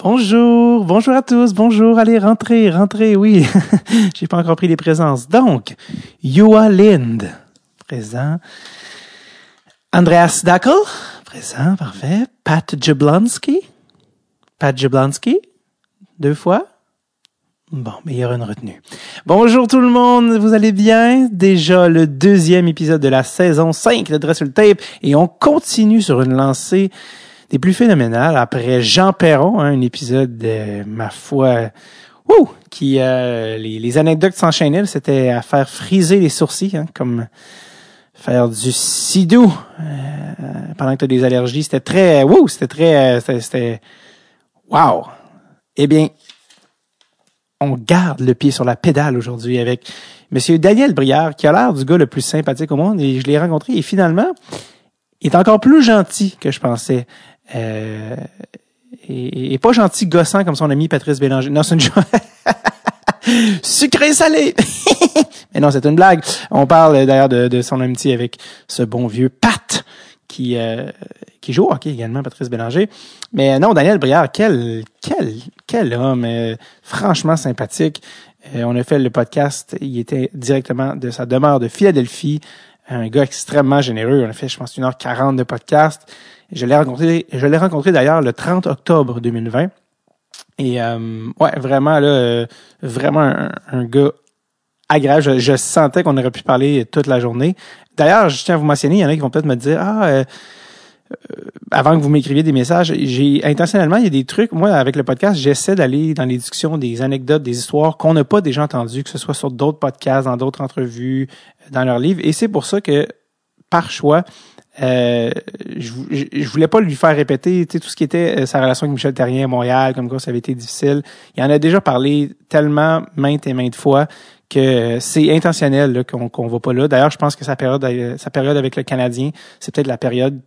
Bonjour, bonjour à tous, bonjour, allez, rentrez, rentrez, oui. J'ai pas encore pris les présences. Donc, Yoa Lind, présent. Andreas Dackel, présent, parfait. Pat Jablonski, Pat Jablonski, deux fois. Bon, mais il y aura une retenue. Bonjour tout le monde, vous allez bien? Déjà le deuxième épisode de la saison 5 de Dress Tape et on continue sur une lancée des plus phénoménales après Jean Perron, hein, un épisode de ma foi ouh, qui euh, les, les, anecdotes s'enchaînaient, c'était à faire friser les sourcils, hein, comme faire du sidou euh, pendant que tu as des allergies. C'était très ouh, c'était très euh, c'était wow. Eh bien, on garde le pied sur la pédale aujourd'hui avec Monsieur Daniel Briard, qui a l'air du gars le plus sympathique au monde, et je l'ai rencontré, et finalement, il est encore plus gentil que je pensais. Euh, et, et, pas gentil gossant comme son ami Patrice Bélanger. Non, c'est une Sucré salé! Mais non, c'est une blague. On parle d'ailleurs de, de, son amitié avec ce bon vieux Pat qui euh, qui joue au également, Patrice Bélanger. Mais non, Daniel Briard, quel quel quel homme, euh, franchement sympathique. Euh, on a fait le podcast, il était directement de sa demeure de Philadelphie, un gars extrêmement généreux. On a fait, je pense, une heure quarante de podcast. Je l'ai rencontré, je l'ai rencontré d'ailleurs le 30 octobre 2020. Et euh, ouais, vraiment là, euh, vraiment un, gars agréable. Je, sentais qu'on aurait pu parler toute la journée. D'ailleurs, je tiens à vous mentionner, il y en a qui vont peut-être me dire ah euh, avant que vous m'écriviez des messages, j'ai intentionnellement, il y a des trucs. Moi, avec le podcast, j'essaie d'aller dans les discussions des anecdotes, des histoires qu'on n'a pas déjà entendues, que ce soit sur d'autres podcasts, dans d'autres entrevues, dans leurs livres. Et c'est pour ça que, par choix, euh, je, je, voulais pas lui faire répéter tout ce qui était euh, sa relation avec Michel Terrien à Montréal, comme quoi ça avait été difficile. Il en a déjà parlé tellement maintes et maintes fois que c'est intentionnel qu'on qu'on va pas là. D'ailleurs, je pense que sa période, sa période avec le Canadien, c'est peut-être la période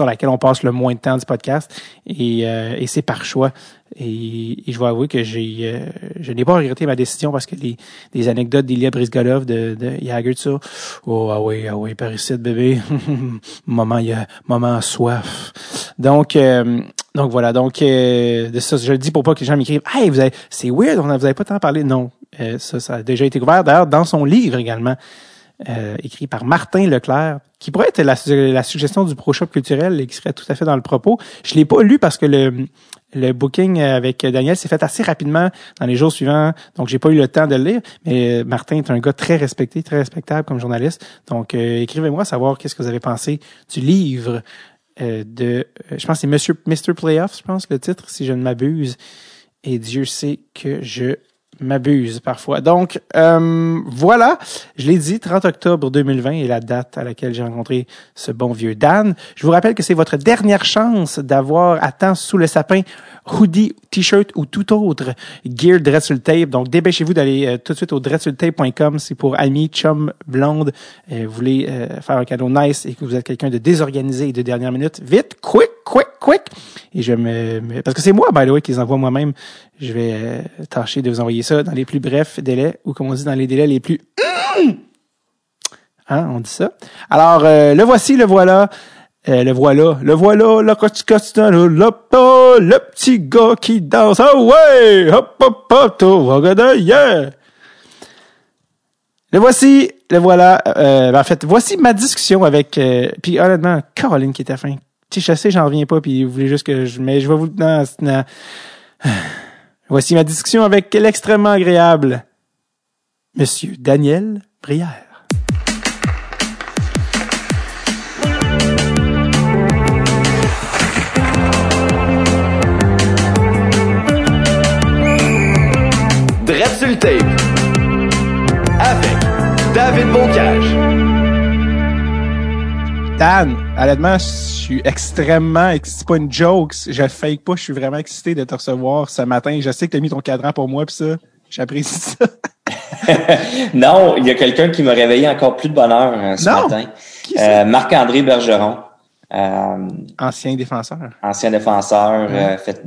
sur laquelle on passe le moins de temps du podcast et, euh, et c'est par choix. Et, je dois avouer que j'ai euh, je n'ai pas regretté ma décision parce que les, les anecdotes d'Ilya Brisgolov de, de ça, oh ah oui, ah oui, par ici, bébé, moment, il y a moment soif. Donc, euh, donc voilà, donc de ça, je le dis pour pas que les gens m'écrivent, hey, vous avez, c'est weird, vous n'avez pas tant parlé. Non, ça, ça a déjà été couvert. D'ailleurs, dans son livre également, euh, écrit par Martin Leclerc, qui pourrait être la, suggestion du Pro Shop culturel et qui serait tout à fait dans le propos. Je l'ai pas lu parce que le, le booking avec Daniel s'est fait assez rapidement dans les jours suivants, donc j'ai pas eu le temps de le lire. Mais Martin est un gars très respecté, très respectable comme journaliste. Donc euh, écrivez-moi savoir qu'est-ce que vous avez pensé du livre euh, de, je pense c'est Monsieur Mr. Playoff, je pense le titre, si je ne m'abuse. Et Dieu sait que je m'abuse parfois. Donc, euh, voilà, je l'ai dit, 30 octobre 2020 est la date à laquelle j'ai rencontré ce bon vieux Dan. Je vous rappelle que c'est votre dernière chance d'avoir à temps sous le sapin hoodie, t-shirt ou tout autre gear Dressul Tape. Donc, dépêchez-vous d'aller euh, tout de suite au dressultape.com. C'est pour amis, chum, blonde. Euh, vous voulez euh, faire un cadeau nice et que vous êtes quelqu'un de désorganisé et de dernière minute. Vite, quick, quick, quick. Et je me, parce que c'est moi, by the way, qui les envoie moi-même. Je vais tâcher de vous envoyer ça dans les plus brefs délais ou comme on dit dans les délais les plus Hein, on dit ça. Alors, le voici, le voilà. Euh, le voilà, le voilà, le le, le, le petit gars qui danse. Ah ouais! Hop, hop, hop, regarde, yeah! Le voici, le voilà. Euh, ben, en fait, voici ma discussion avec. Euh, puis honnêtement, Caroline qui était fin. Tu je sais, j'en reviens pas, puis vous voulez juste que je. Mais je vais vous. Non, non. Voici ma discussion avec l'extrêmement agréable Monsieur Daniel Brière. Tape avec David Bocage. Dan, honnêtement, je suis extrêmement C'est pas une joke. Je fake pas. Je suis vraiment excité de te recevoir ce matin. Je sais que tu as mis ton cadran pour moi, pis ça, j'apprécie ça. non, il y a quelqu'un qui m'a réveillé encore plus de bonheur hein, ce matin. Euh, Marc-André Bergeron. Euh, ancien défenseur. Ancien défenseur, euh, fait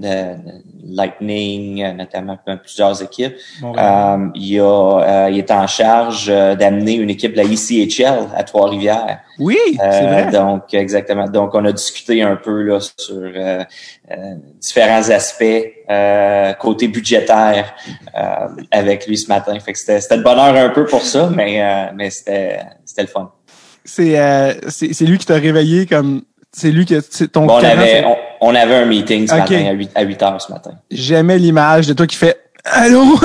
Lightning, notamment plusieurs équipes. il, a, il est en charge d'amener une équipe de la ECHL à Trois-Rivières. Oui, c'est vrai. Donc, exactement. Donc, on a discuté un peu là, sur différents aspects côté budgétaire avec lui ce matin. Fait que c'était le bonheur un peu pour ça, mais, mais c'était le fun. C'est c'est lui qui t'a réveillé comme c'est lui qui c'est ton bon, on, avait, on, avait un meeting ce matin à 8, à 8 heures ce matin. J'aimais l'image de toi qui fait Allô?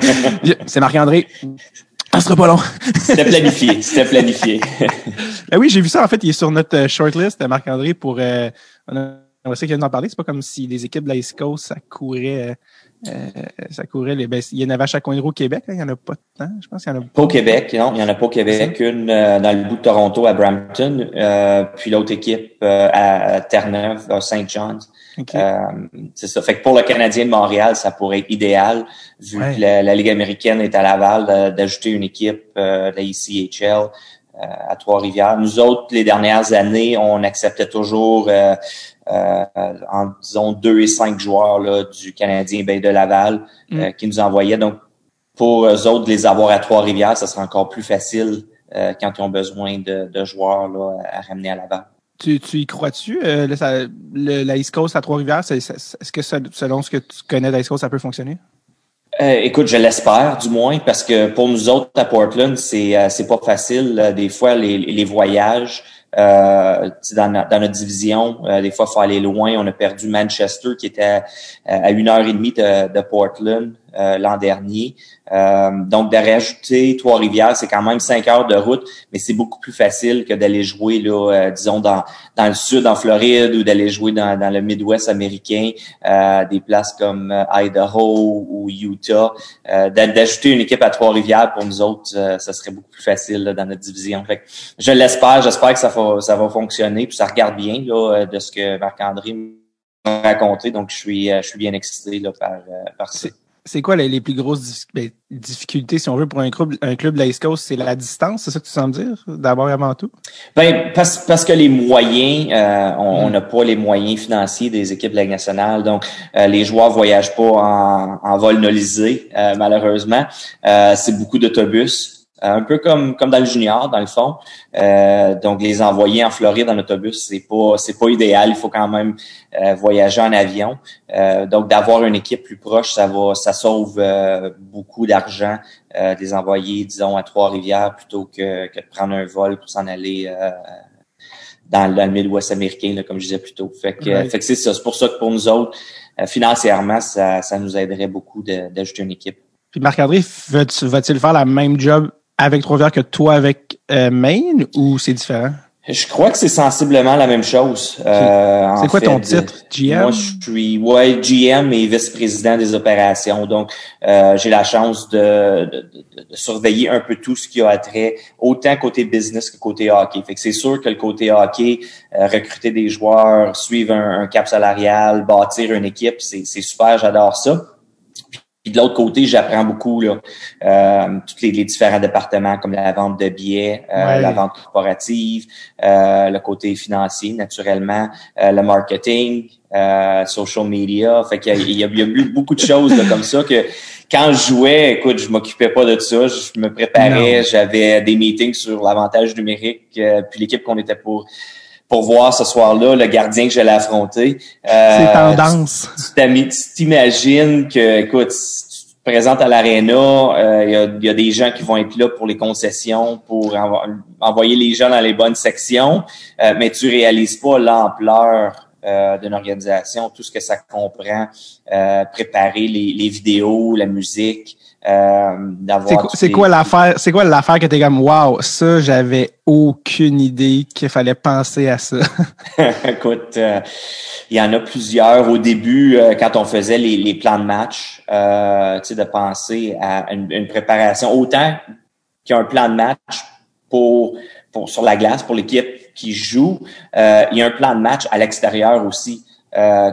c'est Marc-André. Ça sera pas long. C'était planifié. C'était planifié. ben oui, j'ai vu ça. En fait, il est sur notre euh, shortlist, Marc-André, pour. Euh, on a, on sait qu'il vient d'en parler. C'est pas comme si les équipes de la East Coast, ça courait. Euh, euh, ça courait les. Ben, il y en avait à chaque coin de rue au Québec, il y en a pas tant. Je pense qu'il y en a pas. au Québec, non, il y en a pas au Québec. Une euh, dans le bout de Toronto à Brampton, euh, puis l'autre équipe à Terre-Neuve, à Saint John's. c'est ça. Fait que pour le Canadien de Montréal, ça pourrait être idéal, vu que la, Ligue américaine est à Laval, d'ajouter une équipe de la ECHL à Trois-Rivières. Nous autres, les dernières années, on acceptait toujours euh, en disons deux et cinq joueurs là, du Canadien Bay de Laval mm. euh, qui nous envoyaient. Donc, pour eux autres, les avoir à Trois-Rivières, ça sera encore plus facile euh, quand ils ont besoin de, de, joueurs là, à ramener à Laval. Tu, tu y crois-tu, euh, la East Coast à Trois-Rivières? Est-ce que selon ce que tu connais de la East Coast, ça peut fonctionner? Euh, écoute, je l'espère du moins parce que pour nous autres à Portland, c'est c'est pas facile. Des fois, les, les voyages, euh, dans, dans, notre division, euh, des fois, il faut aller loin. On a perdu Manchester, qui était à, une heure et demie de, de Portland euh, l'an dernier. Euh, donc, de Trois-Rivières, c'est quand même cinq heures de route, mais c'est beaucoup plus facile que d'aller jouer, là, euh, disons, dans, dans le sud, en Floride, ou d'aller jouer dans, dans le Midwest américain, des places comme Idaho ou Utah. D'ajouter une équipe à Trois-Rivières, pour nous autres, ça serait beaucoup plus facile dans notre division. Fait je l'espère, j'espère que ça va, ça va fonctionner, puis ça regarde bien là, de ce que Marc-André m'a raconté, donc je suis, je suis bien excité là, par, par ça c'est quoi les, plus grosses ben, difficultés, si on veut, pour un club, un club de Coast? C'est la distance, c'est ça que tu sens dire, d'abord et avant tout? Ben, parce, parce que les moyens, euh, on mm. n'a pas les moyens financiers des équipes de la nationale, donc euh, les joueurs voyagent pas en, en vol nolisé, euh, malheureusement. c'est beaucoup d'autobus. Euh, un peu comme comme dans le junior dans le fond. Euh, donc les envoyer en Floride en autobus, c'est pas c'est pas idéal. Il faut quand même euh, voyager en avion. donc d'avoir une équipe plus proche, ça va ça sauve beaucoup d'argent euh, de les envoyer disons à Trois-Rivières plutôt que, que de prendre un vol pour s'en aller dans, le Midwest américain, là, comme je disais plus tôt. Fait que, fait que c'est ça. C'est pour ça que pour nous autres, financièrement, ça, ça nous aiderait beaucoup d'ajouter une équipe. Puis Marc-André, va-t-il faire la même job avec Trois-Rivières que toi avec euh, Maine ou c'est différent? Je crois que c'est sensiblement la même chose. Euh, c'est quoi ton titre, GM? Moi, je suis ouais, GM et vice-président des opérations. Donc, euh, j'ai la chance de, de, de, surveiller un peu tout ce qui a trait, autant côté business que côté hockey. Fait que c'est sûr que le côté hockey, euh, recruter des joueurs, suivre un, un cap salarial, bâtir une équipe, c'est super, j'adore ça de l'autre côté, j'apprends beaucoup là, euh, tous les, différents départements comme la vente de billets, euh, la vente corporative, euh, le côté financier naturellement, le marketing, social media. Fait qu'il y, y, a eu beaucoup de choses comme ça que quand je jouais, écoute, je m'occupais pas de ça. Je me préparais, j'avais des meetings sur l'avantage numérique, puis l'équipe qu'on était pour pour voir ce soir-là le gardien que j'allais affronter. Euh, C'est tendance. Tu t'imagines que, écoute, tu te présentes à l'aréna, euh, il y, a, des gens qui vont être là pour les concessions, pour envoyer les gens dans les bonnes sections, euh, mais tu réalises pas l'ampleur euh, d'une organisation, tout ce que ça comprend, préparer les, les, vidéos, la musique, euh, c'est quoi l'affaire c'est quoi l'affaire que t'es comme wow ça j'avais aucune idée qu'il fallait penser à ça. Écoute euh, il y en a plusieurs. Au début euh, quand on faisait les, les plans de match tu sais de penser à une, préparation autant qu'il y a un plan de match pour pour sur la glace pour l'équipe qui joue il y a un plan de match à l'extérieur aussi.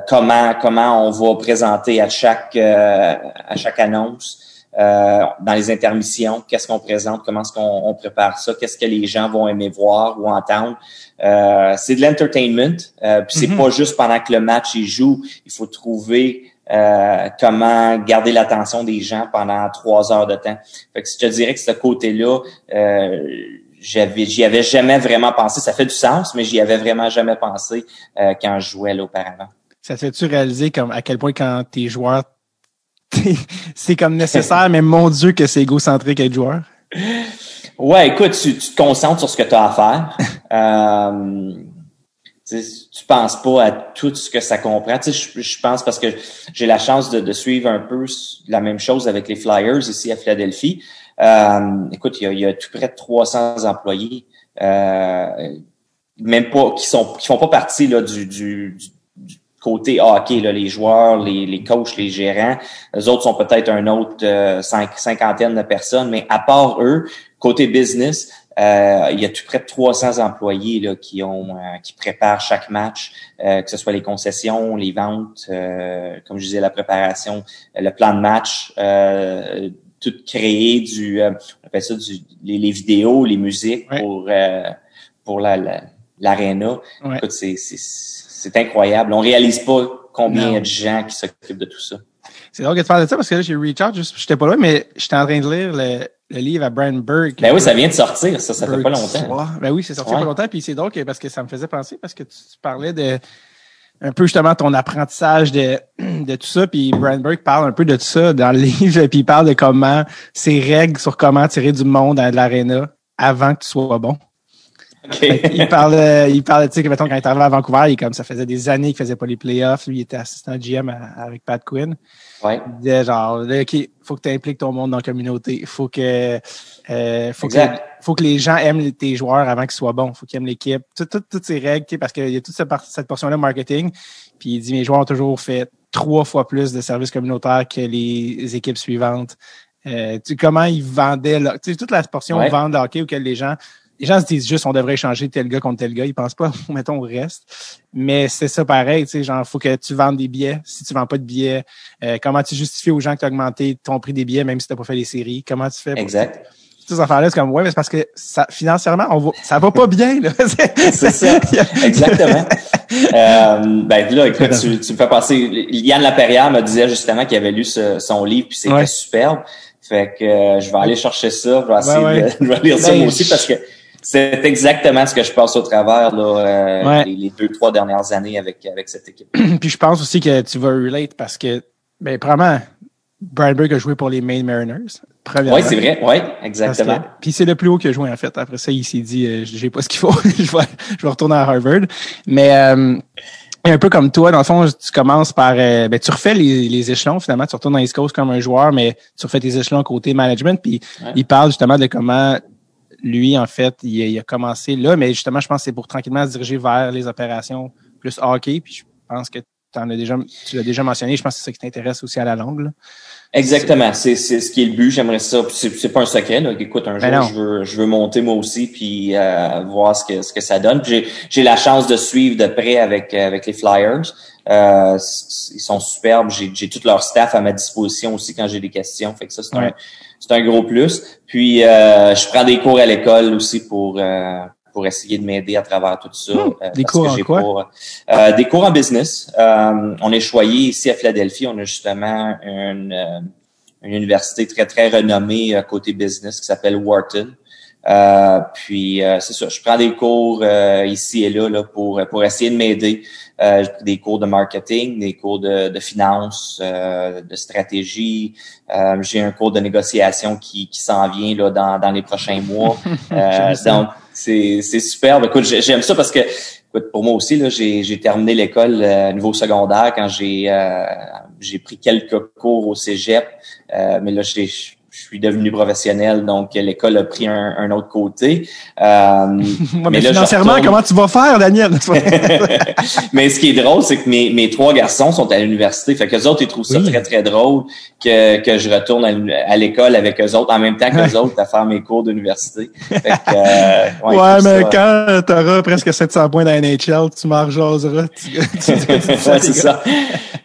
Comment comment on va présenter à chaque à chaque annonce euh, dans les intermissions, qu'est-ce qu'on présente, comment est-ce qu'on on prépare ça, qu'est-ce que les gens vont aimer voir ou entendre. Euh, c'est de l'entertainment, euh, puis c'est mm-hmm. pas juste pendant que le match il joue, il faut trouver euh, comment garder l'attention des gens pendant trois heures de temps. Fait que je te dirais que ce côté-là, euh, j'avais, j'y avais jamais vraiment pensé. Ça fait du sens, mais j'y avais vraiment jamais pensé euh, quand je jouais là auparavant. Ça te fait-tu réaliser comme à quel point quand tes joueurs, c'est comme nécessaire, mais mon Dieu que c'est égocentrique être joueur? Ouais, écoute, tu, tu, te concentres sur ce que tu as à faire. euh, tu penses pas à tout ce que ça comprend. Tu sais, je, je pense parce que j'ai la chance de, de, suivre un peu la même chose avec les Flyers ici à Philadelphie. Euh, écoute, il y, a, il y, a, tout près de 300 employés, euh, même pas qui sont qui font pas partie là, du, du, du côté hockey, là, les joueurs, les, les coachs, les gérants. Les autres sont peut-être un autre euh, cinq, cinquantaine de personnes, mais à part eux, côté business, euh, il y a tout près de 300 employés là, qui ont euh, qui préparent chaque match, euh, que ce soit les concessions, les ventes, euh, comme je disais, la préparation, le plan de match, euh, tout créé du, on appelle ça du, les, les vidéos, les musiques Ouais. pour pour la. Ouais. C'est c'est incroyable. On réalise pas combien il y a de gens qui s'occupent de tout ça. C'est drôle que tu parles de ça parce que là, j'ai juste, j'étais pas là, mais j'étais en train de lire le, le livre à Brian Burke. Ben oui, ça vient de sortir, ça, ça fait pas longtemps. Soir. Ben oui, c'est sorti Ouais. pas longtemps, puis c'est drôle que, parce que ça me faisait penser, parce que tu, tu parlais de un peu justement ton apprentissage de, de tout ça, puis Brian Burke parle un peu de tout ça dans le livre, puis il parle de comment ses règles sur comment tirer du monde à l'aréna avant que tu sois bon. Il parle, euh, il parle, tu sais, que mettons, quand il est arrivé à Vancouver, il, comme ça faisait des années qu'il faisait pas les playoffs. Lui, il était assistant GM à- avec Pat Quinn. Ouais. Il disait genre, là, OK, faut que tu impliques ton monde dans la communauté. Faut que, euh, faut que, Exact. faut que les gens aiment tes joueurs avant qu'ils soient bons. Faut qu'ils aiment l'équipe. Tout- tout- toutes ces règles, tu sais, parce qu'il y a toute cette, cette portion-là marketing. Puis il dit, mes joueurs ont toujours fait trois fois plus de services communautaires que les équipes suivantes. Euh, tu comment ils vendaient, là, tu sais, toute la portion Ouais. vente de hockey auquel les gens, les gens se disent juste on devrait échanger tel gars contre tel gars. Ils pensent pas, mettons, au reste. Mais c'est ça pareil, tu sais, genre, faut que tu vendes des billets. Si tu vends pas de billets, euh, comment tu justifies aux gens que tu as augmenté ton prix des billets, même si tu n'as pas fait les séries? Comment tu fais? pour- Exact. Toutes ces affaires-là, c'est comme, ouais, mais c'est parce que ça, financièrement, on va, ça va pas bien, là. C'est ça. Exactement. euh, ben là, écoute, tu, tu me fais passer. Yann Laperrière me disait justement qu'il avait lu ce- son livre puis c'était Ouais. superbe. Fait que euh, je vais aller chercher ça. Je vais essayer Ouais, ouais. de je vais lire ça Ben, moi aussi parce que c'est exactement ce que je passe au travers là, euh, Ouais. les, les deux, trois dernières années avec, avec cette équipe. Puis je pense aussi que tu vas relate parce que, ben, probablement, Brian Burke a joué pour les Maine Mariners. premièrement. Oui, c'est vrai. Oui, que- exactement. Puis c'est le plus haut qu'il a joué, en fait. Après ça, il s'est dit, euh, j'ai pas ce qu'il faut, je, vais, je vais retourner à Harvard. Mais euh, un peu comme toi, dans le fond, tu commences par, euh, ben, tu refais les, les échelons, finalement, tu retournes dans East Coast comme un joueur, mais tu refais tes échelons côté management. Puis Ouais. il parle justement de comment lui, en fait, il, a- il a commencé là, mais justement, je pense que c'est pour tranquillement se diriger vers les opérations plus hockey. Puis je pense que en as déjà, tu l'as déjà mentionné. Je pense que c'est ça qui t'intéresse aussi à la longue. là. Exactement, c'est c'est ce qui est le but. J'aimerais ça. puis C'est pas un secret. Là. Écoute, un jour, Ben non. je veux je veux monter moi aussi puis euh, voir ce que ce que ça donne. J'ai j'ai la chance de suivre de près avec avec les Flyers. Euh, ils sont superbes. J'ai j'ai tout leur staff à ma disposition aussi quand j'ai des questions. Fait que ça c'est Ouais. un c'est un gros plus. Puis euh, je prends des cours à l'école aussi pour euh, pour essayer de m'aider à travers tout ça. Hmm. euh, Des cours en quoi? euh, des cours en business. Euh, on est choyé ici à Philadelphie. On a justement une, euh, une université très, très renommée côté business qui s'appelle Wharton. Euh, puis euh, c'est ça, je prends des cours euh, ici et là, là pour, pour essayer de m'aider. Euh, des cours de marketing, des cours de, de finance, euh, de stratégie. Euh, j'ai un cours de négociation qui, qui s'en vient là, dans, dans les prochains mois. Euh, donc, c'est c'est superbe. Écoute, j'ai- j'aime ça parce que écoute, pour moi aussi, là, j'ai j'ai terminé l'école euh, niveau secondaire quand j'ai euh, j'ai pris quelques cours au cégep. Euh, mais là, j'ai- suis devenu professionnel, donc l'école a pris un, un autre côté. Euh, Ouais, mais, Mais là, je financièrement, retourne. comment tu vas faire, Daniel? mais ce qui est drôle, c'est que mes, mes trois garçons sont à l'université. Fait que les autres, ils trouvent ça Oui. très, très drôle que, que je retourne à, l'école avec eux autres en même temps que les autres à faire mes cours d'université. Fait que, euh, Ouais, trouvent mais ça- quand tu auras presque 700 points dans NHL, tu m'en tu- ouais, c'est ça.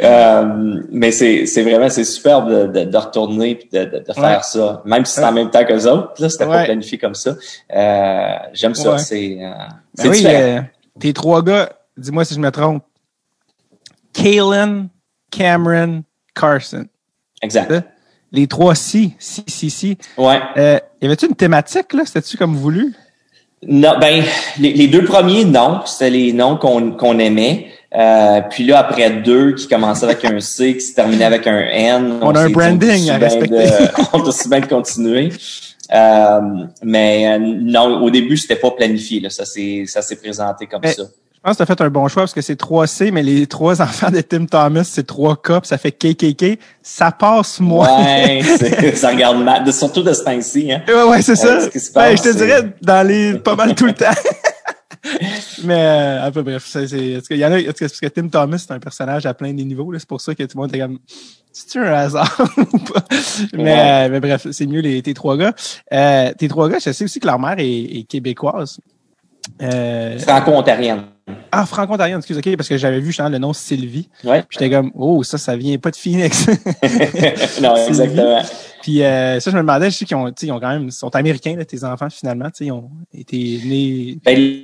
Euh, mais c'est, c'est vraiment, c'est superbe de, de, de retourner puis de, de, de faire Ouais. ça. Même si c'est en même temps que les autres, là, c'était pas planifié comme ça. Euh, j'aime ça. Ouais. C'est, euh, Ben oui, euh, tes trois gars, dis-moi si je me trompe. Kalen, Cameron, Carson. Exact. Les trois si, si, si, si. Ouais. Euh, y avait-tu une thématique, là? C'était-tu comme voulu? Non, ben, les, les deux premiers, non. C'était les noms qu'on qu'on aimait. Euh, puis là, après deux qui commençaient avec un C, qui se terminaient avec un N. On a un branding à su respecter. de- on a aussi bien de continuer. Euh, mais euh, non, au début, c'était pas planifié. Là. Ça s'est présenté comme Mais- ça. Je pense que tu as fait un bon choix parce que c'est 3C, mais les trois enfants de Tim Thomas, c'est 3K, puis ça fait KKK. Ça passe moins. Ouais, ça regarde mal. Surtout de ce temps-ci. Hein. Ouais, ouais, c'est ça. Ce Ben, je te dirais dans les pas mal tout le temps. Mais euh, un peu bref, c'est il y en a en tout cas, parce que Tim Thomas c'est un personnage à plein des niveaux là, c'est pour ça que tout le monde était comme c'est un hasard ou pas? Mais, Ouais. euh, mais bref, c'est mieux les tes trois gars. Euh, tes trois gars, je sais aussi que leur mère est, est québécoise. Euh, Franco-ontarienne. Ah, franco-ontarienne, excuse, ok, parce que j'avais vu justement le nom Sylvie. Ouais. Puis J'étais comme, oh, ça, ça vient pas de Phoenix. non, Sylvie. exactement. Puis euh, ça, je me demandais, je sais qu'ils ont, ils ont quand même, sont américains, là, tes enfants, finalement, ils ont été nés. Ben,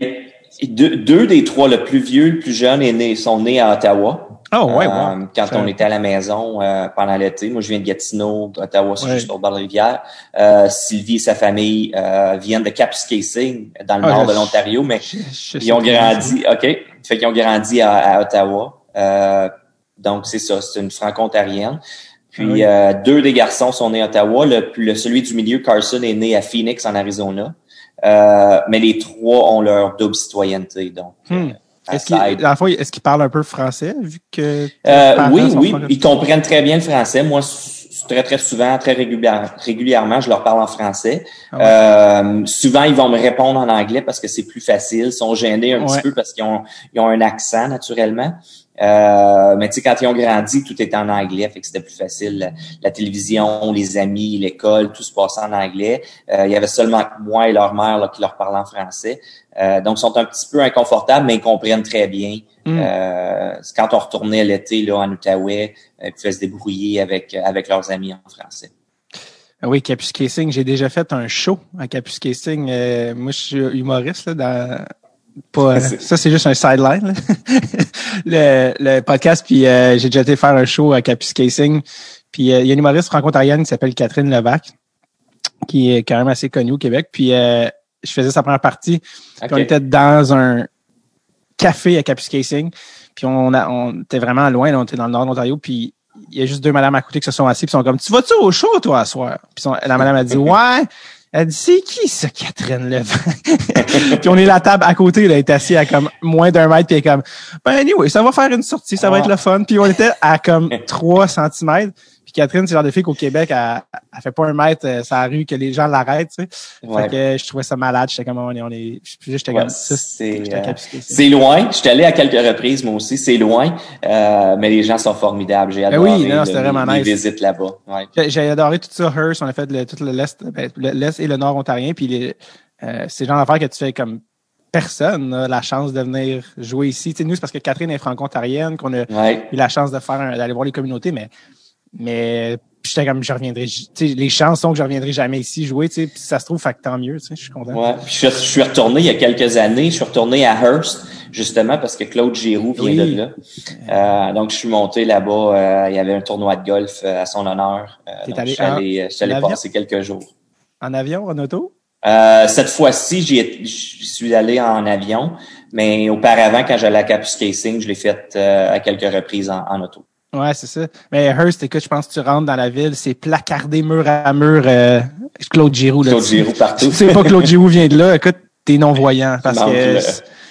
deux, deux des trois, le plus vieux, le plus jeune, est né, sont nés à Ottawa. Oh, ouais, Euh, wow. Quand on était à la maison euh, pendant l'été. Moi, je viens de Gatineau, Ottawa, c'est Ouais. juste au bord de la rivière. Euh, Sylvie et sa famille euh, viennent de Kapuskasing, dans le Ah, nord de l'Ontario, mais Je- je ils ont grandi, OK. Fait qu'ils ont grandi à, à Ottawa. Euh, donc, c'est ça, c'est une franco-ontarienne. Puis, Ah oui. euh, deux des garçons sont nés à Ottawa. Le, le- celui du milieu, Carson, est né à Phoenix, en Arizona. Euh, mais les trois ont leur double citoyenneté. Donc, Hmm. Est-ce fond, est-ce qu'ils parlent un peu français, vu que. Euh, oui, oui, ils comprennent très bien le français. Moi, très, très souvent, très régulière- régulièrement, je leur parle en français. Ah Euh, souvent, ils vont me répondre en anglais parce que c'est plus facile. Ils sont gênés un Ouais. petit peu parce qu'ils ont, ils ont un accent, naturellement. Euh, mais tu sais, quand ils ont grandi, tout était en anglais, fait que c'était plus facile. La, la télévision, les amis, l'école, tout se passait en anglais. Euh, il y avait seulement moi et leur mère là, qui leur parlaient en français. Euh, donc, ils sont un petit peu inconfortables, mais ils comprennent très bien. Hmm. Euh, quand on retournait l'été là en Outaouais, euh, ils pouvaient se débrouiller avec avec leurs amis en français. Ah Oui, Capus Casing, j'ai déjà fait un show à Capus Casing. Euh, moi, je suis humoriste là, dans pas, C'est- ça c'est juste un sideline. le, le podcast, puis euh, j'ai déjà été faire un show à Capus Casing. Puis euh, il y a une humoriste franco-ontarienne qui s'appelle Catherine Levac, qui est quand même assez connue au Québec. Puis euh, je faisais sa première partie. Puis on était dans un café à Capus Casing. Puis on, a, on était vraiment loin, là, on était dans le nord de l'Ontario. Puis il y a juste deux madames à côté qui se sont assises. Puis sont comme, tu vas-tu au show, toi, à soir? Puis la madame a dit, ouais. Elle dit, c'est qui ça, Catherine Levac? puis on est la table à côté, là, elle est assise à comme moins d'un mètre, puis elle est comme, ben anyway, ça va faire une sortie, ça va être le fun. Puis on était à comme trois centimètres. Catherine, c'est le genre de fille qu'au Québec, elle, elle fait pas un mètre euh, sur la rue que les gens l'arrêtent, tu sais. Ouais. Fait que euh, je trouvais ça malade. J'étais comme, on est, on est, j'étais Ouais, comme, ça, c'est j'étais euh, ça. c'est loin. Je suis allé à quelques reprises moi aussi. C'est loin, euh, mais les gens sont formidables. J'ai Ben adoré oui, non, le- c'était vraiment les nice. visites là-bas. Ouais. J'ai- adoré tout ça, Hearst. On a fait le, tout l'est, ben, le- l'est et le nord ontarien. Puis les, euh, c'est le genre d'affaires que tu fais comme personne a la chance de venir jouer ici. Tu sais, nous, c'est parce que Catherine est franco-ontarienne qu'on a Ouais. eu la chance de faire d'aller voir les communautés, mais mais j'étais comme je reviendrai. les chances sont que je reviendrai jamais ici jouer. Tu sais, puis ça se trouve, fait que tant mieux. Tu sais, je suis content. Ouais. Puis Je, suis- je suis retourné il y a quelques années. Je suis retourné à Hearst justement parce que Claude Giroux vient Oui. de là. Euh, donc je suis monté là-bas. euh, il y avait un tournoi de golf euh, à son honneur. Euh, T'es donc, allé je suis en- je suis allé en passer quelques jours. En avion, en auto? Euh, cette fois-ci, j'y suis allé en avion, mais auparavant, quand j'allais à Capus Casing, je l'ai fait euh, à quelques reprises en, en auto. Ouais, c'est ça. Mais Hearst, écoute, je pense que tu rentres dans la ville, c'est placardé mur à mur. euh, Claude Giroux. là, Claude. Giroux partout. Tu sais pas Claude Giroux vient de là, écoute, t'es non-voyant parce manque que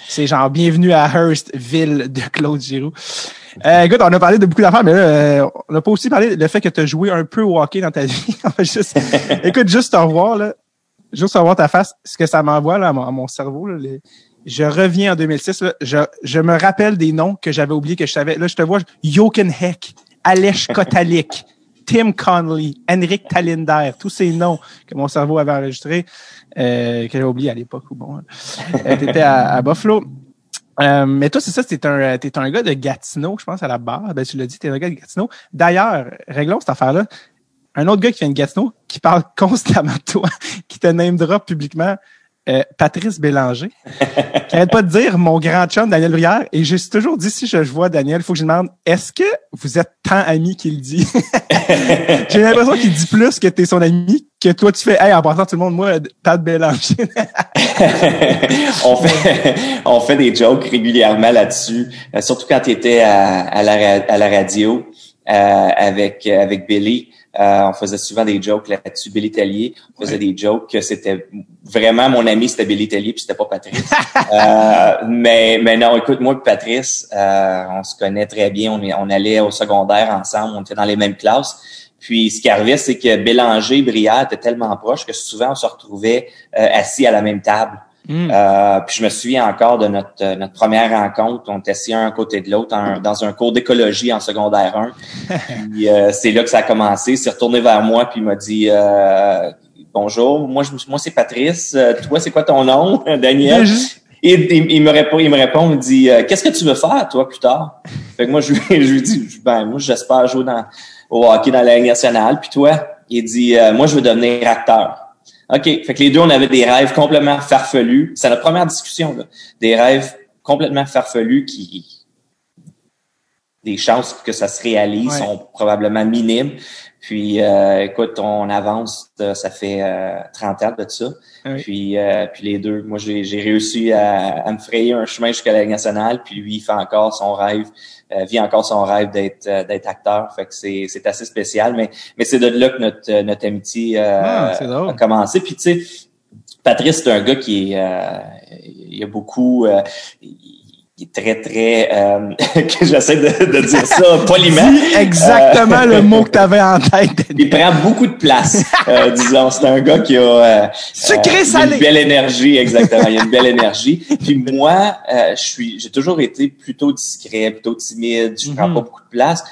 c'est- genre bienvenue à Hearst, ville de Claude Giroux. Euh, écoute, on a parlé de beaucoup d'affaires, mais là, euh, on n'a pas aussi parlé du fait que tu as joué un peu au hockey dans ta vie. Juste, écoute, juste te revoir, là, juste revoir ta face, ce que ça m'envoie là, à, mon, à mon cerveau. Là, les- je reviens en 2006, là, je, je me rappelle des noms que j'avais oubliés, que je savais. Là, je te vois, Jochen Heck, Aleš Kotalik, Tim Connolly, Henrik Talinder, tous ces noms que mon cerveau avait enregistrés, euh, que j'avais oublié à l'époque où bon, euh, t'étais à, à Buffalo. Euh, mais toi, c'est ça, t'es un, t'es un gars de Gatineau, je pense, à la barre. Ben, tu l'as dit, t'es un gars de Gatineau. D'ailleurs, réglons cette affaire-là. Un autre gars qui vient de Gatineau, qui parle constamment de toi, qui te name drop publiquement, euh, Patrice Bélanger, qui arrête pas de dire mon grand chum Daniel Brière. Et j'ai toujours dit, si je, vois Daniel, il faut que je demande, est-ce que vous êtes tant ami qu'il dit? j'ai l'impression qu'il dit plus que tu es son ami que toi tu fais, hey, en passant tout le monde, moi, Pat Bélanger. on fait, des jokes régulièrement là-dessus, euh, surtout quand tu étais à, la, radio euh, avec Billy. Euh, on faisait souvent des jokes là-dessus. Billy Tellier, on faisait des jokes que c'était vraiment mon ami, c'était Billy Tellier, puis c'était pas Patrice. euh, mais, mais non, écoute, moi et Patrice, euh, on se connaît très bien. On, on allait au secondaire ensemble, on était dans les mêmes classes. Puis ce qui arrivait, c'est que Bélanger, Brière étaient tellement proches que souvent on se retrouvait euh, assis à la même table. Mm. Euh, puis je me souviens encore de notre, euh, notre première rencontre. On était assis un à côté de l'autre dans un cours d'écologie en secondaire 1. puis euh, c'est là que ça a commencé. Il s'est retourné vers moi puis il m'a dit Bonjour, moi, je, moi c'est Patrice. toi, c'est quoi ton nom, Daniel? Et il, me répond, il me répond, il me dit Qu'est-ce que tu veux faire, toi, plus tard? Fait que moi, je, je lui dis Ben, moi, j'espère jouer dans, au hockey dans la Ligue nationale. Puis toi, il dit Moi, je veux devenir acteur. OK. Fait que les deux, on avait des rêves complètement farfelus. C'est notre première discussion, là. Des rêves complètement farfelus qui, des chances que ça se réalise sont probablement minimes. Puis, euh, écoute, on avance, ça fait euh, 30 ans de ça. Puis, euh, puis les deux, moi, j'ai réussi à, à, me frayer un chemin jusqu'à la Ligue nationale. Puis lui, il fait encore son rêve euh, vit encore son rêve d'être euh, d'être acteur. Fait que c'est c'est assez spécial, mais mais c'est de là que notre euh, notre amitié ah, a commencé. Puis tu sais, Patrice c'est un gars qui est il y a beaucoup qui est très, très... Euh, que j'essaie de, de, dire ça poliment. exactement le mot que tu avais en tête. Il prend beaucoup de place, euh, disons. C'est un gars qui a... Euh, Sucré salé! Une belle énergie, exactement. Il a une belle énergie. Puis moi, je suis, j'ai toujours été plutôt discret, plutôt timide. Je prends mhm. pas beaucoup de place.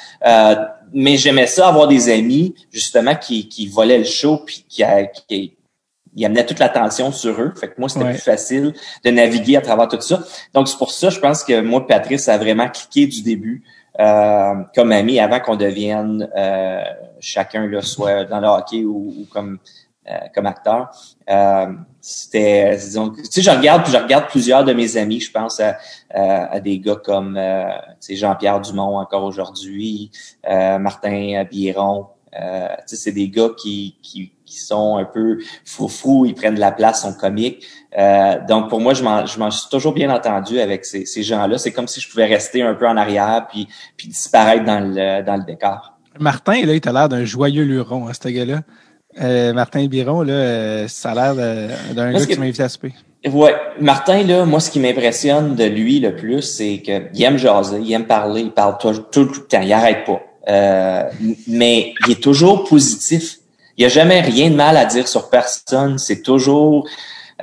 mais j'aimais ça, avoir des amis, justement, qui, qui volaient le show puis qui, qui il amenait toute l'attention sur eux. Fait que moi, c'était plus facile de naviguer à travers tout ça. Donc, c'est pour ça, je pense que moi, Patrice, a vraiment cliqué du début euh, comme ami avant qu'on devienne euh, chacun, là, soit dans le hockey ou, comme euh, comme acteur. Euh, c'était, disons, tu sais, je regarde, je regarde plusieurs de mes amis. Je pense à, à, des gars comme, euh, Jean-Pierre Dumont encore aujourd'hui, Martin Biron. sais, c'est des gars qui, qui qui sont un peu fou ils prennent de la place, sont comiques. Euh, donc pour moi, je m'en suis toujours bien entendu avec ces, ces gens-là. C'est comme si je pouvais rester un peu en arrière puis, puis disparaître dans le, dans le décor. Martin, là, il a l'air d'un joyeux luron, hein, ce gars-là. Euh, Martin Biron, là, euh, ça a l'air d'un gars que, tu m'as invité à souper. Ouais, Martin, là, moi, ce qui m'impressionne de lui le plus, c'est qu'il aime jaser, il aime parler, il parle tout, tout le temps, il arrête pas. Euh, mais il est toujours positif. Il n'y a jamais rien de mal à dire sur personne. C'est toujours,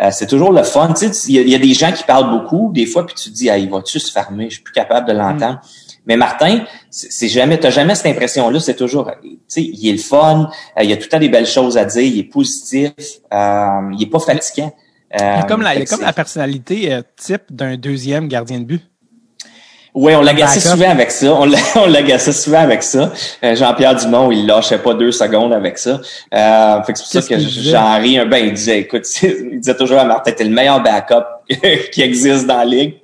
euh, c'est toujours le fun. Tu sais, il y, a des gens qui parlent beaucoup, des fois, puis tu te dis, ah, il va-tu se fermer? Je suis plus capable de l'entendre. Mm. Mais Martin, c'est jamais, t'as jamais cette impression-là. C'est toujours, tu sais, il est le fun. Euh, il a tout le temps des belles choses à dire. Il est positif. Euh, il est pas fatigant. il est comme la, il est comme la personnalité type d'un deuxième gardien de but. Oui, on l'agaçait souvent avec ça. On l'agaçait souvent avec ça. Euh, Jean-Pierre Dumont, il lâchait pas deux secondes avec ça. Euh, c'est pour ça que j'en ris un ben. Il disait, écoute, il disait toujours à Martin, t'es le meilleur backup qui existe dans la ligue.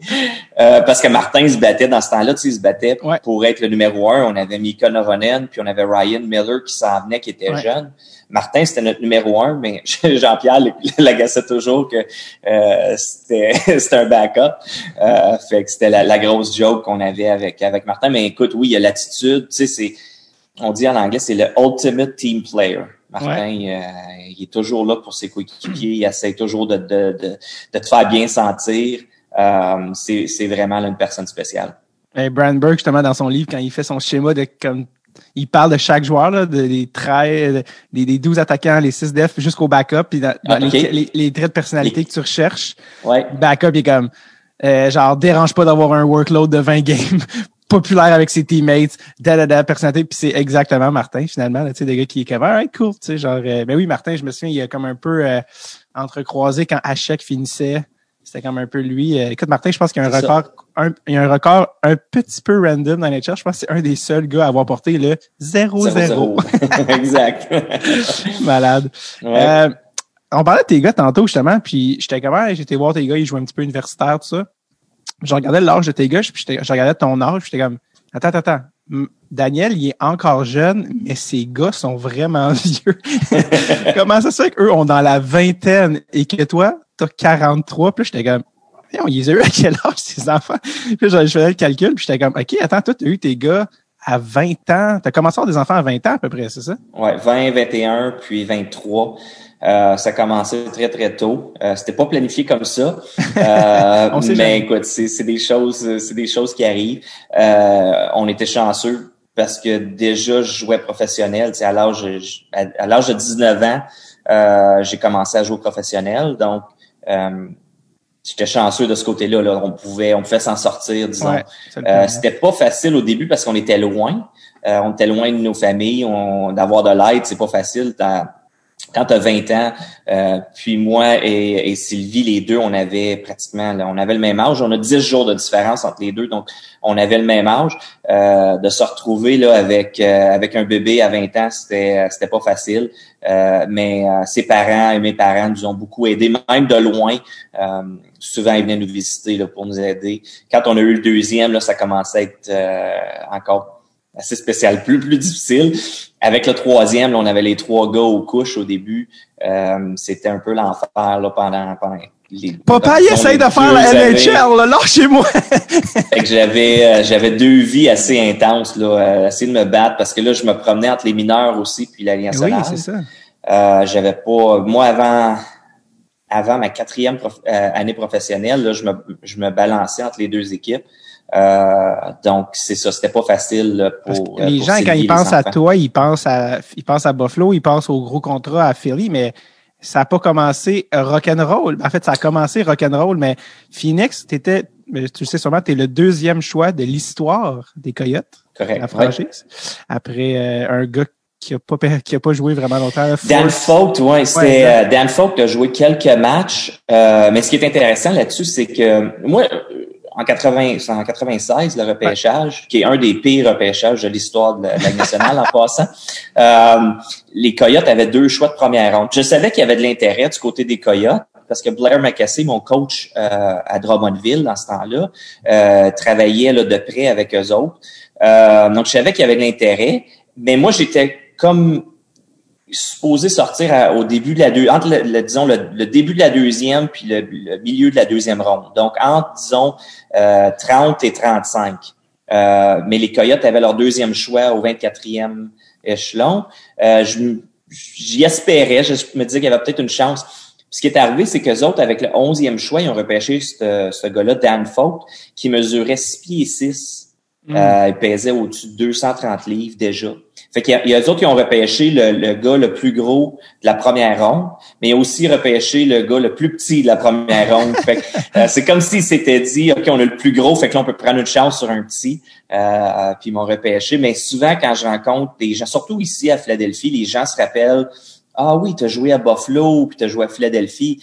Euh, parce que Martin se battait dans ce temps-là, tu sais, il se battait pour être le numéro un. On avait Mika Noronen, puis on avait Ryan Miller qui s'en venait, qui était jeune. Martin, c'était notre numéro un, mais Jean-Pierre l'agaçait toujours que euh, c'était un backup. Euh, fait que c'était la, grosse joke qu'on avait avec avec Martin. Mais écoute, oui, il y a l'attitude. Tu sais, c'est on dit en anglais, c'est le ultimate team player. Martin, euh, il est toujours là pour ses coéquipiers. Il essaie toujours de, de, de, de te faire bien sentir. Euh, c'est vraiment une personne spéciale. Et Brandberg, justement, dans son livre, quand il fait son schéma de comme il parle de chaque joueur, là, des traits, des, des 12 attaquants, les 6 def jusqu'au backup, puis dans, les, les, traits de personnalité que tu recherches. Ouais. Backup, il est comme euh, genre dérange pas d'avoir un workload de 20 games, populaire avec ses teammates, da da da, personnalité, puis c'est exactement Martin finalement, tu sais, des gars qui est comme alright cool, tu sais, genre, euh, ben oui Martin, je me souviens, il a comme un peu euh, entrecroisé quand Hachek finissait c'était comme un peu lui. Euh, écoute, Martin, je pense qu'il y a un record, un, il y a un record un petit peu random dans les charts. Je pense que c'est un des seuls gars à avoir porté le 0-0. exact. Malade. Euh, on parlait de tes gars tantôt, justement, puis j'étais comme, hey, j'étais voir tes gars, ils jouaient un petit peu universitaire, tout ça. Je regardais l'âge de tes gars, puis je regardais ton âge, puis j'étais comme, attends, attends, attends. Daniel, il est encore jeune, mais ses gars sont vraiment vieux. Comment ça se fait qu'eux ont dans la vingtaine et que toi, t'as 43, puis j'étais comme, ils les ont eu à quel âge, ces enfants? Puis je faisais le calcul, puis j'étais comme, OK, attends, toi, t'as eu tes gars à 20 ans. T'as commencé à avoir des enfants à 20 ans, à peu près, c'est ça? Ouais, 20, 21, puis 23. Euh, ça a commencé très, très tôt. Euh, c'était pas planifié comme ça. Euh, mais jamais. écoute, c'est, des choses, c'est des choses qui arrivent. Euh, on était chanceux parce que déjà, je jouais professionnel. Tu à l'âge, à, à l'âge de 19 ans, euh, j'ai commencé à jouer professionnel. Donc, euh, j'étais chanceux de ce côté-là. Là. On pouvait, on pouvait s'en sortir, disons. Ouais, Euh, c'était pas facile au début parce qu'on était loin. Euh, on était loin de nos familles. On, d'avoir de l'aide, c'est pas facile. T'as- quand tu as 20 ans, euh, puis moi et, et Sylvie, les deux, on avait pratiquement, là, on avait le même âge. On a 10 jours de différence entre les deux, donc on avait le même âge. Euh, de se retrouver là avec euh, avec un bébé à 20 ans, c'était c'était pas facile. Euh, mais euh, ses parents et mes parents nous ont beaucoup aidés, même de loin. Euh, souvent, ils venaient nous visiter là, pour nous aider. Quand on a eu le deuxième, là, ça commençait à être encore assez spécial, plus plus difficile. Avec le troisième, là, on avait les trois gars aux couches au début. Euh, C'était un peu l'enfer là, pendant pendant les. Papa, il essaye de faire la. NHL, là, lâchez-moi! Fait que j'avais euh, j'avais deux vies assez intenses là, euh, essayer de me battre parce que là je me promenais entre les mineurs aussi puis l'Alliance oui, nationale. c'est ça. Euh, j'avais pas moi avant avant ma quatrième prof- euh, année professionnelle, là, je me je me balançais entre les deux équipes. Euh, donc c'est ça, c'était pas facile pour euh, les pour gens, quand ils pensent à toi, ils pensent à, ils pensent à Buffalo, ils pensent au gros contrat à Philly, mais ça n'a pas commencé rock'n'roll. En fait, ça a commencé rock'n'roll, mais Phoenix, t'étais, tu le sais sûrement, t'es le deuxième choix de l'histoire des Coyotes, Correct. la franchise. Après euh, un gars qui a pas, qui a pas joué vraiment longtemps. Dan. Fogt, Ouais, euh, Dan Fogt a joué quelques matchs, euh, mais ce qui est intéressant là-dessus, c'est que moi, en 80, c'est en 96, le repêchage, qui est un des pires repêchages de l'histoire de la, Ligue nationale en passant, euh, les Coyotes avaient deux choix de première ronde. Je savais qu'il y avait de l'intérêt du côté des Coyotes parce que Blair McCassey, mon coach euh, à Drummondville dans ce temps-là, euh, travaillait là, de près avec eux autres. Euh, donc, je savais qu'il y avait de l'intérêt, mais moi, j'étais comme supposé sortir au début de la deux, entre le, disons le, le début de la deuxième puis le, le milieu de la deuxième ronde. Donc entre disons euh, 30 et 35. Euh, mais les Coyotes avaient leur deuxième choix au 24e échelon. Euh, J'y espérais, je me disais qu'il y avait peut-être une chance. Ce qui est arrivé, c'est que autres, avec le 11e choix, ils ont repêché ce, ce gars-là, Dan Fogt, qui mesurait 6 pieds 6. Euh, il pesait au-dessus de 230 livres déjà. Fait qu'il y a, il y a eux autres qui ont repêché le, le gars le plus gros de la première ronde, mais aussi repêché le gars le plus petit de la première ronde. Fait que, euh, c'est comme s'ils s'étaient dit, OK, on a le plus gros, fait que là, on peut prendre une chance sur un petit. Euh, puis ils m'ont repêché. Mais souvent, quand je rencontre des gens, surtout ici à Philadelphie, les gens se rappellent, ah oui, tu as joué à Buffalo, puis tu as joué à Philadelphie.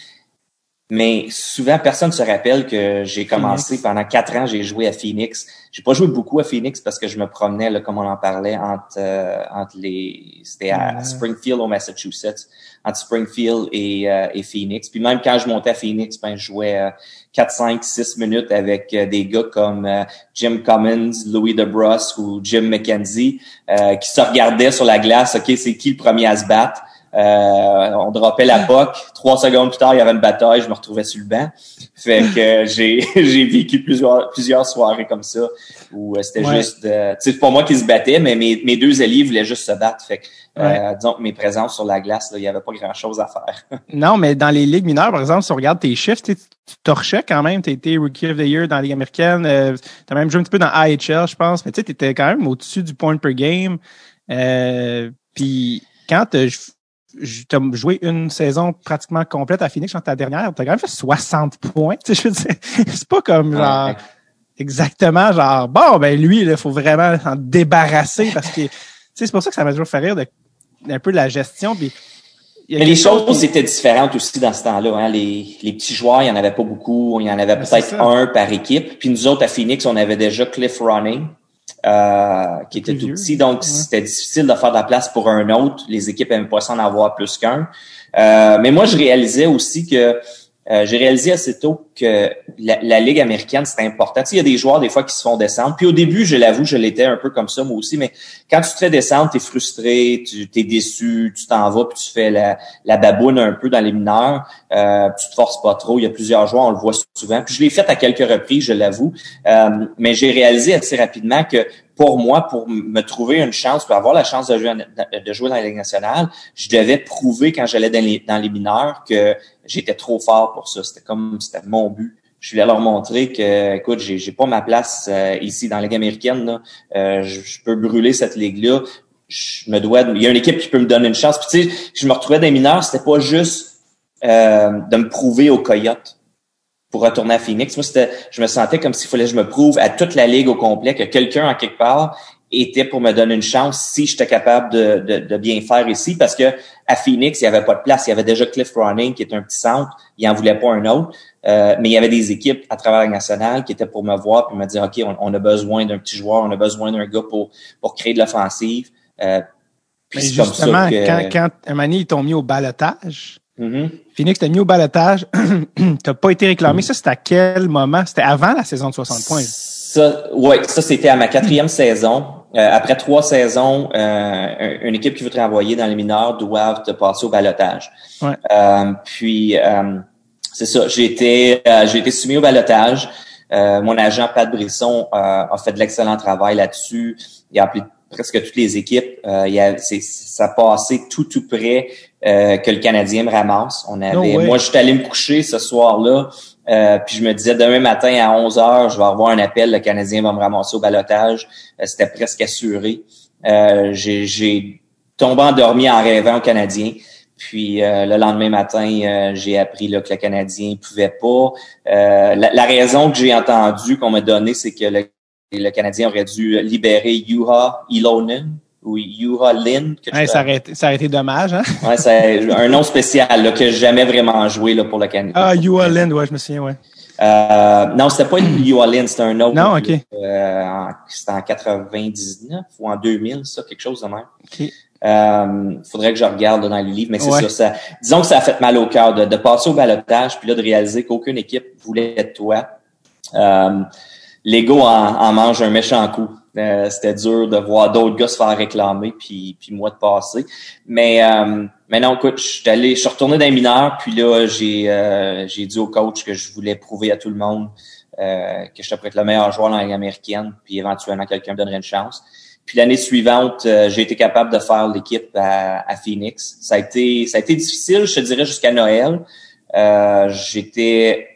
Mais souvent, personne ne se rappelle que j'ai commencé pendant quatre ans, j'ai joué à Phoenix. J'ai pas joué beaucoup à Phoenix parce que je me promenais, là, comme on en parlait, entre, euh, entre les. C'était à. Springfield au Massachusetts, entre Springfield et, euh, et Phoenix. Puis même quand je montais à Phoenix, ben, je jouais euh, 4, 5, 6 minutes avec euh, des gars comme euh, Jim Cummins, Louis DeBrusque ou Jim McKenzie, euh, qui se regardaient sur la glace, OK, c'est qui le premier à se battre? Euh, on droppait la POC. Trois secondes plus tard, il y avait une bataille. Je me retrouvais sur le banc. Fait que j'ai j'ai vécu plusieurs plusieurs soirées comme ça où euh, c'était Ouais. juste, euh, tu sais, pas moi qui se battais, mais mes, mes deux alliés voulaient juste se battre. Fait que, euh, disons que mes présences sur la glace, là, il y avait pas grand chose à faire. Non, mais dans les ligues mineures, par exemple, si on regarde tes chiffres, tu torchais quand même. Tu été Rookie of the Year dans la Ligue américaine. Euh, tu as même joué un petit peu dans AHL, je pense. Mais tu sais, étais quand même au-dessus du point per game. Euh, Puis quand tu as joué une saison pratiquement complète à Phoenix, dans ta dernière, tu as quand même fait 60 points. Tu sais, je veux dire, c'est pas comme genre Ouais. exactement genre bon ben lui il faut vraiment s'en débarrasser parce que tu sais c'est pour ça que ça m'a toujours fait rire de un peu de la gestion puis Mais les choses qui- étaient différentes aussi dans ce temps-là. Hein. Les, les petits joueurs, il n'y en avait pas beaucoup. Il y en avait Ben, peut-être un par équipe. Puis nous autres, à Phoenix, on avait déjà Cliff Running. qui était tout petit. Donc, c'était difficile de faire de la place pour un autre. Les équipes n'aimaient pas s'en avoir plus qu'un. mais moi, je réalisais aussi que euh, j'ai réalisé assez tôt que la, Ligue américaine, c'est important. il y a des joueurs, des fois, qui se font descendre. Puis au début, je l'avoue, je l'étais un peu comme ça, moi aussi, mais quand tu te fais descendre, tu es frustré, tu es déçu, tu t'en vas, puis tu fais la, la baboune un peu dans les mineurs, euh, tu te forces pas trop. Il y a plusieurs joueurs, on le voit souvent. Puis je l'ai fait à quelques reprises, je l'avoue. Euh, mais j'ai réalisé assez rapidement que pour moi, pour me trouver une chance, pour avoir la chance de jouer, de jouer dans la Ligue nationale, je devais prouver quand j'allais dans les, dans les mineurs que j'étais trop fort pour ça. C'était comme c'était mon but. Je voulais leur montrer que, écoute, j'ai, j'ai pas ma place euh, ici dans la Ligue américaine. Là. Euh, je, peux brûler cette ligue-là. Je me dois. Il y a une équipe qui peut me donner une chance. Puis tu sais, je me retrouvais dans les mineurs. C'était pas juste euh, de me prouver aux Coyotes pour retourner à Phoenix. Moi, c'était, je me sentais comme s'il fallait que je me prouve à toute la ligue au complet que quelqu'un en quelque part était pour me donner une chance si j'étais capable de, de, de, bien faire ici parce que à Phoenix, il n'y avait pas de place. Il y avait déjà Cliff Running qui est un petit centre. Il n'en voulait pas un autre. Euh, mais il y avait des équipes à travers la nationale qui étaient pour me voir et me dire, OK, on, a besoin d'un petit joueur, on a besoin d'un gars pour, pour créer de l'offensive. Euh, mais justement, quand, quand un moment, ils t'ont mis au balotage, Mm-hmm. Phoenix t'a mis au balotage, t'as pas été réclamé. Ça, c'était à quel moment? C'était avant la saison de 60 points. Ça, ouais, ça c'était à ma quatrième saison. Euh, après trois saisons, euh, une équipe qui veut te renvoyer dans les mineurs doivent te passer au balotage. Ouais. Euh, puis c'est ça, j'ai été, j'ai été soumis au balotage. mon agent Pat Brisson a fait de l'excellent travail là-dessus. Il a appelé presque toutes les équipes. Euh, il y a, ça passait tout tout près euh, que le Canadien me ramasse. On avait, moi, je suis allé me coucher ce soir-là, euh, puis je me disais demain matin à 11 heures, je vais avoir un appel, le Canadien va me ramasser au balotage. C'était presque assuré. j'ai tombé endormi en rêvant au Canadien. Puis le lendemain matin, j'ai appris là, que le Canadien pouvait pas. La, la, raison que j'ai entendue qu'on m'a donnée, c'est que le le Canadien aurait dû libérer Yuha Ilonen ou Yuha Lin. ça, aurait été, ça été dommage, hein? ouais, c'est un nom spécial là, que j'ai jamais vraiment joué là, pour le Canadien. Ah, Yuha Lin, ouais, je me souviens, ouais. Euh, non, c'était pas Yuha Lin, c'était un autre. Non, OK. Euh, c'était en 99 ou en 2000, ça, quelque chose de même. OK. Euh, faudrait que je regarde dans les livres, mais c'est ça, Disons que ça a fait mal au cœur de, de passer au balotage, puis là de réaliser qu'aucune équipe voulait de toi. Euh, l'ego en, en, mange un méchant coup. Euh, c'était dur de voir d'autres gars se faire réclamer puis, puis moi de passer. Mais euh, mais écoute, je suis allé, je suis retourné dans les mineurs, puis là, j'ai euh, j'ai dit au coach que je voulais prouver à tout le monde euh, que je être le meilleur joueur dans la américaine, puis éventuellement quelqu'un me donnerait une chance. Puis l'année suivante, euh, j'ai été capable de faire l'équipe à, à, Phoenix. Ça a été ça a été difficile, je te dirais, jusqu'à Noël. Euh, j'étais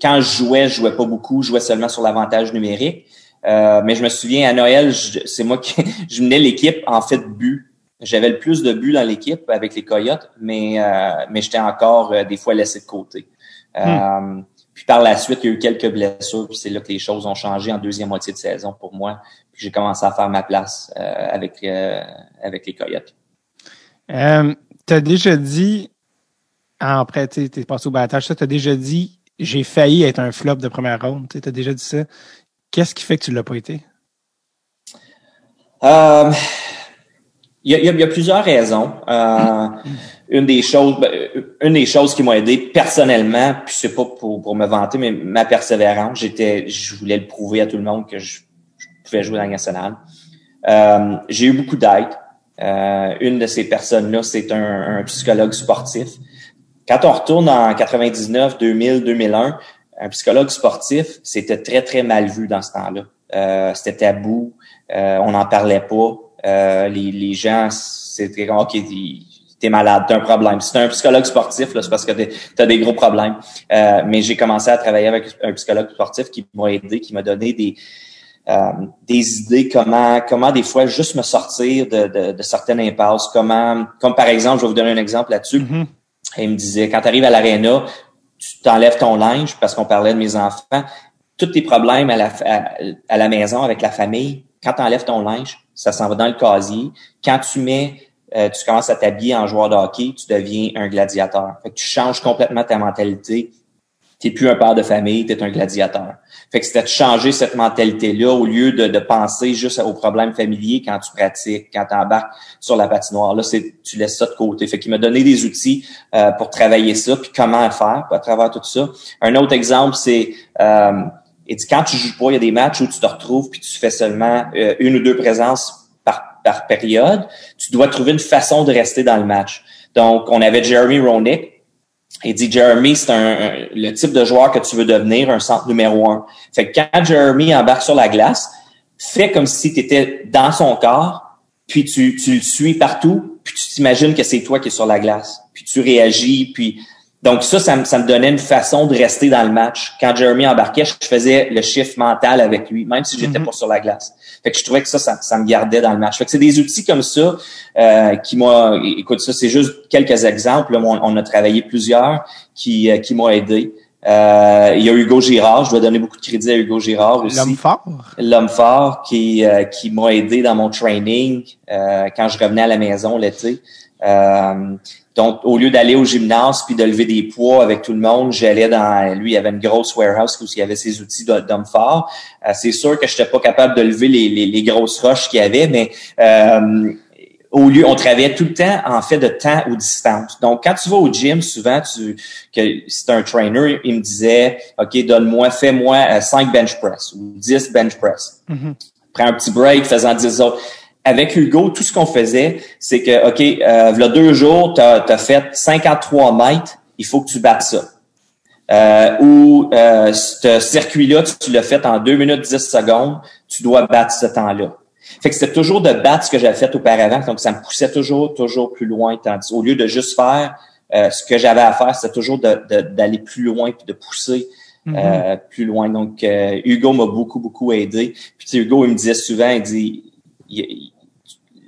quand je jouais, je jouais pas beaucoup, je jouais seulement sur l'avantage numérique. Euh, mais je me souviens, à Noël, c'est moi qui je menais l'équipe en fait but. J'avais le plus de buts dans l'équipe avec les Coyotes, mais euh, mais j'étais encore des fois laissé de côté. Hmm. Puis par la suite, il y a eu quelques blessures, puis c'est là que les choses ont changé en deuxième moitié de saison pour moi. Puis j'ai commencé à faire ma place avec avec les Coyotes. tu as déjà dit, après, tu es passé au battage, tu as déjà dit j'ai failli être un flop de première ronde. Tu as déjà dit ça. Qu'est-ce qui fait que tu ne l'as pas été? Euh, il y, y, a plusieurs raisons. Euh, une des choses, ben, une des choses qui m'a aidé personnellement, puis c'est pas pour, me vanter, mais ma persévérance. J'étais, je voulais le prouver à tout le monde que je, pouvais jouer dans la nationale. Euh, j'ai eu beaucoup d'aide. Euh, une de ces personnes-là, c'est un, un, psychologue sportif quand on retourne en 99, 2000, 2001, un psychologue sportif, c'était très, très mal vu dans ce temps-là. Euh, c'était tabou, euh, on n'en parlait pas. Euh, les, les gens, c'était comme, OK, t'es malade, t'as un problème. Si t'es un psychologue sportif, c'est parce que t'as des gros problèmes. Euh, mais j'ai commencé à travailler avec un psychologue sportif qui m'a aidé, qui m'a donné des, euh, des idées comment comment des fois juste me sortir de, de, de, certaines impasses comment comme par exemple je vais vous donner un exemple là-dessus mm-hmm il me disait, quand tu arrives à l'aréna, tu t'enlèves ton linge, parce qu'on parlait de mes enfants, tous tes problèmes à la, à, la maison avec la famille, quand tu enlèves ton linge, ça s'en va dans le casier. Quand tu mets, euh, tu commences à t'habiller en joueur de hockey, tu deviens un gladiateur. Fait que tu changes complètement ta mentalité t'es plus un père de famille, t'es un gladiateur. Fait que c'était de changer cette mentalité-là au lieu de, penser juste aux problèmes familiers quand tu pratiques, quand tu embarques sur la patinoire. Là, c'est tu laisses ça de côté. Fait qu'il m'a donné des outils euh, pour travailler ça, puis comment faire à travers tout ça. Un autre exemple, c'est euh, quand tu joues pas, il y a des matchs où tu te retrouves puis tu fais seulement euh, une ou deux présences par, par période. Tu dois trouver une façon de rester dans le match. Donc, on avait Jeremy Roenick, il dit Jeremy, c'est un, le type de joueur que tu veux devenir, un centre numéro un. Fait que quand Jeremy embarque sur la glace, fais comme si tu étais dans son corps, puis tu, tu le suis partout, puis tu t'imagines que c'est toi qui es sur la glace. Puis tu réagis, puis donc ça, ça me, ça me donnait une façon de rester dans le match. Quand Jeremy embarquait, je faisais le chiffre mental avec lui, même si j'étais mm-hmm. pas sur la glace. Fait que je trouvais que ça, ça, me gardait dans le match. Fait que c'est des outils comme ça euh, qui m'ont... Écoute, ça, c'est juste quelques exemples. on, a travaillé plusieurs qui, euh, qui m'ont aidé. Euh, il y a Hugo Girard, je dois donner beaucoup de crédit à Hugo Girard aussi. L'homme fort. L'homme fort qui, euh, qui m'a aidé dans mon training quand je revenais à la maison l'été. Donc, au lieu d'aller au gymnase puis de lever des poids avec tout le monde, j'allais dans lui, il y avait une grosse warehouse où il y avait ses outils d'homme fort. Euh, c'est sûr que je n'étais pas capable de lever les, les, grosses roches qu'il y avait, mais euh, au lieu, on travaillait tout le temps en fait de temps ou distance. Donc, quand tu vas au gym, souvent, tu, que c'est un trainer, il me disait, OK, donne-moi, fais-moi 5 euh, bench press ou 10 bench press. Mm-hmm. Prends un petit break, faisant 10 autres avec Hugo, tout ce qu'on faisait, c'est que, OK, euh, il y a deux jours, tu as, fait 53 mètres, il faut que tu battes ça. Euh, ou euh, ce circuit-là, tu, l'as fait en 2 minutes 10 secondes, tu dois battre ce temps-là. Fait que c'était toujours de battre ce que j'avais fait auparavant, donc ça me poussait toujours, toujours plus loin. Tandis, au lieu de juste faire euh, ce que j'avais à faire, c'était toujours d'aller plus loin puis de pousser mm-hmm. euh, plus loin. Donc, Hugo m'a beaucoup, beaucoup aidé. Puis Hugo, il me disait souvent, il dit,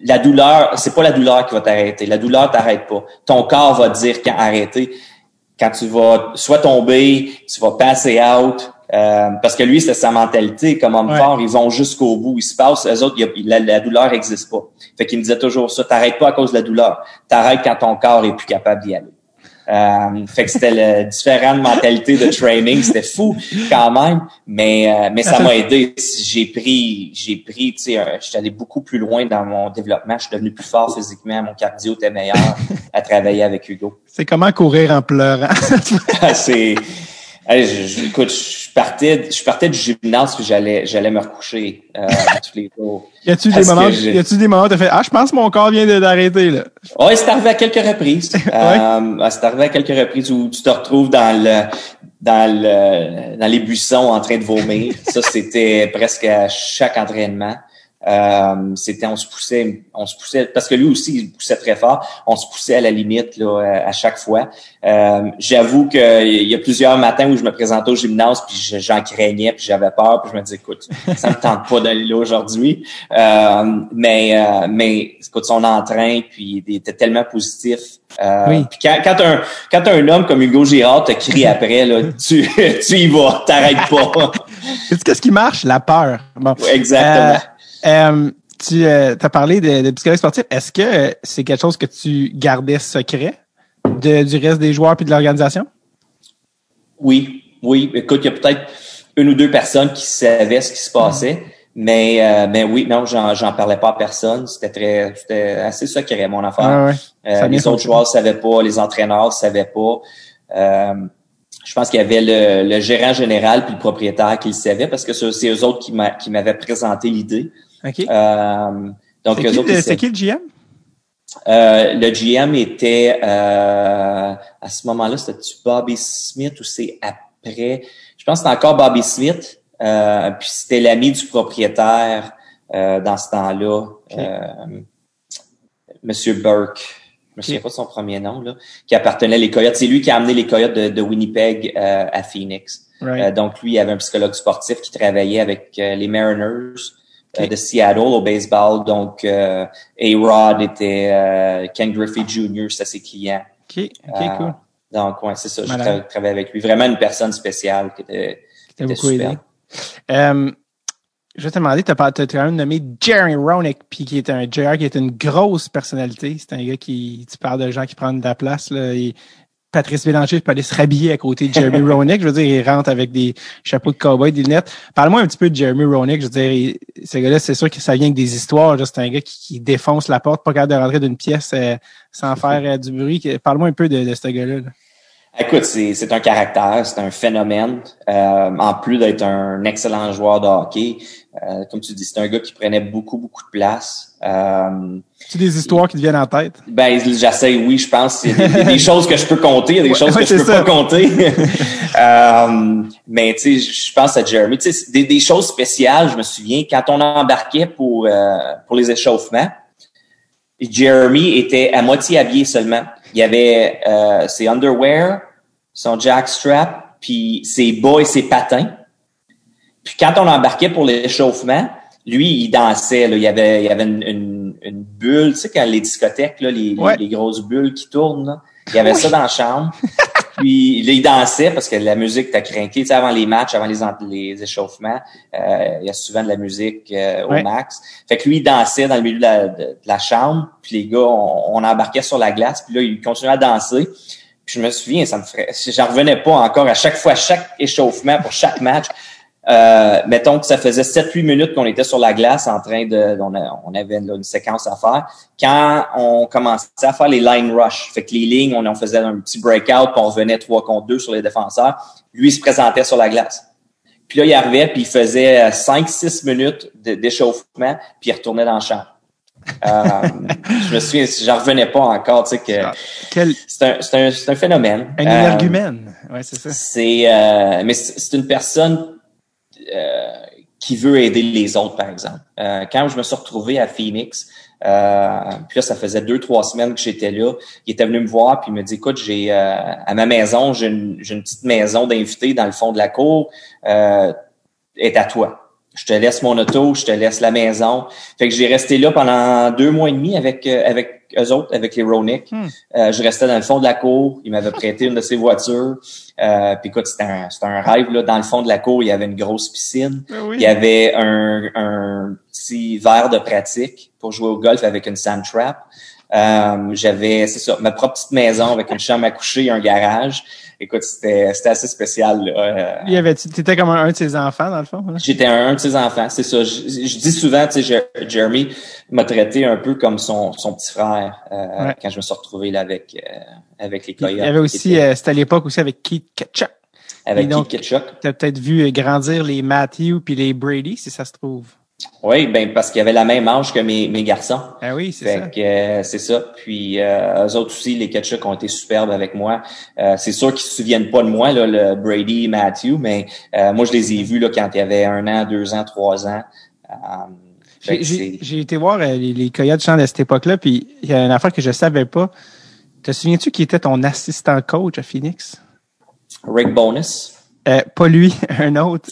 la douleur, c'est pas la douleur qui va t'arrêter. La douleur t'arrête pas. Ton corps va te dire quand arrêter. Quand tu vas soit tomber, tu vas passer out. Euh, parce que lui, c'est sa mentalité. Comme homme fort, ils vont jusqu'au bout. Ils se passent. Les autres, la, douleur n'existe pas. Fait qu'il me disait toujours ça. T'arrêtes pas à cause de la douleur. T'arrêtes quand ton corps est plus capable d'y aller. Euh, fait que c'était la différente mentalité de training, c'était fou quand même, mais euh, mais ça m'a aidé. J'ai pris j'ai pris, tu sais, euh, j'étais allé beaucoup plus loin dans mon développement. Je suis devenu plus fort physiquement, mon cardio était meilleur à travailler avec Hugo. C'est comment courir en pleurant? C'est je, écoute, je partais, je partais du gymnase puis j'allais, j'allais me recoucher euh, tous les jours. Y a-tu des moments, y a-tu des moments où t'as fait, ah, je pense que mon corps vient d'arrêter là? Ouais, c'est arrivé à quelques reprises. euh, c'est arrivé à quelques reprises où tu te retrouves dans le, dans le, dans les buissons en train de vomir. Ça, c'était presque à chaque entraînement. Euh, c'était, on se poussait, on se poussait parce que lui aussi il poussait très fort. On se poussait à la limite là, à chaque fois. Euh, j'avoue qu'il y a plusieurs matins où je me présentais au gymnase puis j'en craignais puis j'avais peur puis je me disais écoute ça me tente pas d'aller là aujourd'hui. Euh, mais mais écoute son entrain puis il était tellement positif. Puis quand, quand un quand un homme comme Hugo Girard te crie après là tu tu y vas t'arrêtes pas. Qu'est-ce qui marche la peur. Bon. Exactement. Euh, tu euh, as parlé de, de psychologue sportif. Est-ce que c'est quelque chose que tu gardais secret de, du reste des joueurs puis de l'organisation? Oui, oui. Écoute, il y a peut-être une ou deux personnes qui savaient ce qui se passait. Mais, euh, mais oui, non, j'en parlais pas à personne. C'était très, c'était assez secret, mon affaire. Euh, les autres joueurs ne savaient pas, les entraîneurs ne savaient pas. Euh, je pense qu'il y avait le, le, gérant général puis le propriétaire qui le savaient parce que c'est eux autres qui m'avaient présenté l'idée. Euh, donc, c'est qui, le GM? Euh, le GM était euh, à ce moment-là, c'était Bobby Smith ou c'est après? Je pense que c'était encore Bobby Smith. puis c'était l'ami du propriétaire dans ce temps-là, Monsieur Burke. Je me souviens pas de son premier nom, là, qui appartenait à les Coyotes. C'est lui qui a amené les Coyotes de, Winnipeg à Phoenix. donc, lui, il avait un psychologue sportif qui travaillait avec les Mariners. Euh, de Seattle au baseball. Donc, euh, A-Rod était euh, Ken Griffey Jr., c'est ses clients. OK, OK, cool. Donc, ouais, c'est ça. Je travaillé avec lui. Vraiment une personne spéciale qui était, qui était super. je vais te demander, tu as, as, quand même nommé Jerry Ronick, puis qui est un JR qui est une grosse personnalité. C'est un gars qui, tu parles de gens qui prennent de la place, là, et Patrice Bélanger peut aller se rhabiller à côté de Jeremy Roenick. Je veux dire, il rentre avec des chapeaux de cowboy, des lunettes. Parle-moi un petit peu de Jeremy Roenick. Je veux dire, ce gars-là, c'est sûr que ça vient avec des histoires. C'est un gars qui, défonce la porte, pas capable de rentrer d'une pièce euh, sans faire euh, du bruit. Parle-moi un peu de, ce gars-là. Écoute, c'est un caractère, c'est un phénomène. Euh, en plus d'être un excellent joueur de hockey, comme tu dis, c'est un gars qui prenait beaucoup, beaucoup de place. Euh, tu des histoires qui te viennent en tête? Ben, j'essaie, oui, je pense. Il y a des, choses que je peux compter, il y a des choses que je peux pas compter. euh, mais tu sais, je pense à Jeremy. Tu sais, des, des, choses spéciales, je me souviens, quand on embarquait pour, euh, pour les échauffements, Jeremy était à moitié habillé seulement. Il y avait euh, ses underwear, son jackstrap, puis ses bas et ses patins. Puis quand on embarquait pour l'échauffement, lui, il dansait. Là. Il y avait, il y avait une, une, bulle, tu sais, quand les discothèques, là, les, les, grosses bulles qui tournent, là, il y avait ça dans la chambre. Puis là, il dansait parce que la musique t'a craqué. Tu sais, avant les matchs, avant les, les échauffements, euh, il y a souvent de la musique euh, au max. Fait que lui, il dansait dans le milieu de la, de, la chambre. Puis les gars, on, on, embarquait sur la glace. Puis là, il continuait à danser. Puis je me souviens, ça me ferait... J'en revenais pas encore à chaque fois, chaque échauffement pour chaque match. Euh, mettons que ça faisait 7-8 minutes qu'on était sur la glace en train de... On, avait une séquence à faire. Quand on commençait à faire les line rush, fait que les lignes, on, faisait un petit breakout, puis on revenait 3 contre 2 sur les défenseurs, lui, il se présentait sur la glace. Puis là, il arrivait, puis il faisait 5-6 minutes d'échauffement, puis il retournait dans le champ. euh, je me souviens, j'en revenais pas encore, tu sais que ah, c'est un, un, un, phénomène. Un énergumène, euh, ouais, c'est ça. C'est, euh, mais c'est une personne euh, qui veut aider les autres, par exemple. Euh, quand je me suis retrouvé à Phoenix, euh, puis là, ça faisait deux, trois semaines que j'étais là. Il était venu me voir, puis il me dit, écoute, j'ai à ma maison, j'ai une, une, petite maison d'invités dans le fond de la cour, euh, est à toi je te laisse mon auto, je te laisse la maison. Fait que j'ai resté là pendant deux mois et demi avec euh, avec eux autres, avec les Ronick. Hmm. Euh, je restais dans le fond de la cour. Ils m'avaient prêté une de ses voitures. Euh, puis écoute, c'était un, un rêve. Là. Dans le fond de la cour, il y avait une grosse piscine. Ah il y avait un, un petit verre de pratique pour jouer au golf avec une sand trap. Euh, j'avais, c'est ça, ma propre petite maison avec une chambre à coucher et un garage. Écoute, c'était, c'était assez spécial. Là. Il y avait, tu étais comme un, de ses enfants, dans le fond? J'étais un, de ses enfants, c'est ça. Je, dis souvent, tu sais, Jeremy m'a traité un peu comme son, son petit frère euh, quand je me suis retrouvé là avec, euh, avec les Coyotes. Il y avait aussi, euh, c'était à l'époque aussi avec Keith Ketchuk. Avec Keith Ketchuk. Tu as peut-être vu grandir les Matthew puis les Brady, si ça se trouve. Oui, ben parce qu'il y avait la même âge que mes, mes garçons. Ah oui, c'est ça. Que, euh, c'est ça. Puis euh, eux autres aussi, les Ketchuk ont été superbes avec moi. Euh, c'est sûr qu'ils se souviennent pas de moi, là, le Brady et Matthew, mais euh, moi je les ai vus là, quand il y avait un an, deux ans, trois ans. J'ai été voir les, les Coyotes chant à cette époque-là, puis il y a une affaire que je savais pas. Te souviens-tu qui était ton assistant coach à Phoenix? Rick Bonus. pas lui, un autre.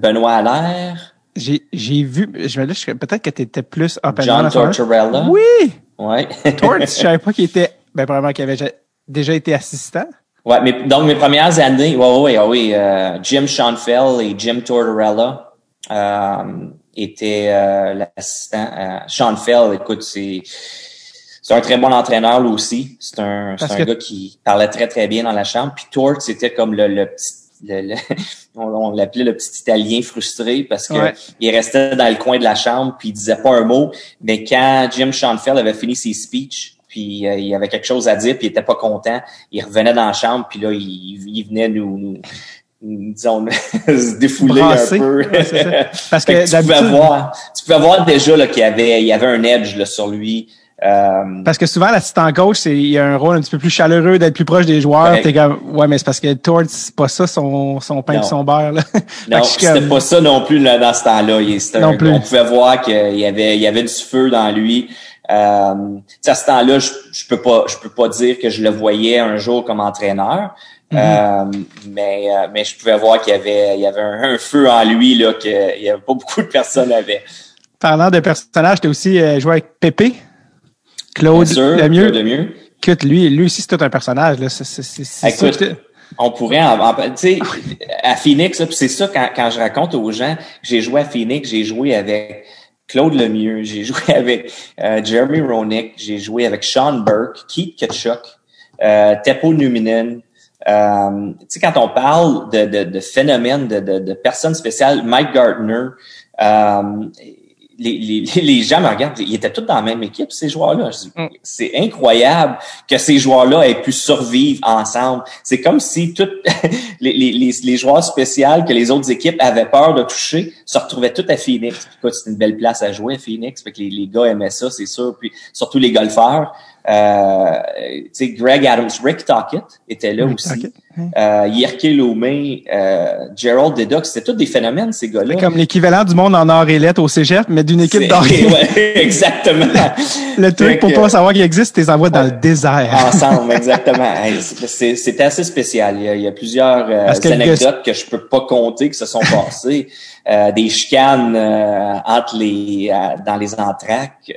Benoît Allaire. J'ai vu, je me dis peut-être que tu étais plus up John Tortorella? Oui! Ouais. Tort, je savais pas qu'il était, ben, probablement qu'il avait déjà été assistant. Ouais, mais donc mes premières années, ouais, ouais, oui, euh, Jim Schoenfeld et Jim Tortorella euh, étaient euh, l'assistant. Euh, Schoenfeld, écoute, c'est c'est un très bon entraîneur lui aussi. C'est un, c'est un gars qui parlait très très bien dans la chambre. Puis Tort, c'était comme le, le petit le, on, l'appelait le petit Italien frustré parce que il restait dans le coin de la chambre puis il disait pas un mot. Mais quand Jim Schoenfeld avait fini ses speeches, puis euh, il avait quelque chose à dire puis il était pas content, il revenait dans la chambre puis là il, venait nous, disons se défouler un peu. parce que, tu pouvais voir, tu pouvais voir déjà qu'il y avait il y avait un edge là, sur lui. Euh, parce que souvent, l'assistant coach, c'est, il y a un rôle un petit peu plus chaleureux, d'être plus proche des joueurs. T'es comme, ouais, mais c'est parce que Tord, c'est pas ça son, son pain et son beurre, là. non, c'était pas ça non plus, là, dans ce temps-là. non plus. On pouvait voir qu'il y avait, il y avait du feu dans lui. Euh, à ce temps-là, je, je peux pas, je peux pas dire que je le voyais un jour comme entraîneur. Mm-hmm. euh, mais, euh, mais je pouvais voir qu'il y avait, il y avait un, feu en lui, là, qu'il y avait pas beaucoup de personnes avaient. Parlant de personnages, tu aussi euh, joué avec Pépé. Claude le mieux. Écoute, lui, lui aussi, c'est tout un personnage. Là. Écoute, on pourrait en, tu sais, à Phoenix, c'est ça quand, quand je raconte aux gens j'ai joué à Phoenix, j'ai joué avec Claude Lemieux, j'ai joué avec euh, Jeremy Roenick, j'ai joué avec Sean Burke, Keith Ketchuk, euh, Teppo Numinen. Euh, tu sais, quand on parle de, de, de phénomènes, de, de, de, personnes spéciales, Mike Gardner, euh, les, les, les, gens me regardent, ils étaient tous dans la même équipe, ces joueurs-là. Mm. C'est incroyable que ces joueurs-là aient pu survivre ensemble. C'est comme si tous les, les, les, joueurs spéciaux que les autres équipes avaient peur de toucher se retrouvaient tous à Phoenix. c'est une belle place à jouer à Phoenix. Fait que les, les gars aimaient ça, c'est sûr. Puis surtout les golfeurs. Euh, Greg Adams, Rick Tockett était là aussi. Euh, Yerke Lomé, euh, Gerald Dedox, c'était tous des phénomènes, ces gars-là. Comme l'équivalent du monde en or et lettres au cégep, mais d'une équipe d'or ouais, exactement. le truc pour pas savoir qu'il existe, tu les envoies dans le désert. Ensemble, exactement. C'était assez spécial. Il y a, il y a plusieurs euh, anecdotes que je peux pas compter qui se sont passées. Euh, des chicanes euh, entre les euh, dans les entraques.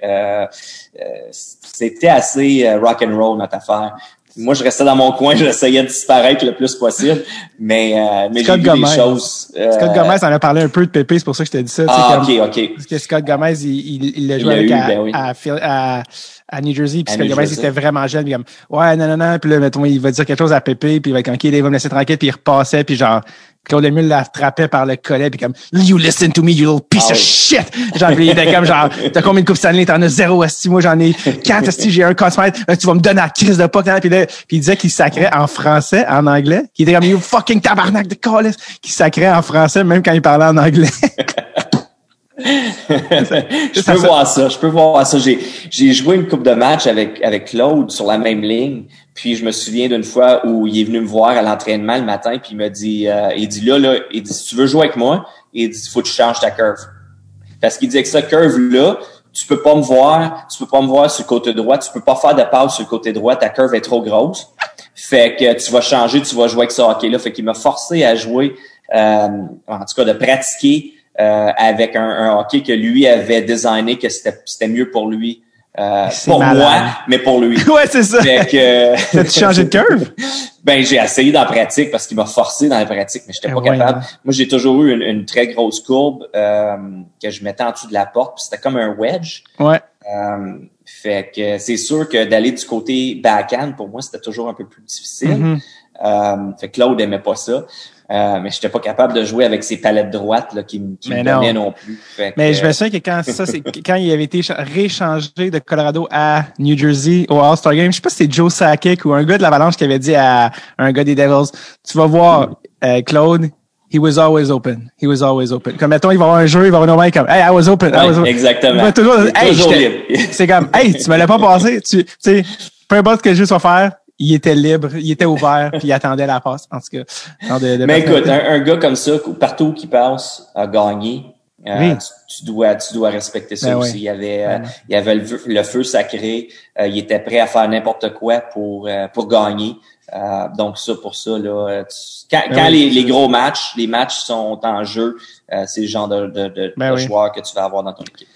C'était assez rock and roll notre affaire. Moi, je restais dans mon coin, j'essayais de disparaître le plus possible, mais, mais j'ai vu des choses. Scott Gomez en a parlé un peu de Pépé, c'est pour ça que je t'ai dit ça. Ah, ok, ok. Parce que Scott Gomez, il, il, l'a joué avec à, ben à, à, à, New Jersey, puis Scott Gomez, il était vraiment jeune, puis comme, ouais, non, non, non, puis là, mettons, il va dire quelque chose à Pépé, puis il va être OK, il va me laisser tranquille, puis il repassait, puis genre, Claude Emile l'attrapait par le collet puis comme You listen to me, you little piece of ah shit! Genre, il était comme genre T'as combien de coupes Stanley? T'en as zéro esti, moi j'en ai quatre esti, j'ai un cosmètre, tu vas me donner la crise de pas puis là, puis il disait qu'il sacrait en français, en anglais, qu'il était comme You fucking tabarnak de collet, qu'il sacrait en français même quand il parlait en anglais. je peux voir ça, je peux voir ça. J'ai, joué une coupe de match avec, avec Claude sur la même ligne. Puis je me souviens d'une fois où il est venu me voir à l'entraînement le matin, puis il m'a dit, euh, il dit là, là, il dit, si tu veux jouer avec moi, il dit, faut que tu changes ta curve. Parce qu'il dit que cette curve-là, tu peux pas me voir, tu peux pas me voir sur le côté droit, tu peux pas faire de passe sur le côté droit, ta curve est trop grosse. Fait que tu vas changer, tu vas jouer avec ce hockey-là. Fait qu'il m'a forcé à jouer, euh, en tout cas de pratiquer euh, avec un, un, hockey que lui avait designé que c'était mieux pour lui. Euh, pour moi, mais pour lui. ouais, c'est ça. Fait que, tu changé de curve? ben, j'ai essayé dans la pratique parce qu'il m'a forcé dans la pratique, mais j'étais pas eh capable. Moi, j'ai toujours eu une, une, très grosse courbe euh, que je mettais en dessous de la porte, puis c'était comme un wedge. Ouais. Euh, fait que c'est sûr que d'aller du côté backhand, pour moi, c'était toujours un peu plus difficile. Mm-hmm. euh, fait que Claude aimait pas ça. Euh, mais j'étais pas capable de jouer avec ces palettes droites là, qui, qui me donnaient non, plus. mais je me souviens que quand ça, c'est quand il avait été réchangé de Colorado à New Jersey au All-Star Game, je sais pas si c'était Joe Sakic ou un gars de l'Avalanche qui avait dit à un gars des Devils, tu vas voir euh, Claude, he was always open. He was always open. Comme mettons, il va avoir un jeu, il va avoir un moment comme Hey, I was open. I was open. Exactement. toujours, hey, toujours libre. C'est comme Hey, tu me l'as pas passé. Tu sais, peu importe ce que le jeu soit faire, il était libre, il était ouvert, puis il attendait la passe. En tout cas, mais écoute, un, gars comme ça, partout qui passe, a gagné. Euh, tu, dois, tu dois respecter ça ben aussi. Il y avait, euh, il y avait le, feu sacré. Euh, il était prêt à faire n'importe quoi pour pour gagner. donc ça, pour ça là, quand, ben quand les, les, gros matchs, les matchs sont en jeu, c'est le genre de, de, de, ben joueur que tu vas avoir dans ton équipe.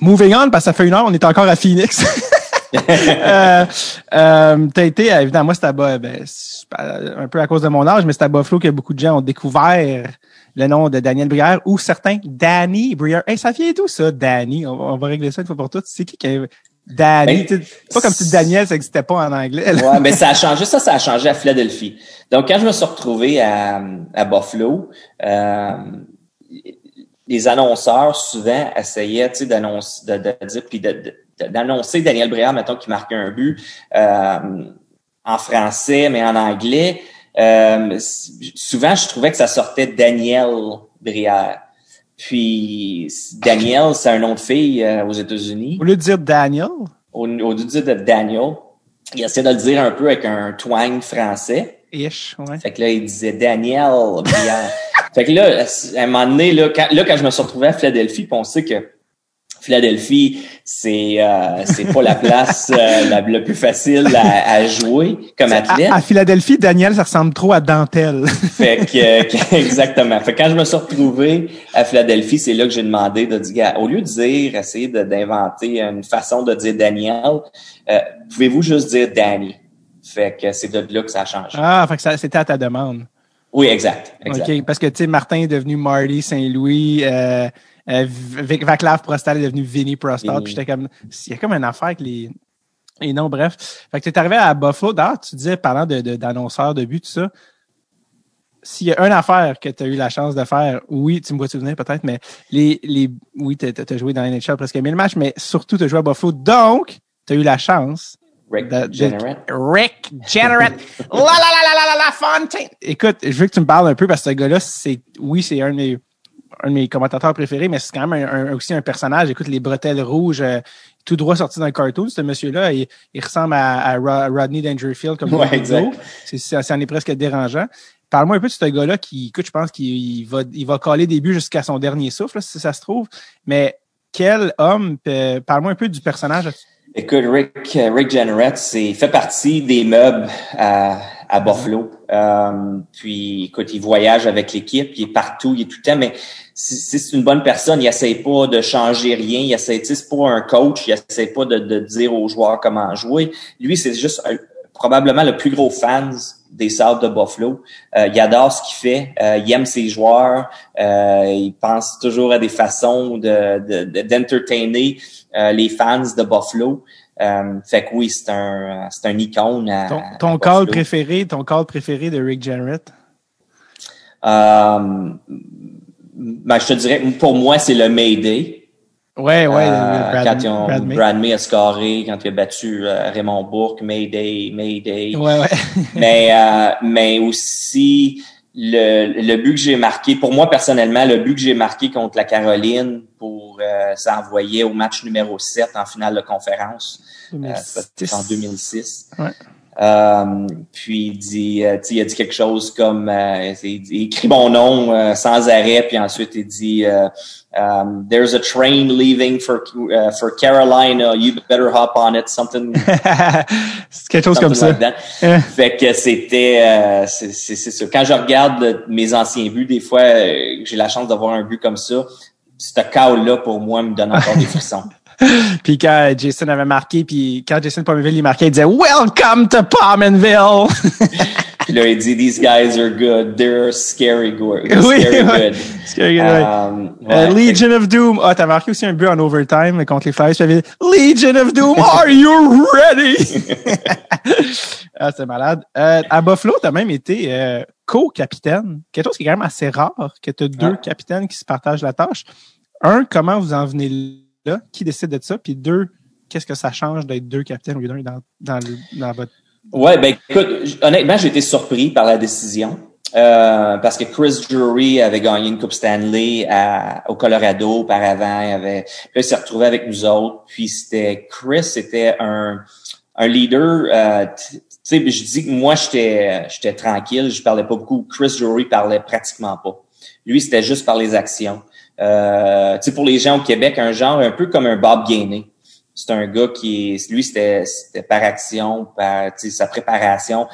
Moving on, parce que ça fait une heure, on est encore à Phoenix. euh, euh, t'as été, évidemment, moi, c'était à ben, un peu à cause de mon âge, mais c'était à Buffalo que beaucoup de gens ont découvert le nom de Daniel Brière ou certains Danny Brière. Hey, ça vient d'où ça, Danny? On, va régler ça une fois pour toutes. C'est qui qui a... Danny, ben, pas comme si Daniel, ça n'existait pas en anglais. Ouais, mais ça a changé, ça, ça a changé à Philadelphie. Donc, quand je me suis retrouvé à, à Buffalo, euh, les annonceurs souvent essayaient, d'annoncer, de, de, dire, puis de d'annoncer Daniel Brière, mettons, qui marquait un but euh, en français, mais en anglais. Euh, souvent, je trouvais que ça sortait Daniel Brière. Puis Daniel, c'est un nom de fille euh, aux États-Unis. Au lieu de dire Daniel? Au, lieu de dire Daniel, il essaie de le dire un peu avec un twang français. Ish, ouais. Fait que là, il disait Daniel Brière. fait que là, à un moment donné, là, quand, là, quand je me suis retrouvé à Philadelphie, puis on sait que Philadelphie, c'est euh, c'est pas la place euh, la, plus facile à, jouer comme athlète. À, Philadelphie, Daniel, ça ressemble trop à dentelle. fait que, exactement. Fait quand je me suis retrouvé à Philadelphie, c'est là que j'ai demandé de dire, au lieu de dire, essayer d'inventer une façon de dire Daniel, euh, pouvez-vous juste dire Danny? Fait que c'est de là que ça a changé. Ah, fait que c'était à ta demande. Oui, exact. exact. OK, parce que, tu sais, Martin est devenu Marty Saint-Louis. Euh, euh, Vaclav Prostal est devenu Vinny Prostal. Puis j'étais comme, il y a comme une affaire avec les, Et non, bref. Fait que tu es arrivé à Buffalo. D'ailleurs, tu disais, parlant de, d'annonceurs de, but, tout ça, s'il y a une affaire que tu as eu la chance de faire, oui, tu me vois souvenir peut-être, mais les, les, oui, tu as, joué dans NHL presque 1000 matchs, mais surtout tu as joué à Buffalo. Donc, tu as eu la chance. Rick Generate. Rick Generate. la, la, la, la, la, la, la, Fontaine. Écoute, je veux que tu me parles un peu parce que ce gars-là, c'est, oui, c'est un de mes, un de mes commentateurs préférés, mais c'est quand même un, aussi un personnage. Écoute, les bretelles rouges, euh, tout droit sorti d'un cartoon. Ce monsieur-là, il, ressemble à, Rodney Dangerfield comme ouais, exact. C'est, ça en est presque dérangeant. Parle-moi un peu de ce gars-là qui, écoute, je pense qu'il va, il va coller des buts jusqu'à son dernier souffle, si ça se trouve. Mais quel homme, parle-moi un peu du personnage. Écoute, Rick, Rick c'est fait partie des meubles à, à Buffalo. Euh, puis, écoute, il voyage avec l'équipe, il est partout, il est tout le temps, mais si c'est une bonne personne, il essaie pas de changer rien, il essaie, c'est pas un coach, il essaie pas de, de dire aux joueurs comment jouer. Lui, c'est juste probablement le plus gros fan des South de Buffalo. Euh, il adore ce qu'il fait, euh, il aime ses joueurs, euh, il pense toujours à des façons de d'entertainer de, les fans de Buffalo. Fait que oui, c'est un c'est un icône. À, ton ton call préféré, ton call préféré de Rick Jarrett? ben, je te dirais, pour moi, c'est le Mayday. Ouais, ouais. Euh, quand ils ont, Brad, May. Brad May a scoré, quand il a battu euh, Raymond Bourque, Mayday, Mayday. Ouais, ouais. mais, euh, mais aussi le, le but que j'ai marqué, pour moi personnellement, le but que j'ai marqué contre la Caroline pour euh, s'envoyer au match numéro 7 en finale de conférence. 2006. en 2006. Ouais. Euh, puis il dit, euh, il a dit quelque chose comme, euh, il, écrit mon nom euh, sans arrêt, puis ensuite il dit, um, "There's a train leaving for for Carolina. You better hop on it." Something. c'est quelque chose comme ça. fait que c'était, c'est c'est ça. Quand je regarde mes anciens buts, des fois, j'ai la chance d'avoir un but comme ça. Ce cas là pour moi me donne encore des frissons. puis quand Jason avait marqué, puis quand Jason Pominville il marquait, il disait Welcome to Pominville. puis là, il dit These guys are good. They're scary good. oui, scary good. Scary good. Um, uh, Legion of Doom. Ah, oh, t'as marqué aussi un but en overtime contre les Flyers. Tu avais Legion of Doom, are you ready? ah, c'est malade. Euh, à Buffalo, t'as même été euh, co-capitaine. Quelque chose qui est quand même assez rare, que tu deux capitaines qui se partagent la tâche. Un, comment vous en venez qui décide de ça? Puis deux, qu'est-ce que ça change d'être deux capitaines au lieu d'un dans, votre. Ouais, ben écoute, honnêtement, j'ai été surpris par la décision. Euh, parce que Chris Drury avait gagné une Coupe Stanley au Colorado auparavant. Il puis il s'est retrouvé avec nous autres. Puis c'était Chris, c'était un, leader. Euh, tu sais, je dis que moi j'étais j'étais tranquille, je parlais pas beaucoup. Chris Drury parlait pratiquement pas. Lui, c'était juste par les actions. Euh, pour les gens au Québec, un genre un peu comme un Bob Gainey. C'est un gars qui lui, c'était par action, par sa préparation.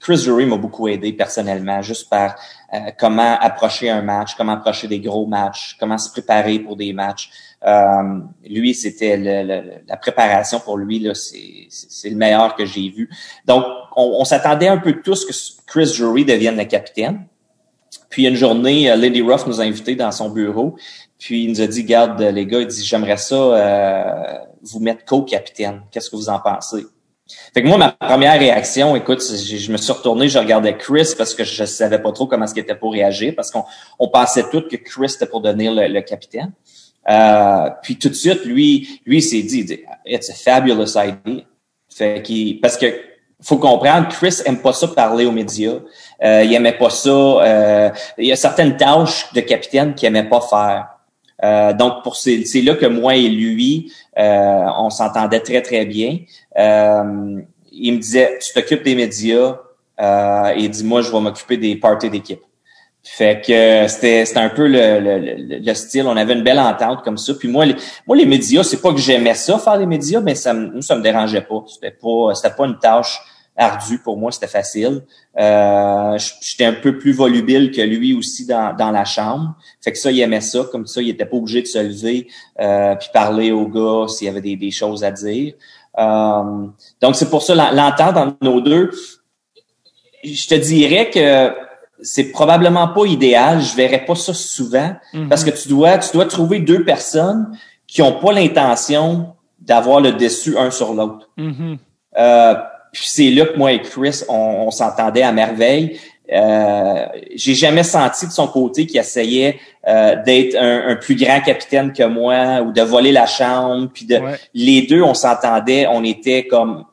Chris Jury m'a beaucoup aidé personnellement, juste par euh, comment approcher un match, comment approcher des gros matchs, comment se préparer pour des matchs. Euh, lui, c'était la préparation pour lui, c'est le meilleur que j'ai vu. Donc, on, on s'attendait un peu tous que Chris Jury devienne le capitaine. Puis une journée, euh, Lady Ruff nous a invités dans son bureau. Puis il nous a dit, garde les gars, il dit, j'aimerais ça euh, vous mettre co-capitaine. Qu'est-ce que vous en pensez? Fait que moi, ma première réaction, écoute, je, me suis retourné, je regardais Chris parce que je savais pas trop comment ce qu'il était pour réagir, parce qu'on on pensait tous que Chris était pour devenir le, capitaine. Euh, puis tout de suite, lui, lui s'est dit, dit, it's a fabulous idea. Fait qu'il, parce que faut comprendre, Chris aime pas ça parler aux médias. Euh, il aimait pas ça. Euh, il y a certaines tâches de capitaine qu'il aimait pas faire. Euh, donc pour c'est là que moi et lui, euh, on s'entendait très très bien. Euh, il me disait, tu t'occupes des médias. Euh, et il dit, moi je vais m'occuper des parties d'équipe. Fait que c'était c'était un peu le, le, le, style. On avait une belle entente comme ça. Puis moi, les, moi les médias, c'est pas que j'aimais ça faire les médias, mais ça me ça me dérangeait pas. C'était pas c'était pas une tâche ardue pour moi. C'était facile. Euh, J'étais un peu plus volubile que lui aussi dans, dans la chambre. Fait que ça, il aimait ça. Comme ça, il était pas obligé de se lever euh, puis parler aux gars s'il y avait des, des choses à dire. Euh, donc c'est pour ça l'entente entre nos deux. Je te dirais que c'est probablement pas idéal. Je verrais pas ça souvent Mhm. parce que tu dois, tu dois trouver deux personnes qui ont pas l'intention d'avoir le dessus un sur l'autre. Mhm. Euh, puis c'est là que moi et Chris, on, on s'entendait à merveille. Euh, j'ai jamais senti de son côté qu'il essayait euh, d'être un, un plus grand capitaine que moi ou de voler la chambre. Puis de, Ouais. les deux, on s'entendait, on était comme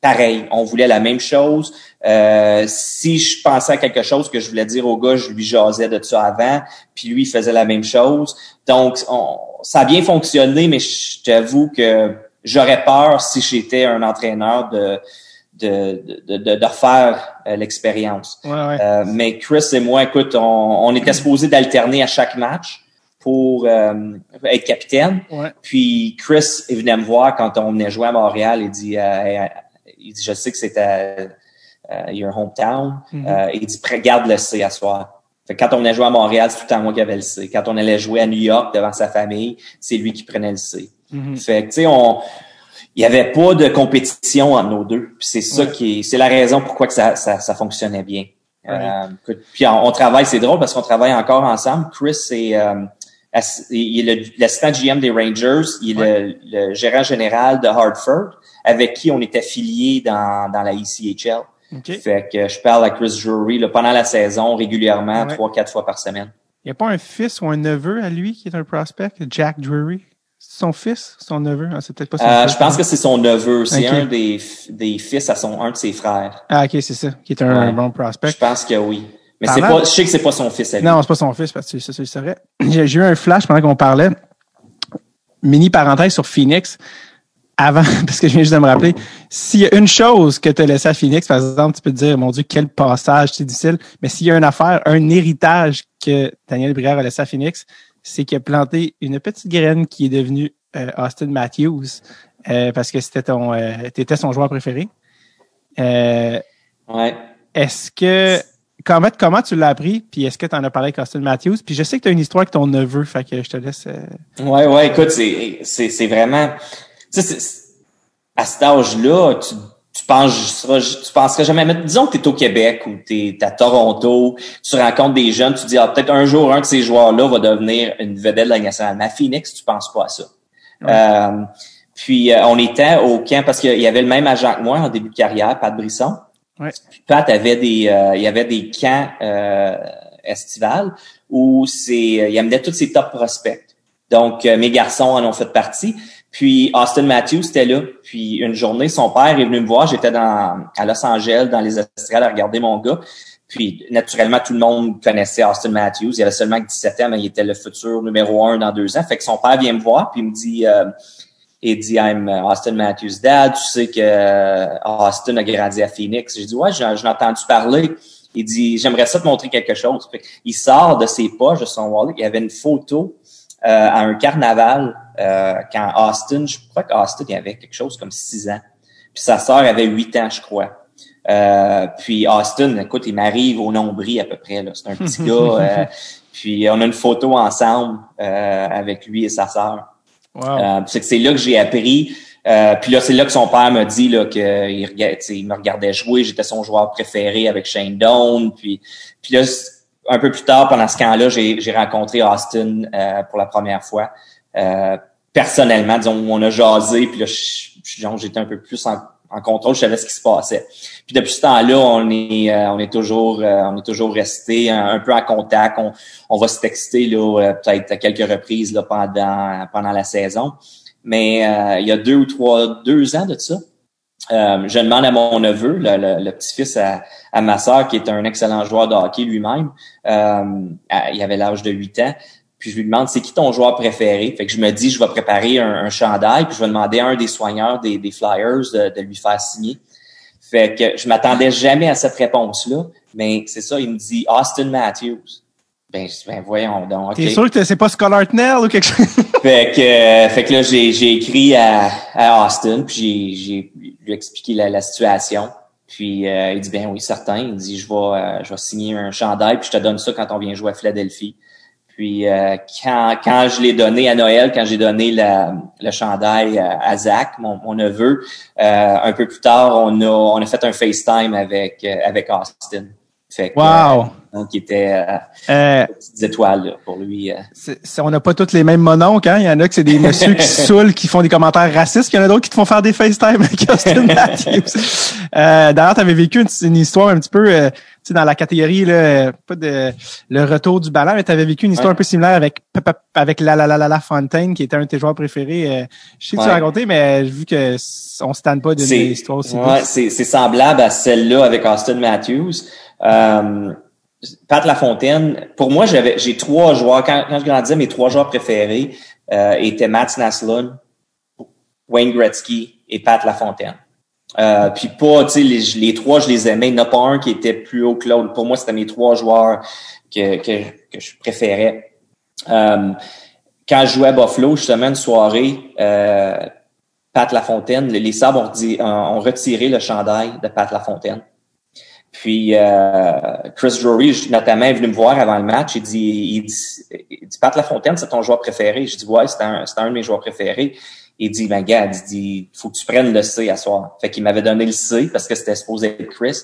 pareil. On voulait la même chose. Euh, si je pensais à quelque chose que je voulais dire au gars, je lui jasais de ça avant, puis lui il faisait la même chose. Donc on- ça a bien fonctionné, mais je t'avoue que j'aurais peur si j'étais un entraîneur de de, de, de, de refaire euh, l'expérience. Ouais, ouais. Euh, mais Chris et moi, écoute, on, on était supposé d'alterner à chaque match pour euh, être capitaine. ouais. Puis Chris il venait me voir quand on venait jouer à Montréal. Il dit, euh, il dit je sais que c'est euh, your hometown. Mhm. Euh, il dit, Pré- garde le C à soir. Fait que quand on venait jouer à Montréal, c'est tout le temps moi qui avais le C. Quand on allait jouer à New York devant sa famille, c'est lui qui prenait le C. Mhm. Fait que, tu sais, on, il y avait pas de compétition entre nos deux. C'est ça Ouais. qui est, c'est la raison pourquoi que ça, ça, ça fonctionnait bien. Ouais. Euh, puis on, on travaille, c'est drôle parce qu'on travaille encore ensemble. Chris est, euh, il est le- l'assistant GM des Rangers, il est le, le gérant général de Hartford, avec qui on est affilié dans, dans la ECHL. Fait que je parle à Chris Drury là, pendant la saison, régulièrement, trois, quatre fois par semaine. Il n'y a pas un fils ou un neveu à lui qui est un prospect, Jack Drury? C'est son fils, son neveu? Ah, c'est peut-être pas son Euh, fils. je pense que c'est son neveu. C'est un des, des fils à son, un de ses frères. Ah, ok, c'est ça, qui est un Ouais. bon prospect. Je pense que oui. Mais c'est pas, je sais que c'est pas son fils à lui. Non, c'est pas son fils, parce que c'est vrai. J'ai j'ai eu un flash pendant qu'on parlait. Mini parenthèse sur Phoenix. Avant, parce que je viens juste de me rappeler, s'il y a une chose que tu as laissé à Phoenix, par exemple, tu peux te dire, mon Dieu, quel passage, c'est difficile. Mais s'il y a une affaire, un héritage que Daniel Brière a laissé à Phoenix, c'est qu'il a planté une petite graine qui est devenue euh, Austin Matthews, euh, parce que c'était ton, euh, t'étais son joueur préféré. Euh, Ouais. est-ce que comment, comment tu l'as appris? Puis est-ce que tu en as parlé avec Austin Matthews? Puis je sais que tu as une histoire avec ton neveu, fait que je te laisse. euh, Ouais, ouais, écoute, c'est, c'est, c'est vraiment, à cet âge-là, tu, tu penses, tu penserais jamais, mais disons que tu es au Québec ou tu es à Toronto, tu rencontres des jeunes, tu dis, ah, peut-être un jour, un de ces joueurs-là va devenir une vedette de la nationale. Mais à Phoenix, tu penses pas à ça? Euh, puis, euh, on était au camp parce qu'il y avait le même agent que moi en début de carrière, Pat Brisson. Ouais. Puis Pat avait des, euh, il y avait des camps euh, estivales où c'est, il amenait tous ses top prospects. Donc, euh, mes garçons en ont fait partie. Puis Austin Matthews était là. Puis une journée, son père est venu me voir. J'étais dans à Los Angeles, dans les estrades, à regarder mon gars. Puis naturellement, tout le monde connaissait Austin Matthews. Il avait seulement 17 ans, mais il était le futur numéro un dans deux ans. Fait que son père vient me voir, puis il me dit, euh, il dit, I'm uh, Austin Matthews' dad. Tu sais que euh, Austin a grandi à Phoenix. J'ai dit, ouais, j'en ai entendu parler. Il dit, j'aimerais ça te montrer quelque chose. Fait il sort de ses poches, de son wallet. Il y avait une photo euh, à un carnaval euh, quand Austin, je crois qu'Austin, il avait quelque chose comme six ans. Puis sa sœur avait huit ans, je crois. Euh, puis Austin, écoute, il m'arrive au nombril à peu près. C'est un petit gars. euh, puis on a une photo ensemble euh, avec lui et sa sœur. Wow. Euh, c'est que c'est là que j'ai appris. Euh, puis là, c'est là que son père m'a dit là, qu'il il me regardait jouer. J'étais son joueur préféré avec Shane Doan. Puis, puis là, un peu plus tard, pendant ce camp-là, j'ai rencontré Austin euh, pour la première fois. Euh, personnellement, disons, on a jasé. Puis là, j'étais un peu plus en, en contrôle. Je savais ce qui se passait. Puis depuis ce temps-là, on est, euh, on est toujours, euh, on est toujours resté un, un peu en contact. On, on va se texter là, euh, peut-être à quelques reprises là, pendant, pendant la saison. Mais euh, il y a deux ou trois, deux ans de ça, euh, je demande à mon neveu, le, petit-fils à, à ma sœur, qui est un excellent joueur de hockey lui-même, euh, il avait l'âge de 8 ans, puis je lui demande c'est qui ton joueur préféré? Fait que je me dis je vais préparer un, un chandail, puis je vais demander à un des soigneurs des, des Flyers de, de lui faire signer. Fait que je m'attendais jamais à cette réponse-là, mais c'est ça, il me dit Austin Matthews. Ben, je dis, ben voyons donc. T'es sûr que c'est pas Scott Hartnell ou quelque chose? Fait que, euh, fait que là, j'ai, j'ai écrit à, à Austin, puis j'ai, j'ai lui expliqué la, la situation. Puis euh, il dit, ben oui, certain. Il dit, je vais, euh, je vais signer un chandail, puis je te donne ça quand on vient jouer à Philadelphie. Puis euh, quand, quand je l'ai donné à Noël, quand j'ai donné la, le chandail à, à Zach, mon, mon neveu, euh, un peu plus tard, on a, on a fait un FaceTime avec, euh, avec Austin. Fait que, Wow! Donc, il était euh, Euh, petites étoiles là, pour lui. euh. c'est- c'est- on n'a pas tous les mêmes mononcles, hein. Il y en a que c'est des messieurs qui saoulent, qui font des commentaires racistes, puis il y en a d'autres qui te font faire des FaceTime avec Austin Matthews. Euh, D'ailleurs, tu avais vécu une, une histoire un petit peu, euh, tu sais, dans la catégorie, là, euh, pas de le retour du ballon, mais tu avais vécu une histoire Ouais. un peu similaire avec avec la la la la la Fontaine, qui était un de tes joueurs préférés. Euh, je sais que tu l'as raconté, mais vu que on se tanne pas d'une histoire aussi. ouais, c'est semblable à celle-là avec Austin Matthews. Euh, Pat Lafontaine, pour moi, j'avais j'ai trois joueurs. Quand, quand je grandissais, mes trois joueurs préférés euh, étaient Matt Naslund, Wayne Gretzky et Pat Lafontaine. Euh, puis pas, tu sais, les, les trois, je les aimais. Il n'y en a pas un qui était plus haut que l'autre. Pour moi, c'était mes trois joueurs que, que, que je préférais. Euh, quand je jouais à Buffalo, justement, une soirée, euh, Pat Lafontaine, les les Sabres ont, ont- ont retiré le chandail de Pat Lafontaine. Puis euh, Chris Drury, notamment, est venu me voir avant le match. Il dit, il dit, il dit Pat Lafontaine, c'est ton joueur préféré. Je dis ouais, c'est un, un de mes joueurs préférés. Il dit, ben gars, il dit, faut que tu prennes le C à soir. Fait qu'il m'avait donné le C parce que c'était supposé être Chris.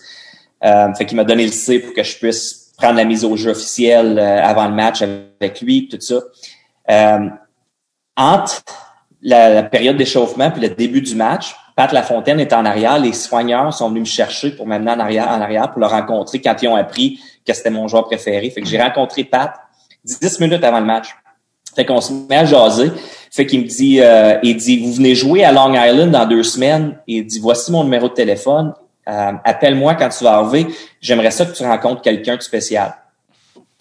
Euh, fait qu'il m'a donné le C pour que je puisse prendre la mise au jeu officielle euh, avant le match avec lui, tout ça. Euh, entre la, la période d'échauffement puis le début du match, Pat Lafontaine est en arrière. Les soigneurs sont venus me chercher pour m'amener en arrière, en arrière pour le rencontrer quand ils ont appris que c'était mon joueur préféré. Fait que j'ai rencontré Pat dix minutes avant le match. Fait qu'on se met à jaser. Fait qu'il me dit, euh, il dit, vous venez jouer à Long Island dans deux semaines. Il dit, voici mon numéro de téléphone. Euh, appelle-moi quand tu vas arriver. J'aimerais ça que tu rencontres quelqu'un de spécial.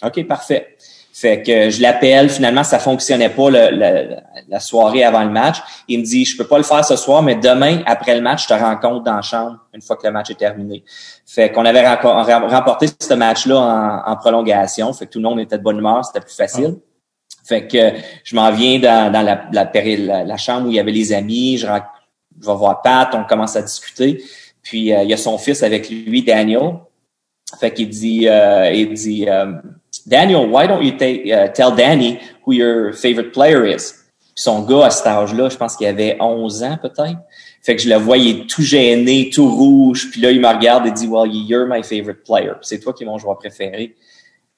OK, parfait. Fait que je l'appelle. Finalement, ça fonctionnait pas la soirée avant le match. Il me dit, je peux pas le faire ce soir, mais demain, après le match, je te rencontre dans la chambre une fois que le match est terminé. Fait qu'on avait remporté ce match-là en, prolongation. Fait que tout le monde était de bonne humeur, c'était plus facile. Fait que je m'en viens dans, la, la, chambre où il y avait les amis. Je vais voir Pat, on commence à discuter. Puis euh, il y a son fils avec lui, Daniel. Fait qu'il dit, euh, il dit, euh, Daniel, why don't you take, uh, tell Danny who your favorite player is? Son gars à cet âge-là, je pense qu'il avait 11 ans peut-être. Fait que je le vois, il est tout gêné, tout rouge. Puis là, il me regarde et dit, well, you're my favorite player. C'est toi qui es mon joueur préféré.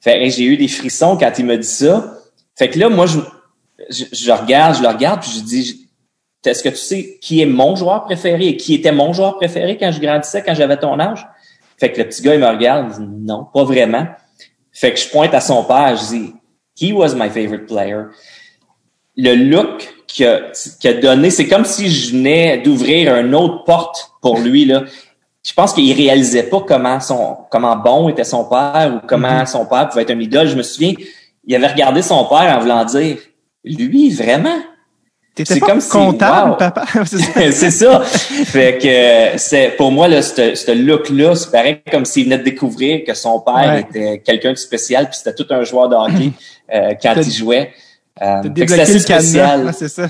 Fait que j'ai eu des frissons quand il me dit ça. Fait que là, moi, je, je, je regarde, je le regarde, puis je dis, est-ce que tu sais qui est mon joueur préféré et qui était mon joueur préféré quand je grandissais, quand j'avais ton âge? Fait que le petit gars, il me regarde, il dit, non, pas vraiment. Fait que je pointe à son père, je dis, he was my favorite player. Le look qu'il a, donné, c'est comme si je venais d'ouvrir une autre porte pour lui, là. Je pense qu'il réalisait pas comment son, comment bon était son père ou comment son père pouvait être un idole. Je me souviens, il avait regardé son père en voulant dire, lui, vraiment? T'étais c'est pas comme si- comptable, wow. papa? C'est ça. Fait que euh, c'est pour moi là, ce ce look-là, c'est pareil comme s'il venait de découvrir que son père Ouais. était quelqu'un de spécial, puis c'était tout un joueur de hockey euh, quand il jouait. Euh, T'as débloqué le cadenas. spécial. C'est ça.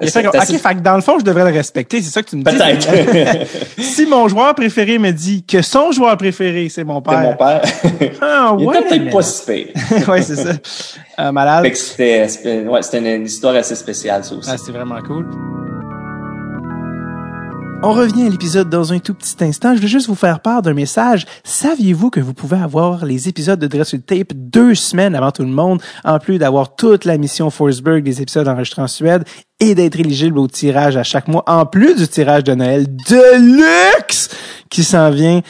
Il C'est fait OK, fait que dans le fond, je devrais le respecter. C'est ça que tu me dis. Peut-être. si mon joueur préféré me dit que son joueur préféré, c'est mon père. mon père. Ah, il ouais, peut-être pas si pire. ouais, c'est ça. Euh, malade. C'était ouais, une, une histoire assez spéciale, ça aussi. Ah, c'est vraiment cool. On revient à l'épisode dans un tout petit instant. Je veux juste vous faire part d'un message. Saviez-vous que vous pouvez avoir les épisodes de Dress Tape deux semaines avant tout le monde, en plus d'avoir toute la mission Forsberg des épisodes enregistrés en Suède et d'être éligible au tirage à chaque mois, en plus du tirage de Noël de luxe qui s'en vient?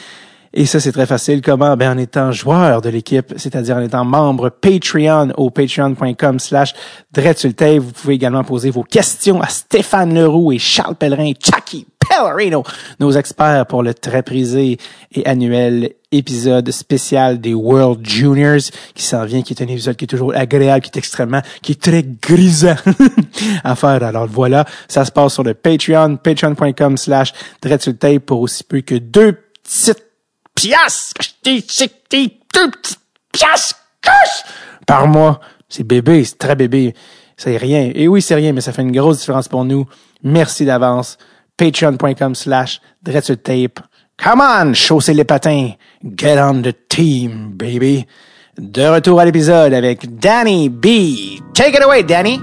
Et ça, c'est très facile. Comment? Ben, en étant joueur de l'équipe, c'est-à-dire en étant membre Patreon au patreon.com slash. Vous pouvez également poser vos questions à Stéphane Leroux et Charles Pellerin, Chucky Pellerino, nos experts pour le très prisé et annuel épisode spécial des World Juniors qui s'en vient, qui est un épisode qui est toujours agréable, qui est extrêmement, qui est très grisant à faire. Alors voilà, ça se passe sur le Patreon, patreon.com slash Dretsultave pour aussi peu que deux petites piastres, deux petites piastres par mois. C'est bébé, c'est très bébé. C'est rien. Et oui, c'est rien, mais ça fait une grosse différence pour nous. Merci d'avance. Patreon.com slash tape. Come on, chausser les patins. Get on the team, baby. De retour à l'épisode avec Danny B. Take it away, Danny.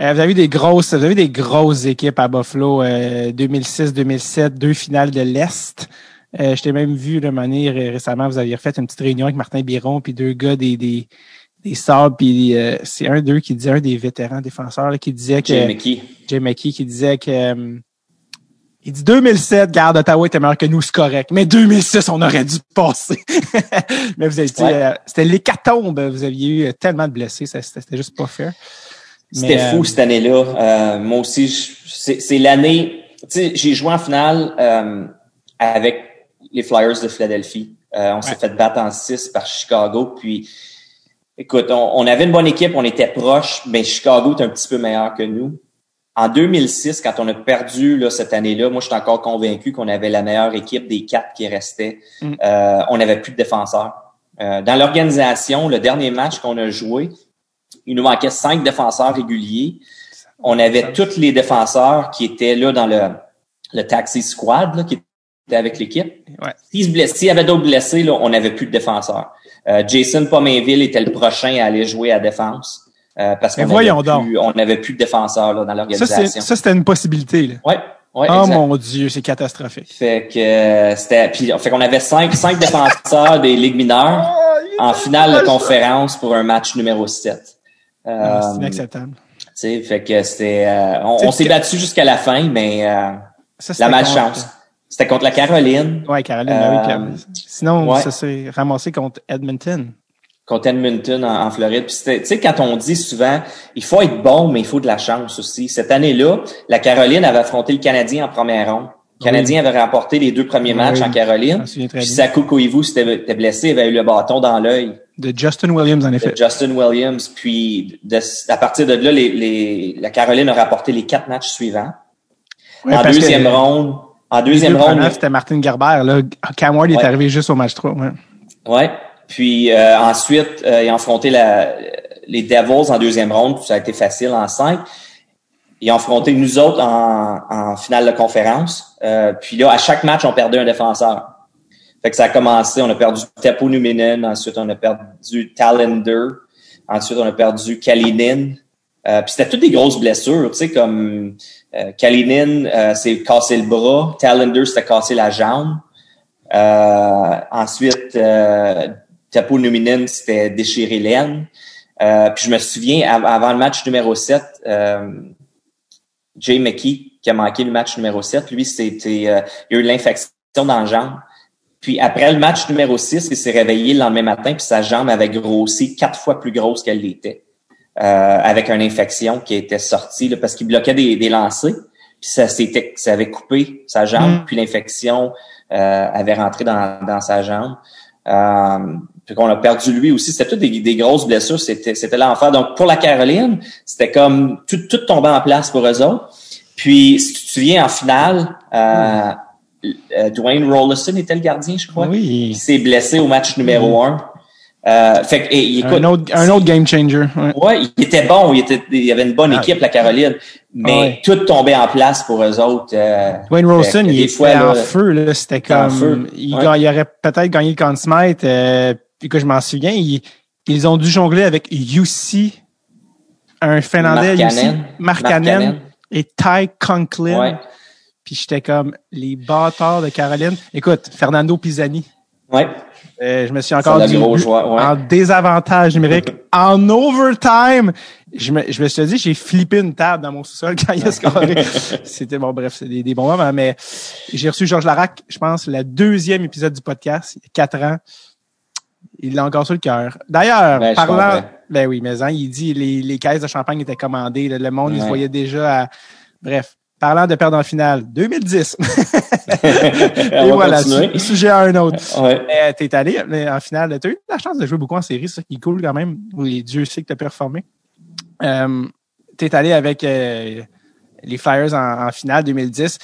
Euh, vous avez des grosses, vous avez des grosses équipes à Buffalo, euh, 2006-2007, deux finales de l'Est. Euh, je t'ai même vu de manière récemment, vous aviez refait une petite réunion avec Martin Biron puis deux gars des des des Sabres puis euh, c'est un d'eux qui disait un des vétérans défenseurs là, qui disait que Jay McKee. Jay McKee qui disait que euh, il dit 2007, garde Ottawa était meilleur que nous, c'est correct. Mais 2006, on aurait dû passer. mais vous avez dit, Ouais. euh, c'était l'hécatombe. Vous aviez eu tellement de blessés, ça, c'était juste pas fair. C'était fou euh, cette année-là. Euh, moi aussi, c'est l'année. Tu sais, j'ai joué en finale euh, avec les Flyers de Philadelphie. Euh, on s'est Ouais. fait battre en 6 par Chicago. Puis, écoute, on, on avait une bonne équipe, on était proches, mais Chicago est un petit peu meilleur que nous. En 2006, quand on a perdu là, cette année-là, moi, je suis encore convaincu qu'on avait la meilleure équipe des quatre qui restaient. Mm. Euh, on n'avait plus de défenseurs. Euh, dans l'organisation, le dernier match qu'on a joué, il nous manquait cinq défenseurs réguliers. On avait tous les défenseurs qui étaient là dans le, le taxi squad, là, qui étaient avec l'équipe. Ouais. S'il se blesse- s'il y avait d'autres blessés, là, on n'avait plus de défenseurs. Euh, Jason Pomainville était le prochain à aller jouer à défense. euh, parce qu'on voyons avait plus- on n'avait plus de défenseurs là, dans c'est- l'organisation. ça, c'était une possibilité. Là. Ouais, ouais, oh exact. mon Dieu, c'est catastrophique. Fait que euh, c'était puis fait qu'on avait cinq cinq défenseurs des ligues mineures en finale de conférence pour un match numéro 7. Ah, c'est Euh, inacceptable. tu sais, fait que c'était euh, on, C'est on s'est battu jusqu'à la fin mais euh, la malchance. C'était contre la Caroline, Ouais, Caroline, ben oui, Euh, euh, Sinon, ouais. ça s'est ramassé contre Edmonton. contre Edmonton en, en Floride. Puis tu sais quand on dit souvent il faut être bon mais il faut de la chance aussi. Cette année-là, la Caroline avait affronté le Canadien en première ronde. Le Canadien avait remporté les deux premiers Oui, matchs en Caroline. Puis. Saku Koivu s'était était blessé, il avait eu le bâton dans l'œil. De Justin Williams, en effet. de Justin Williams. Puis de, à partir de là, les, les- la Caroline a rapporté les quatre matchs suivants. En que deuxième ronde, en deuxième deux ronde, c'était Martin Gerber. Là. Cam Ward est arrivé juste au match 3. Ouais. ouais. Puis euh, ensuite, euh, ils ont affronté la, les Devils en deuxième ronde. puis Ça a été facile en cinq. Ils ont affronté nous autres en, en finale de conférence. Euh, puis là, à chaque match, on perdait un défenseur. Fait que ça a commencé, on a perdu Tepo Numinen, ensuite on a perdu Talender, ensuite on a perdu Kalinin. Euh, puis c'était toutes des grosses blessures, tu sais, comme euh, Kalinin euh, s'est cassé le bras, Talender s'était cassé la jambe. Euh, ensuite, euh, Tepo Numinen s'était déchiré l'aine. Euh, puis je me souviens, av- avant le match numéro 7, euh, Jay McKee, qui a manqué le match numéro 7, lui, c'était euh, il a eu l'infection dans la jambe. Puis après le match numéro 6, il s'est réveillé le lendemain matin, puis sa jambe avait grossi quatre fois plus grosse qu'elle l'était, euh, avec une infection qui était sortie là, parce qu'il bloquait des, des lancers. Puis ça s'était, ça avait coupé sa jambe, Mm. puis l'infection euh, avait rentré dans, dans sa jambe. Euh, puis qu'on a perdu lui aussi. C'était toutes des, des grosses blessures. C'était, c'était l'enfer. Donc pour la Caroline, c'était comme tout, tout tombait en place pour eux autres. Puis si tu te souviens en finale, euh, euh, Dwayne Rollison était le gardien, je crois. Oui. Il s'est blessé au match numéro un. Euh, fait écoute, Un autre, un autre game changer. Ouais. Ouais, il était bon, il, était, il y avait une bonne Ah. équipe, la Caroline, mais Ouais. tout tombait en place pour eux autres. euh, Dwayne Rolson, il était fois, là, en feu. Là. C'était comme... feu. Il, Ouais. ga- il aurait peut-être gagné le Conn Smythe. Euh, puis que je m'en souviens, ils, ils ont dû jongler avec UC, un Finlandais, Markkanen. Markkanen et Ty Conklin. Puis j'étais comme les bâtards de Caroline. Écoute, Fernando Pisani. Ouais. Euh, je me suis encore dit ouais. en désavantage numérique, en overtime. Je me, je me suis dit, j'ai flippé une table dans mon sous-sol quand il a scoré. C'était bon, bref, c'est des, des bons moments, mais j'ai reçu Georges Larac, je pense, le deuxième épisode du podcast, il y a quatre ans. Il l'a encore sur le cœur. D'ailleurs, Ben, parlant, ben oui, mais hein, il dit les, les caisses de champagne étaient commandées, le, le monde, il se voyait déjà à, bref. Parlant de perdre en finale, 2010. On Et voilà, continuer. su- sujet à un autre. Ouais. Mais t'es allé mais en finale. Tu as eu la chance de jouer beaucoup en série, c'est ça qui est cool quand même. Oui, Dieu sait que t'as performé. Euh, t'es allé avec euh, les Flyers en, en finale 2010.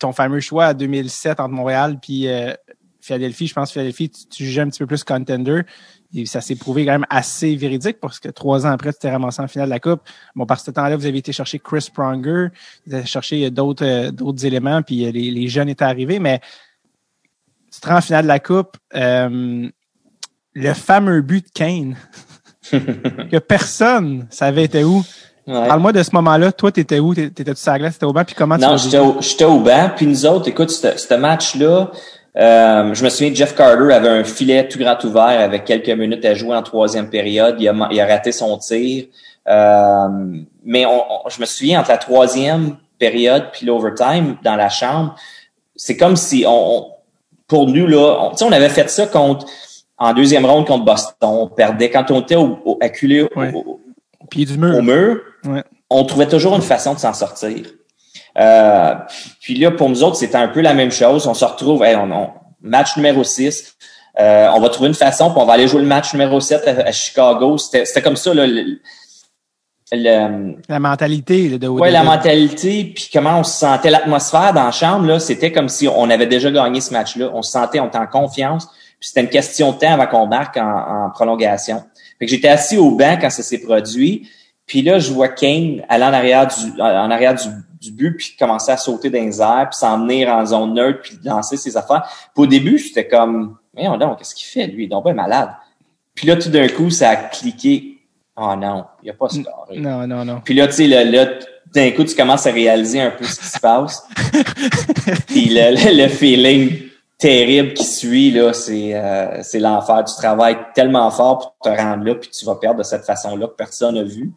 Ton fameux choix à 2007 entre Montréal puis euh, Philadelphie. Je pense que Philadelphie, tu, tu jugeais un petit peu plus contender. Et ça s'est prouvé quand même assez véridique parce que trois ans après, tu t'es ramassé en finale de la Coupe. Bon, par ce temps-là, vous avez été chercher Chris Pronger, vous avez cherché d'autres euh, d'autres éléments, puis euh, les, les jeunes étaient arrivés, mais tu te rends en finale de la Coupe. euh, le fameux but de Kane, que personne savait était où. Parle-moi de ce moment-là. Toi, t'étais où? T'étais-tu sur la glace? T'étais au banc? Puis comment non, tu Non, j'étais au, banc. Puis nous autres, écoute, ce match-là, euh, je me souviens, Jeff Carter avait un filet tout grand ouvert avec quelques minutes à jouer en troisième période. Il a, il a raté son tir. Euh, mais on, je me souviens, entre la troisième période puis l'overtime dans la chambre, c'est comme si on, pour nous, là, on, on avait fait ça contre en deuxième ronde contre Boston. On perdait. Quand on était au, acculé au, Pied du mur. au mur, on trouvait toujours une façon de s'en sortir. Euh, puis là, pour nous autres, c'était un peu la même chose. On se retrouve, on, match numéro 6. Euh, on va trouver une façon, puis on va aller jouer le match numéro 7 à, Chicago. C'était comme ça, là, la mentalité de Oui, la mentalité, puis comment on se sentait, l'atmosphère dans la chambre, là, c'était comme si on avait déjà gagné ce match-là. On se sentait, on était en confiance. Puis c'était une question de temps avant qu'on marque en, prolongation. Fait que j'étais assis au banc quand ça s'est produit. Puis là, je vois Kane aller en arrière du, en arrière du, du but, puis commencer à sauter dans les airs, puis s'en venir en zone neutre, puis lancer ses affaires. Puis au début, j'étais comme, mais donc, qu'est-ce qu'il fait, lui? Il est donc pas malade. Puis là, tout d'un coup, ça a cliqué oh non, il n'y a pas scoré. Non, non, non. Puis là, tu sais, là, d'un coup, tu commences à réaliser un peu ce qui se passe. Puis le, le, feeling terrible qui suit, là, c'est euh, c'est l'enfer. Tu travailles tellement fort pour te rendre là, puis tu vas perdre de cette façon-là que personne n'a vu.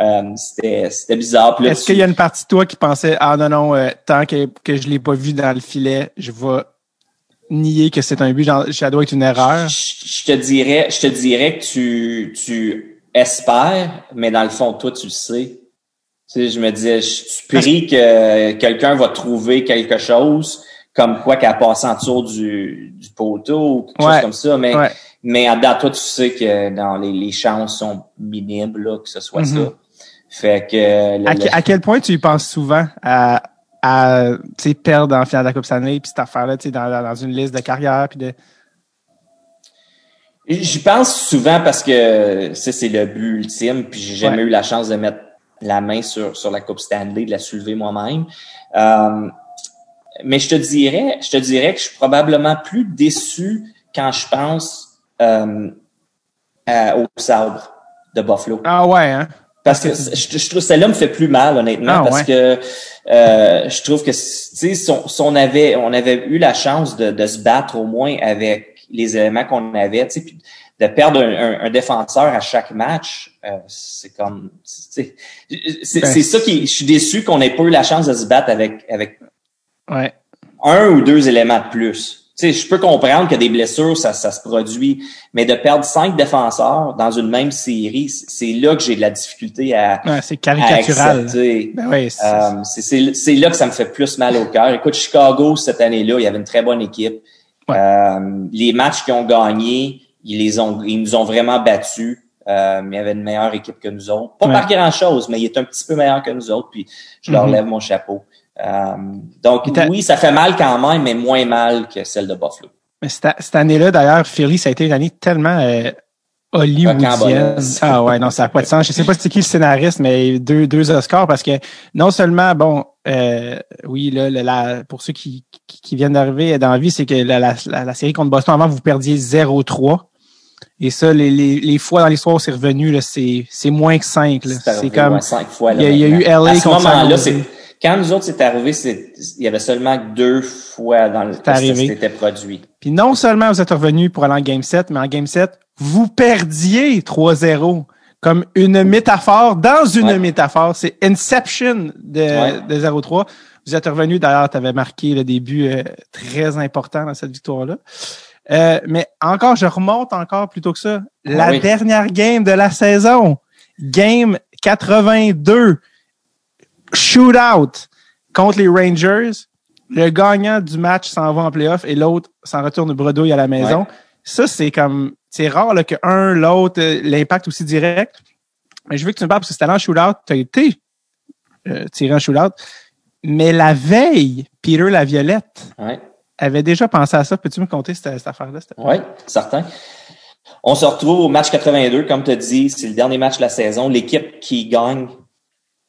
Euh, c'était bizarre. Est-ce qu'il y a une partie de toi qui pensait Ah non, non, euh, tant que, que je l'ai pas vu dans le filet, je vais nier que c'est un but, genre, ça doit être une erreur? Je, te dirais, je te dirais que tu, tu espère, mais dans le fond, toi, tu le sais. Tu sais, je me disais, je prie que quelqu'un va trouver quelque chose, comme quoi qu'elle passe en dessous du, du poteau ou quelque chose comme ça, mais, mais en toi, tu sais que dans les, les chances sont minimes, là, que ce soit mm-hmm. ça. Fait que... à, quel point tu y penses souvent à, à perdre en finale de la Coupe Stanley, puis cette affaire-là, dans, dans une liste de carrière, puis de... J'y pense souvent parce que ça, c'est le but ultime, puis j'ai jamais eu la chance de mettre la main sur, sur la Coupe Stanley, de la soulever moi-même. Euh, mais je te dirais, je te dirais que je suis probablement plus déçu quand je pense euh, au sabre de Buffalo. Ah ouais, hein? Parce que je, trouve celle-là me fait plus mal, honnêtement, ah parce que euh, je trouve que si, si, on, avait on avait eu la chance de, de se battre au moins avec les éléments qu'on avait, tu sais, puis de perdre un, défenseur à chaque match, euh, c'est comme, c'est ben, ça qui, je suis déçu qu'on n'ait pas eu la chance de se battre avec avec un ou deux éléments de plus. Tu sais, je peux comprendre que des blessures, ça, ça se produit, mais de perdre cinq défenseurs dans une même série, c'est là que j'ai de la difficulté à. c'est caricatural. Ben euh, c'est là que ça me fait plus mal au cœur. Écoute, Chicago cette année-là, il y avait une très bonne équipe. Euh, les matchs qu'ils ont gagnés, ils les ont, ils nous ont vraiment battus. Euh, il y avait une meilleure équipe que nous autres. Pas par grand chose, mais il est un petit peu meilleur que nous autres. Puis je leur mm-hmm. lève mon chapeau. Euh, donc oui, ça fait mal quand même, mais moins mal que celle de Buffalo. Mais cette, cette année-là, d'ailleurs, Philly, ça a été une année tellement euh, hollywoodienne. Ah ouais, non, ça n'a pas de sens. Je sais pas c'est qui le scénariste, mais deux, deux Oscars parce que non seulement, bon, euh, oui, là, la, pour ceux qui, qui, viennent d'arriver dans la vie, c'est que la, la, la, série contre Boston, avant, vous perdiez 0-3. Et ça, les, les, les fois dans l'histoire où c'est revenu, c'est, c'est moins que 5. C'est comme. Cinq fois, il, y a, eu LA à ce moment-là, c'est, quand nous autres, c'est arrivé, c'est, il y avait seulement deux fois dans le temps que c'était produit. Puis non seulement vous êtes revenu pour aller en Game 7, mais en Game 7, vous perdiez 3-0 comme une métaphore dans une métaphore. C'est Inception de, de 0-3. Vous êtes revenu, d'ailleurs, tu avais marqué le début euh, très important dans cette victoire-là. Euh, mais encore, je remonte encore plutôt que ça. La dernière game de la saison, game 82, shootout contre les Rangers. Le gagnant du match s'en va en playoff et l'autre s'en retourne bredouille à la maison. Ça, c'est comme c'est rare là, que un, l'autre, euh, l'impact aussi direct. Mais je veux que tu me parles parce que c'était en shootout, tu as été euh, tiré en shootout. Mais la veille, Peter la Violette avait déjà pensé à ça. Peux-tu me compter cette, affaire-là? Oui, certain. On se retrouve au match 82, comme tu as dit, c'est le dernier match de la saison. L'équipe qui gagne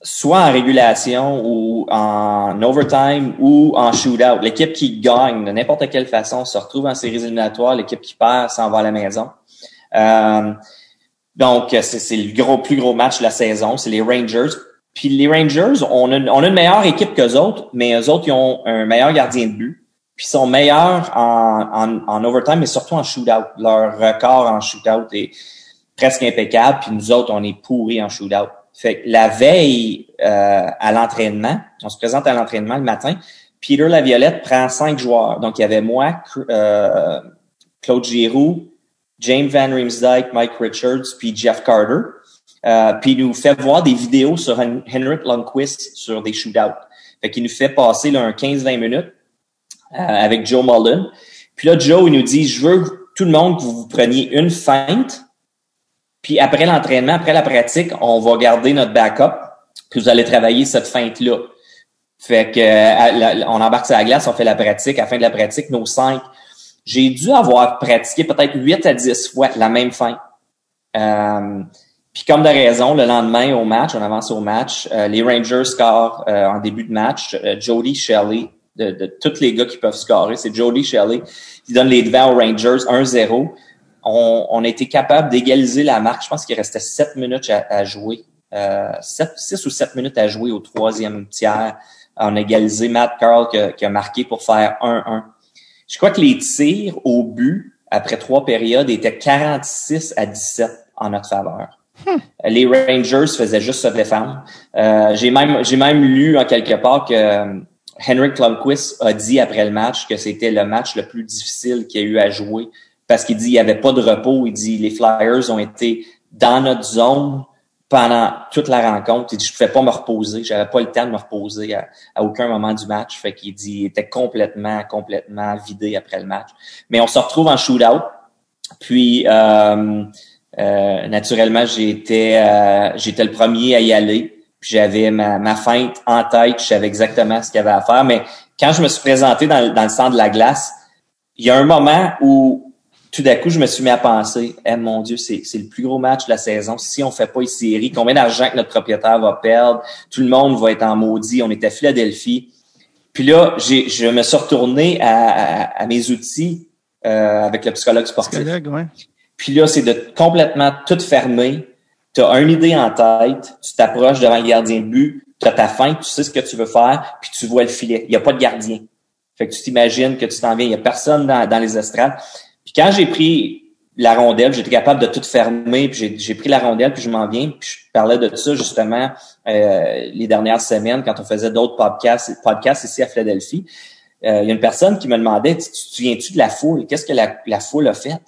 soit en régulation ou en overtime ou en shootout. L'équipe qui gagne de n'importe quelle façon se retrouve en séries éliminatoires. L'équipe qui perd s'en va à la maison. Euh, Donc, c'est le gros, plus gros match de la saison. C'est les Rangers. Puis les Rangers, on a, on a une meilleure équipe qu'eux autres, mais eux autres, ils ont un meilleur gardien de but. Puis sont meilleurs en, en, en overtime, mais surtout en shootout. Leur record en shootout est presque impeccable. Puis nous autres, on est pourris en shootout. Fait que la veille euh, à l'entraînement, on se présente à l'entraînement le matin, Peter Laviolette prend cinq joueurs. Donc, il y avait moi, euh, Claude Giroux, James Van Riemsdyk, Mike Richards, puis Jeff Carter. Euh, puis il nous fait voir des vidéos sur Henrik Lundqvist sur des shootouts. Fait qu'il nous fait passer là, un 15-20 minutes euh, avec Joe Mullen. Puis là, Joe, il nous dit, je veux tout le monde que vous preniez une feinte. Puis après l'entraînement, après la pratique, on va garder notre backup. Puis vous allez travailler cette feinte-là. Fait que euh, on embarque sur la glace, on fait la pratique. À la fin de la pratique, nos cinq, j'ai dû avoir pratiqué peut-être 8 à 10 fois la même feinte. Euh, puis comme de raison, le lendemain au match, on avance au match, euh, les Rangers scorent euh, en début de match. Euh, Jody Shelley, de, de tous les gars qui peuvent scorer, c'est Jody Shelley qui donne les devants aux Rangers 1-0. On, on, a été capable d'égaliser la marque. Je pense qu'il restait 7 minutes à, jouer. Euh, 7, 6 ou 7 minutes à jouer au troisième tiers. On a égalisé Matt Carl qui qui a marqué pour faire 1-1. Je crois que les tirs au but après trois périodes étaient 46 à 17 en notre faveur. Hmm. Les Rangers faisaient juste se défendre. Euh, j'ai même j'ai même lu en quelque part que euh, Henrik Lundqvist a dit après le match que c'était le match le plus difficile qu'il a eu à jouer parce qu'il dit il y avait pas de repos. Il dit les Flyers ont été dans notre zone pendant toute la rencontre. Il dit je pouvais pas me reposer, j'avais pas le temps de me reposer à, aucun moment du match. Fait qu'il dit il était complètement complètement vidé après le match. Mais on se retrouve en shootout. Puis euh, euh, naturellement, j'étais euh, j'étais le premier à y aller. J'avais ma, ma feinte en tête, je savais exactement ce qu'il y avait à faire. Mais quand je me suis présenté dans, dans le centre de la glace, il y a un moment où tout d'un coup, je me suis mis à penser, eh, mon Dieu, c'est, c'est le plus gros match de la saison. Si on fait pas une série, combien d'argent que notre propriétaire va perdre? Tout le monde va être en maudit. On était à Philadelphie. Puis là, j'ai, je me suis retourné à, à, mes outils euh, avec le psychologue sportif. Psychologue, ouais. Puis là, c'est de complètement tout fermer. Tu as une idée en tête, tu t'approches devant le gardien de but, tu as ta fin, tu sais ce que tu veux faire, puis tu vois le filet. Il n'y a pas de gardien. Fait que tu t'imagines que tu t'en viens, il n'y a personne dans, dans les estrades. Puis quand j'ai pris la rondelle, j'étais capable de tout fermer, puis j'ai pris la rondelle, puis je m'en viens, puis je parlais de ça justement euh, les dernières semaines quand on faisait d'autres podcasts, podcasts ici à Philadelphie. Euh, il y a une personne qui me demandait, tu te souviens-tu de la foule? Qu'est-ce que la, la foule a fait?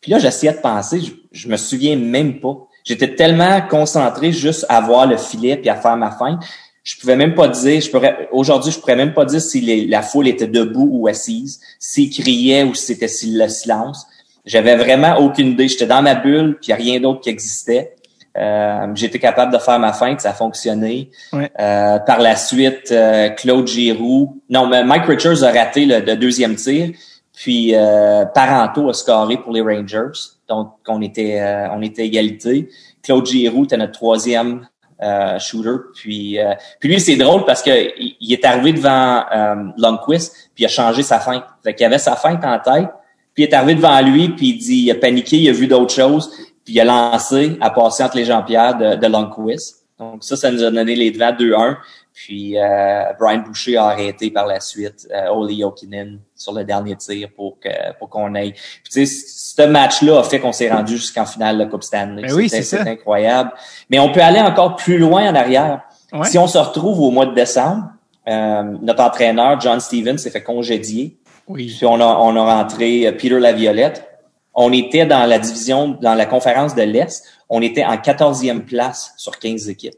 Puis là, j'essayais de penser, je, je me souviens même pas. J'étais tellement concentré juste à voir le filet puis à faire ma fin. Je pouvais même pas dire, je pourrais, aujourd'hui, je pourrais même pas dire si la foule était debout ou assise, s'ils criaient ou si c'était le silence. J'avais vraiment aucune idée. J'étais dans ma bulle, puis il n'y a rien d'autre qui existait. Euh, j'étais capable de faire ma feinte, ça a fonctionné. Euh, par la suite, euh, Claude Giroux, non, mais Mike Richards a raté le, le deuxième tir. Puis euh, Paranto a scoré pour les Rangers. Donc, on était, euh, on était égalité. Claude Giroux était notre troisième euh, shooter. Puis, euh, puis lui, c'est drôle parce que il, est arrivé devant euh, Lundqvist, puis il a changé sa feinte. Fait qu'il avait sa feinte en tête. Puis il est arrivé devant lui, puis il dit, il a paniqué, il a vu d'autres choses, puis il a lancé à passer entre les jambières de, de Lundqvist. Donc ça, ça nous a donné les devants 2-1. Puis euh, Brian Boucher a arrêté par la suite euh, Oli Jokinen sur le dernier tir pour que pour qu'on aille. Puis tu sais, ce match-là a fait qu'on s'est rendu jusqu'en finale de la Coupe Stanley. Ben oui, c'est incroyable. Mais on peut aller encore plus loin en arrière. Si on se retrouve au mois de décembre, euh, notre entraîneur John Stevens s'est fait congédier. Oui. Puis on a on a rentré euh, Peter Laviolette. On était dans la division, dans la conférence de l'Est, on était en 14e place sur 15 équipes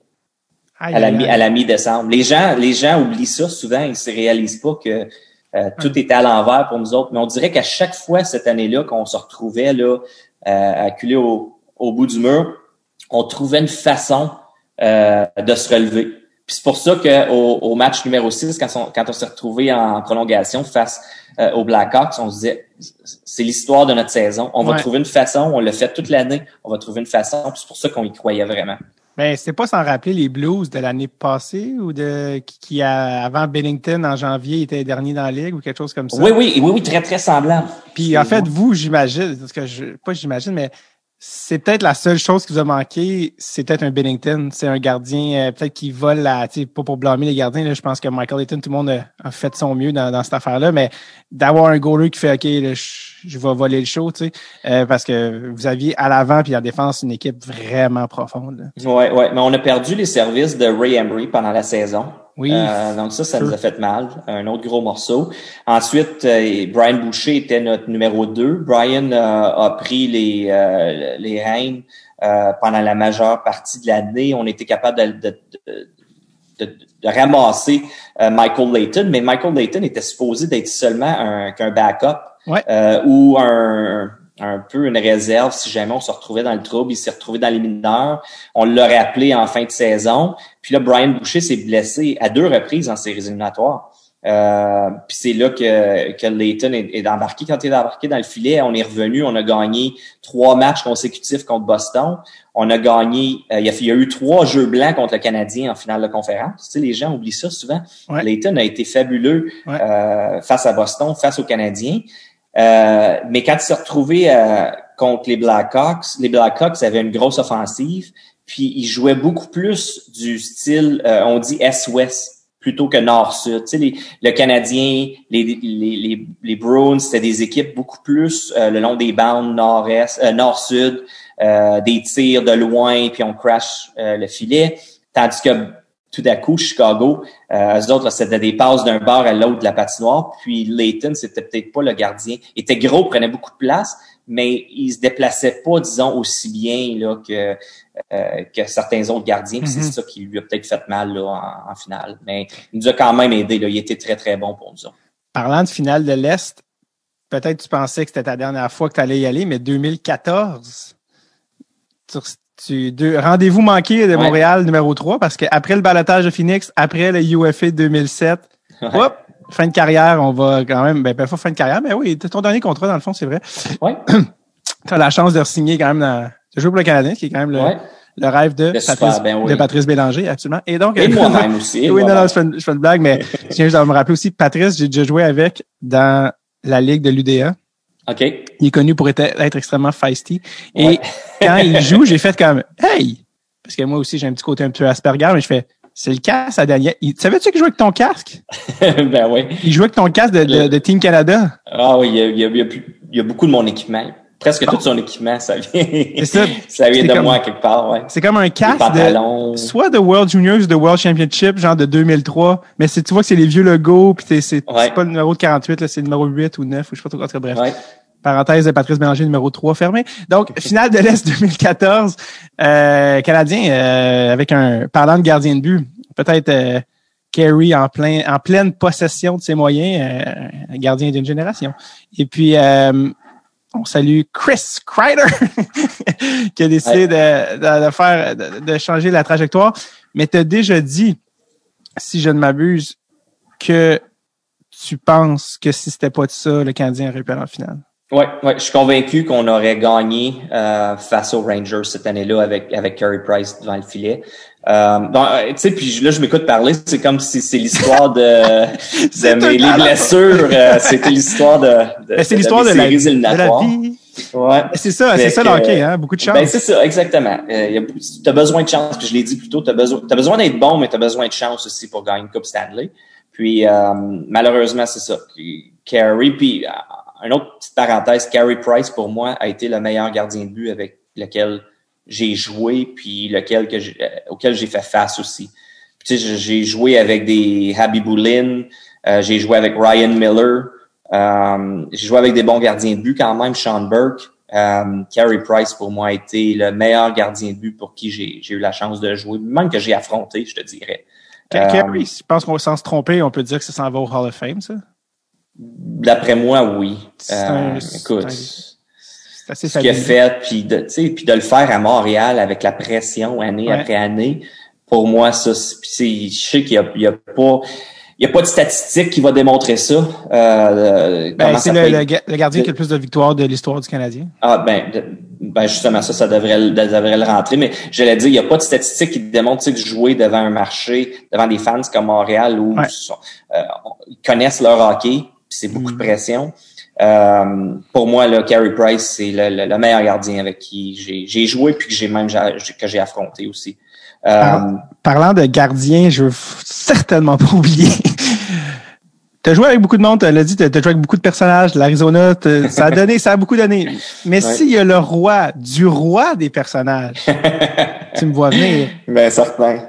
à la, à la mi-décembre. Les gens, les gens oublient ça souvent, ils se réalisent pas que euh, tout était à l'envers pour nous autres. Mais on dirait qu'à chaque fois cette année-là qu'on se retrouvait là, euh, acculé au, au, bout du mur, on trouvait une façon euh, de se relever. Puis c'est pour ça qu'au au match numéro 6, quand on, quand on s'est retrouvé en prolongation face euh, aux Blackhawks, on se disait c'est l'histoire de notre saison. On va trouver une façon, on l'a fait toute l'année, on va trouver une façon. C'est pour ça qu'on y croyait vraiment. Mais ben, c'est pas sans rappeler les Blues de l'année passée ou de qui, a, avant Bennington en janvier était dernier dans la ligue ou quelque chose comme ça? Oui, oui, oui, oui, très très semblant. Puis en fait, vous, j'imagine, parce que je, pas j'imagine, mais c'est peut-être la seule chose qui vous a manqué, c'est peut-être un Bennington. C'est un gardien, euh, peut-être qui vole la, pas pour blâmer les gardiens, là, je pense que Michael Layton, tout le monde a, fait son mieux dans, dans cette affaire-là, mais d'avoir un goaler qui fait, OK, je, vais voler le show, tu sais, euh, parce que vous aviez à l'avant puis en défense une équipe vraiment profonde. Oui, ouais, mais on a perdu les services de Ray Embry pendant la saison. Oui. Euh, donc ça, ça nous a fait mal. Un autre gros morceau. Ensuite, euh, Brian Boucher était notre numéro 2. Brian euh, a pris les, les rênes pendant la majeure partie de l'année. On était capable de, de, de, de ramasser Michael Layton, mais Michael Layton était supposé d'être seulement un, qu'un backup ou un un peu une réserve si jamais on se retrouvait dans le trouble. Il s'est retrouvé dans les mineurs. On l'aurait appelé en fin de saison. Puis là, Brian Boucher s'est blessé à deux reprises en séries éliminatoires. Euh, puis c'est là que, que Leighton est, embarqué. Quand il est embarqué dans le filet, on est revenu. On a gagné trois matchs consécutifs contre Boston. On a gagné. Euh, il, y a, eu trois jeux blancs contre le Canadien en finale de conférence. Tu sais, les gens oublient ça souvent. Ouais. Leighton a été fabuleux euh, face à Boston, face aux Canadiens. Euh, mais quand il s'est retrouvé euh, contre les Blackhawks, les Blackhawks avaient une grosse offensive, puis ils jouaient beaucoup plus du style, euh, on dit S-Ouest plutôt que Nord-Sud. Tu sais, le Canadien, les, les, les, les Bruins, c'était des équipes beaucoup plus le long des bandes Nord-Est, Nord-Sud, des tirs de loin, puis on crash le filet. Tandis que tout à coup, Chicago, euh, eux autres, c'était des passes d'un bord à l'autre de la patinoire. Puis Leighton, c'était peut-être pas le gardien. Il était gros, prenait beaucoup de place, mais il se déplaçait pas, disons, aussi bien là, que, euh, que certains autres gardiens. C'est mm-hmm. ça qui lui a peut-être fait mal là, en, finale. Mais il nous a quand même aidé. Là. Il était très, très bon pour nous. Parlant de finale de l'Est, peut-être tu pensais que c'était ta dernière fois que tu allais y aller, mais 2014, tu, rendez-vous manqué de Montréal numéro 3 parce qu'après le balotage de Phoenix, après le UFA 2007, hop, fin de carrière, on va quand même, ben, pas fin de carrière, mais oui, ton dernier contrat dans le fond, c'est vrai. Oui. tu as la chance de signer quand même dans, de jouer pour le Canadien, qui est quand même le, le rêve de, Patrice, ben de Patrice Bélanger, absolument. Et donc, et moi-même aussi. oui, non, non, je fais, une, je fais une blague, mais je viens juste de me rappeler aussi, Patrice, j'ai déjà joué avec dans la ligue de l'UDA. OK. Il est connu pour être, être extrêmement feisty. Et quand il joue, j'ai fait comme Hey! Parce que moi aussi, j'ai un petit côté un peu Asperger, mais je fais c'est le casque à Daniel. Savais-tu qu'il jouait avec ton casque? ben oui. Il jouait avec ton casque de, de, Team Canada. Ah oui, il y, a, il, y a, il y a, beaucoup de mon équipement. Presque tout son équipement, ça vient, ça, ça vient de moi quelque part, ouais. C'est comme un casque de, soit de World Juniors ou de World Championship, genre de 2003, mais tu vois que c'est les vieux logos, puis c'est pas le numéro de 48, c'est le numéro 8 ou 9, ou je sais pas trop, bref. Ouais. Parenthèse de Patrice Bélanger, numéro 3 fermé. Donc, finale de l'Est 2014, euh, Canadien euh, avec un parlant de gardien de but, peut-être euh, Kerry en plein en pleine possession de ses moyens, euh, gardien d'une génération. Et puis euh, on salue Chris Kreider qui a décidé de, de, faire de, changer la trajectoire. Mais tu as déjà dit, si je ne m'abuse, que tu penses que si c'était pas de ça, le Canadien aurait perdu en finale. Oui, ouais, je suis convaincu qu'on aurait gagné euh, face aux Rangers cette année-là avec avec Carey Price devant le filet. Euh, euh, tu sais, puis là je m'écoute parler, c'est comme si c'est l'histoire de, de mes, les blessures, euh, c'était l'histoire de, de c'est l'histoire de, la, vie. Ouais. C'est ça, c'est ça l'hockey, hein, beaucoup de chance. Ben c'est ça, exactement. Euh, tu as besoin de chance, puis je l'ai dit plus tôt, tu as besoin, as besoin d'être bon, mais tu as besoin de chance aussi pour gagner une Coupe Stanley. Puis euh, malheureusement, c'est ça. Carey, puis une autre petite parenthèse, Carey Price, pour moi, a été le meilleur gardien de but avec lequel j'ai joué, puis lequel que euh, auquel j'ai fait face aussi. Tu sais, j'ai joué avec des Habiboulin, euh, j'ai joué avec Ryan Miller, euh, j'ai joué avec des bons gardiens de but quand même, Sean Burke. Euh, Carey Price, pour moi, a été le meilleur gardien de but pour qui j'ai eu la chance de jouer, même que j'ai affronté, je te dirais. Carey, je pense qu'on sans se tromper, on peut dire que ça s'en va au Hall of Fame, ça? D'après moi, oui. Euh, écoute, ce qu'il a fait, puis de, puis de le faire à Montréal avec la pression année après année, pour moi, ça, je sais qu'il n'y a, a, pas... Il n'y a pas de statistique qui va démontrer ça. Euh, ben, c'est le, le, gardien qui a le plus de victoires de l'histoire du Canadien. Ah ben, ben justement ça, ça devrait, devrait le rentrer. Mais j'allais dire, il n'y a pas de statistique qui démontre de jouer devant un marché, devant des fans comme Montréal où euh, ils connaissent leur hockey, c'est beaucoup de mm. pression. Euh, pour moi, là, Carey Price, c'est le, le, meilleur gardien avec qui j'ai joué puis que j'ai même que j'ai affronté aussi. Euh, parlant de gardien, je veux certainement pas oublier. Tu as joué avec beaucoup de monde, tu l'as dit, tu as joué avec beaucoup de personnages, l'Arizona, ça a donné, ça a beaucoup donné. Mais s'il y a le roi du roi des personnages, tu me vois venir. Ben, certain.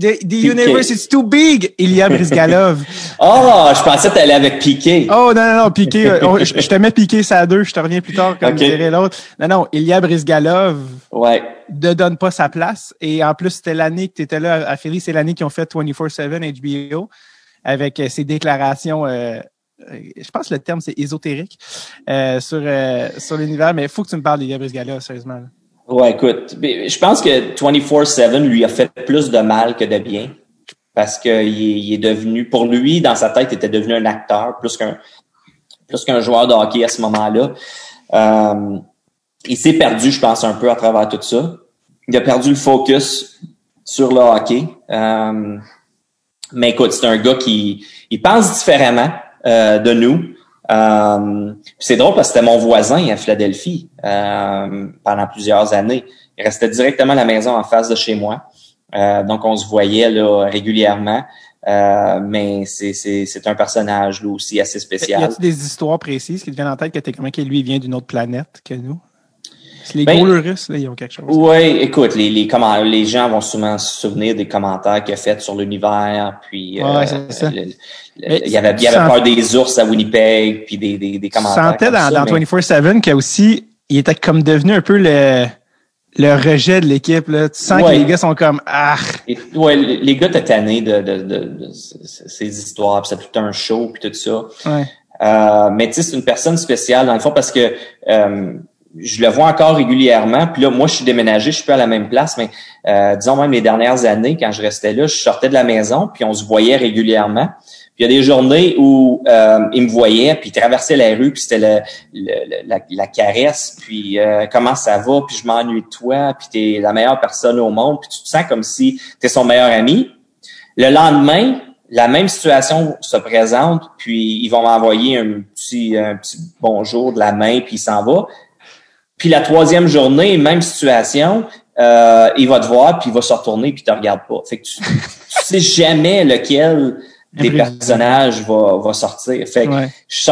The, the universe is too big, Ilya Brizgalov. oh, je pensais que tu allais avec Piqué. Oh, non, non, non, Piqué. Euh, je, te mets Piqué ça à deux, je te reviens plus tard comme dirait l'autre. Non, non, Ilya Brizgalov ouais. ne donne pas sa place. Et en plus, c'était l'année que tu étais là à Philly, c'est l'année qu'ils ont fait 24-7 HBO avec euh, ses déclarations euh, je pense que le terme c'est ésotérique euh, sur sur l'univers, mais il faut que tu me parles d'Ilya Brizgalov, sérieusement. Ouais, écoute, je pense que 24/7 lui a fait plus de mal que de bien parce que il est, devenu, pour lui, dans sa tête, il était devenu un acteur plus qu'un plus qu'un joueur de hockey à ce moment-là. Euh, il s'est perdu, je pense, un peu à travers tout ça. Il a perdu le focus sur le hockey. Euh, mais écoute, c'est un gars qui il pense différemment euh, de nous. Euh, c'est drôle parce que c'était mon voisin à Philadelphie euh, pendant plusieurs années. Il restait directement à la maison en face de chez moi. Euh, donc, on se voyait là, régulièrement. Euh, mais c'est un personnage aussi assez spécial. Y a-t-il des histoires précises qui te viennent en tête que t'es comment que lui vient d'une autre planète que nous? Les ben, russes, là, ils ont quelque chose. Oui, écoute, les, les, comment, les gens vont souvent se souvenir des commentaires qu'il a fait sur l'univers, puis ouais, euh. Il y avait, il y avait peur des ours à Winnipeg, puis des, des, des commentaires. Tu sentais dans, dans 24-7 qu'il aussi, il était comme devenu un peu le, le rejet de l'équipe. Là. Tu sens que les gars sont comme ah. ouais, les gars étaient tannés de, de, de, de, ces histoires, puis c'est tout un show, puis tout ça. Ouais. Euh, mais tu sais, c'est une personne spéciale dans le fond parce que euh, je le vois encore régulièrement. Puis là, moi, je suis déménagé, je suis plus à la même place, mais euh, disons même les dernières années, quand je restais là, je sortais de la maison, puis on se voyait régulièrement. Il y a des journées où euh, il me voyait, puis il traversait la rue, puis c'était la, la, caresse, puis euh, comment ça va, puis je m'ennuie de toi, puis tu es la meilleure personne au monde, puis tu te sens comme si tu es son meilleur ami. Le lendemain, la même situation se présente, puis ils vont m'envoyer un petit, un petit bonjour de la main, puis il s'en va. Puis la troisième journée, même situation, euh, il va te voir, puis il va se retourner, puis il te regarde pas. Fait que tu, tu sais jamais lequel des personnages va, va sortir. Fait que je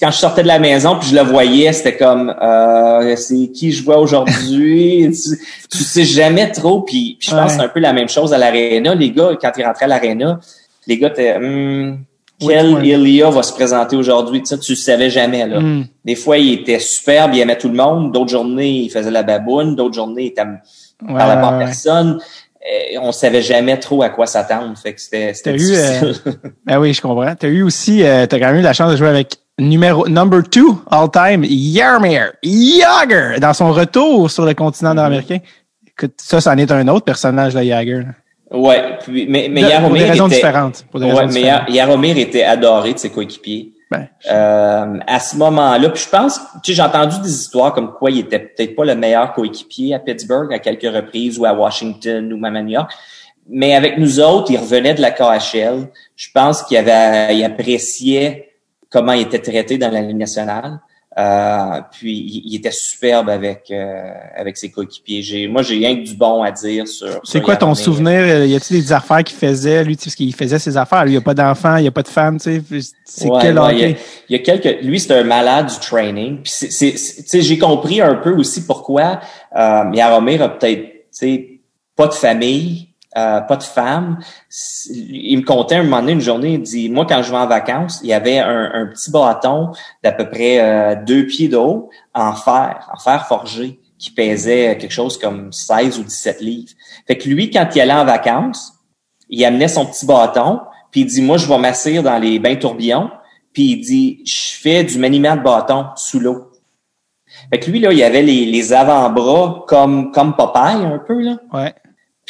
quand je sortais de la maison, puis je le voyais, c'était comme euh, c'est qui je vois aujourd'hui? tu, tu sais jamais trop. Puis, je pense que c'est un peu la même chose à l'aréna. Les gars, quand ils rentraient à l'aréna, les gars étaient hum, quel Ilya va se présenter aujourd'hui? Tu, sais, tu le savais jamais. Là. Hmm. Des fois, il était superbe, il aimait tout le monde. D'autres journées, il faisait la baboune. D'autres journées, il était ouais, parlait pas personne. Et on savait jamais trop à quoi s'attendre. Fait que c'était. Eu, euh, ben oui, je comprends. Tu as eu aussi, euh, tu as quand même eu la chance de jouer avec numéro number two all time, Yarmir Yager, dans son retour sur le continent nord-américain. Écoute, ça, ça en est un autre personnage, de Yager. Ouais, puis, mais, mais Yaromir pour des raisons était, différentes. Pour des ouais, mais Yaromir était adoré de ses coéquipiers. Ben, euh, à ce moment-là, puis je pense, tu sais, j'ai entendu des histoires comme quoi il était peut-être pas le meilleur coéquipier à Pittsburgh à quelques reprises ou à Washington ou même à New York. Mais avec nous autres, il revenait de la KHL. Je pense qu'il avait, il appréciait comment il était traité dans la Ligue nationale. Euh, puis il, était superbe avec euh, avec ses coéquipiers. J'ai, moi, j'ai rien que du bon à dire sur. C'est quoi ton souvenir? Y a-t-il des affaires qu'il faisait lui, parce qu'il faisait ses affaires? Lui, il n'y a pas d'enfant, il n'y a pas de femme, tu sais? C'est quel il, y a, quelques. Lui, c'est un malade du training. Puis c'est, c'est, j'ai compris un peu aussi pourquoi euh, Yaromir a peut-être, tu sais, pas de famille. Euh, pas de femme. Il me comptait un moment donné, une journée, il dit, moi, quand je vais en vacances, il y avait un, petit bâton d'à peu près euh, deux pieds de haut en fer, en fer forgé, qui pesait quelque chose comme 16 ou 17 livres. Fait que lui, quand il allait en vacances, il amenait son petit bâton, puis il dit, moi, je vais m'asseoir dans les bains tourbillons, puis il dit, je fais du maniement de bâton sous l'eau. Fait que lui, là, il avait les, les avant-bras comme, comme Popeye, un peu, là. Ouais.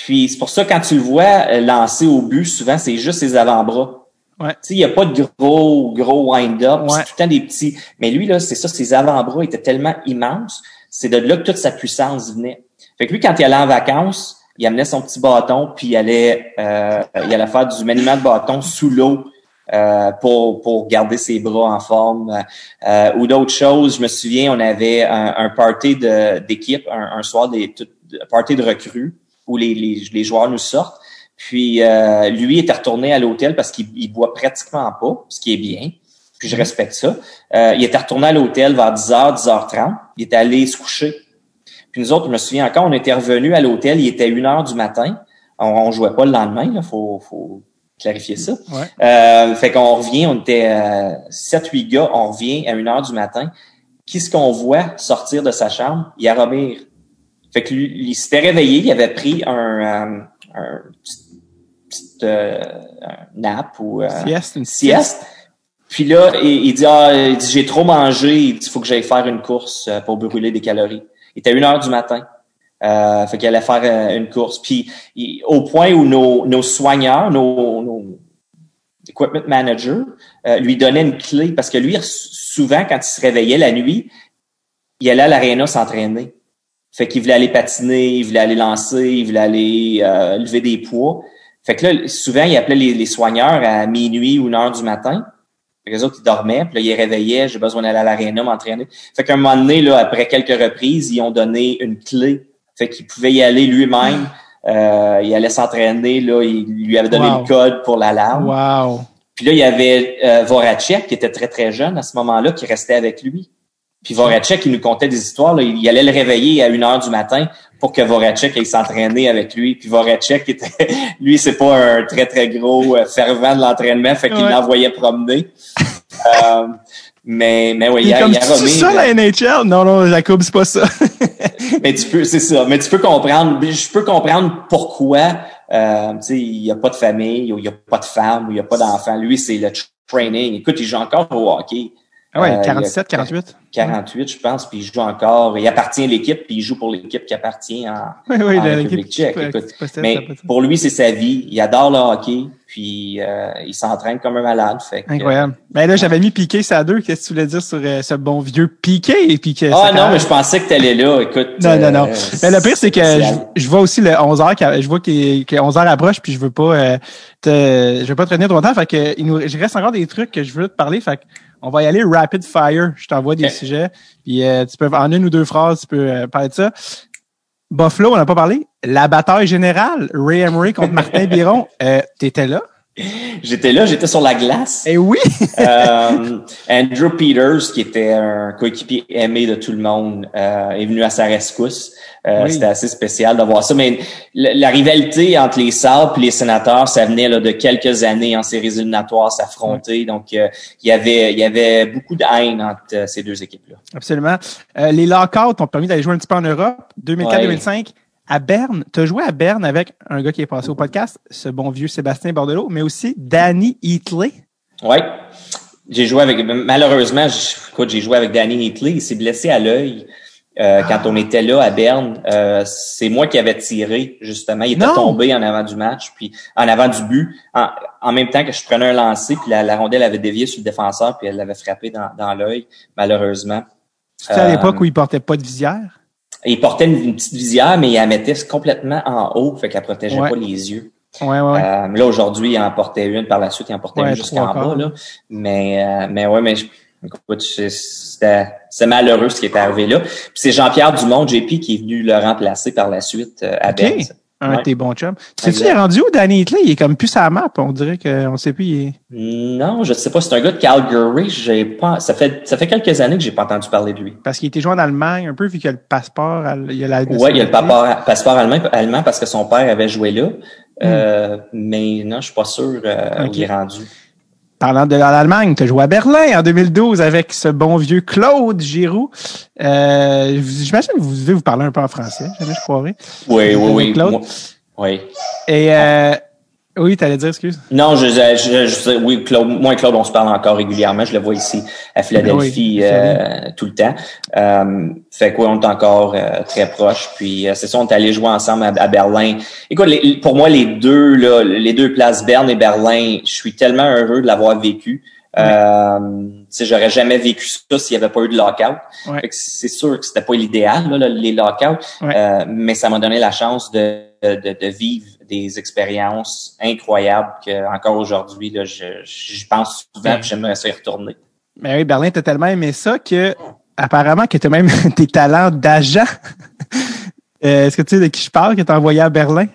Puis c'est pour ça quand tu le vois euh, lancer au but, souvent c'est juste ses avant-bras. Ouais. Tu sais, il n'y a pas de gros, gros wind-up. C'est tout le temps des petits. Mais lui, là, c'est ça, ses avant-bras étaient tellement immenses. C'est de là que toute sa puissance venait. Fait que lui, quand il allait en vacances, il amenait son petit bâton, puis il allait, euh, il allait faire du maniement de bâton sous l'eau euh, pour, pour garder ses bras en forme. Euh, ou d'autres choses, je me souviens, on avait un, un party d'équipe, un, un, soir des un party de recrues où les, les, les joueurs nous sortent. Puis euh, lui était retourné à l'hôtel parce qu'il boit pratiquement pas, ce qui est bien. Puis je respecte ça. Euh, il était retourné à l'hôtel vers 10h, 10h30. Il était allé se coucher. Puis nous autres, je me souviens encore, on était revenus à l'hôtel, il était 1h du matin. On, on jouait pas le lendemain, il faut, faut clarifier ça. Ouais. Euh, fait qu'on revient, on était euh, 7-8 gars, on revient à 1h du matin. Qu'est-ce qu'on voit sortir de sa chambre? Yaromir. Fait que lui, il s'était réveillé, il avait pris un, euh, un euh, ou euh, Sieste, une sieste. Puis là, il, il dit, ah, il dit, j'ai trop mangé, il dit, faut que j'aille faire une course euh, pour brûler des calories. Il était une heure du matin. Euh, fait qu'il allait faire euh, une course. Puis il- au point où nos, nos soigneurs, nos, nos equipment managers, euh, lui donnaient une clé parce que lui, souvent, quand il se réveillait la nuit, il allait à l'aréna s'entraîner. Fait qu'il voulait aller patiner, il voulait aller lancer, il voulait aller euh, lever des poids. Fait que là, souvent, il appelait les, les soigneurs à minuit ou une heure du matin. Fait que les autres, ils dormaient, puis là, ils réveillaient, j'ai besoin d'aller à l'aréna m'entraîner. Fait qu'à un moment donné, là, après quelques reprises, ils ont donné une clé. Fait qu'il pouvait y aller lui-même. Euh, il allait s'entraîner, là, il lui avait donné Wow. le code pour l'alarme. Wow. Puis là, il y avait euh, Voracek, qui était très, très jeune à ce moment-là, qui restait avec lui. Puis Voracek, il nous contait des histoires. Là. Il allait le réveiller à une heure du matin pour que Voracek aille s'entraîner avec lui. Puis Voracek, était, lui, c'est pas un très, très gros euh, fervent de l'entraînement, fait qu'il Ouais. l'envoyait promener. euh, mais, mais oui, il y a, c'est ça la NHL? Non, non, Jacob, c'est pas ça. Mais tu peux, c'est ça. Mais tu peux comprendre. Je peux comprendre pourquoi. Euh, tu sais, il n'y a pas de famille, ou il n'y a pas de femme, ou il n'y a pas d'enfant. Lui, c'est le training. Écoute, il joue encore au hockey. Ah ouais, Euh, 47, il y a- 48. 48, je pense, puis il joue encore. Il appartient à l'équipe, puis il joue pour l'équipe qui appartient en, Oui, oui, en République tchèque. Écoute, mais pour lui, c'est sa vie. Il adore le hockey, puis euh, il s'entraîne comme un malade. Fait que- Incroyable. Ben là, j'avais mis Piqué, ça à deux. Qu'est-ce que tu voulais dire sur euh, ce bon vieux Piqué? Puis que Ah non, mais je pensais que tu allais là. Écoute. Non, non, non. euh, Mais le pire, c'est que je, je vois aussi le 11h, que- je vois qu'il- que 11h approche, puis je veux pas euh, te, je veux pas te retenir trop longtemps. Fait que il nous, il reste encore des trucs que je veux te parler. Fait que on va y aller rapid fire. Je t'envoie des sujets. Puis euh, tu peux, en une ou deux phrases, tu peux euh, parler de ça. Buffalo, on n'a pas parlé. La bataille générale, Ray Emery contre Martin Biron. Euh, T'étais là? J'étais là, j'étais sur la glace. Eh oui! Euh, Andrew Peters, qui était un coéquipier aimé de tout le monde, euh, est venu à sa rescousse. Euh, Oui. C'était assez spécial de voir ça. Mais la, la rivalité entre les Sabres et les sénateurs, ça venait là, de quelques années en séries éliminatoires s'affronter. Donc, il y avait il y avait beaucoup de haine entre ces deux équipes-là. Absolument. Les lockouts t'ont permis d'aller jouer un petit peu en Europe. 2004-2005. À Berne, tu as joué à Berne avec un gars qui est passé au podcast, ce bon vieux Sébastien Bordelot, mais aussi Danny Heatley. Ouais. J'ai joué avec, malheureusement, j'ai joué avec Danny Hitley. Il s'est blessé à l'œil euh, quand on était là à Berne. Euh, c'est moi qui avais tiré, justement. Il était Non. tombé en avant du match, puis en avant du but, en, en même temps que je prenais un lancer, puis la, la rondelle avait dévié sur le défenseur, puis elle l'avait frappé dans, dans l'œil, malheureusement. C'était à Euh, l'époque où il portait pas de visière? Il portait une, une petite visière, mais il la mettait complètement en haut, fait qu'elle protégeait Ouais. pas les yeux. Ouais, ouais. Euh, là, aujourd'hui, il en portait une, par la suite, il en portait une jusqu'en bas. Là. Mais, euh, mais ouais, mais je- écoute, c'est malheureux ce qui est arrivé là. Puis c'est Jean-Pierre Dumont, JP, qui est venu le remplacer par la suite euh, à OK. Berne. Un de Ouais. tes bons chums. Tu sais, il est rendu où, Danny Hitley? Il est comme plus sa map. On dirait qu'on sait plus. Il est... Non, je sais pas, c'est un gars de Calgary. J'ai pas, ça fait, ça fait quelques années que j'ai pas entendu parler de lui. Parce qu'il était joué en Allemagne un peu, vu qu'il a le passeport. à- Il a la Ouais, il y a le passeport, passeport allemand, allemand parce que son père avait joué là. Euh, mais non, je suis pas sûr euh, Hmm. Où il est rendu. Parlant de l'Allemagne, tu as joué à Berlin en 2012 avec ce bon vieux Claude Giroux. Euh, J'imagine que vous devez vous parler un peu en français, jamais je croirais. Oui, oui, oui. Claude? moi- oui. Et euh, oui, t'allais dire, excuse. Non, je, je, je- oui, Claude, moi et Claude, on se parle encore régulièrement. Je le vois ici à Philadelphie Oui, euh, tout le temps. Euh, fait quoi, on est encore euh, très proches. Puis euh, c'est ça, on est allé jouer ensemble à, à Berlin. Écoute, les- pour moi, les deux, là, les deux places, Berne et Berlin, je suis tellement heureux de l'avoir vécu. Euh, tu sais, j'aurais jamais vécu ça s'il n'y avait pas eu de lockout. Ouais. C'est sûr que c'était pas l'idéal, là, les lockouts, Ouais. euh, mais ça m'a donné la chance de, de, de vivre des expériences incroyables que encore aujourd'hui, là, je, je pense souvent que j'aimerais ça y retourner. Mais oui, Berlin, t'as tellement aimé ça que apparemment que t'as même tes talents d'agent. Euh, est-ce que tu sais de qui je parle que t'as envoyé à Berlin?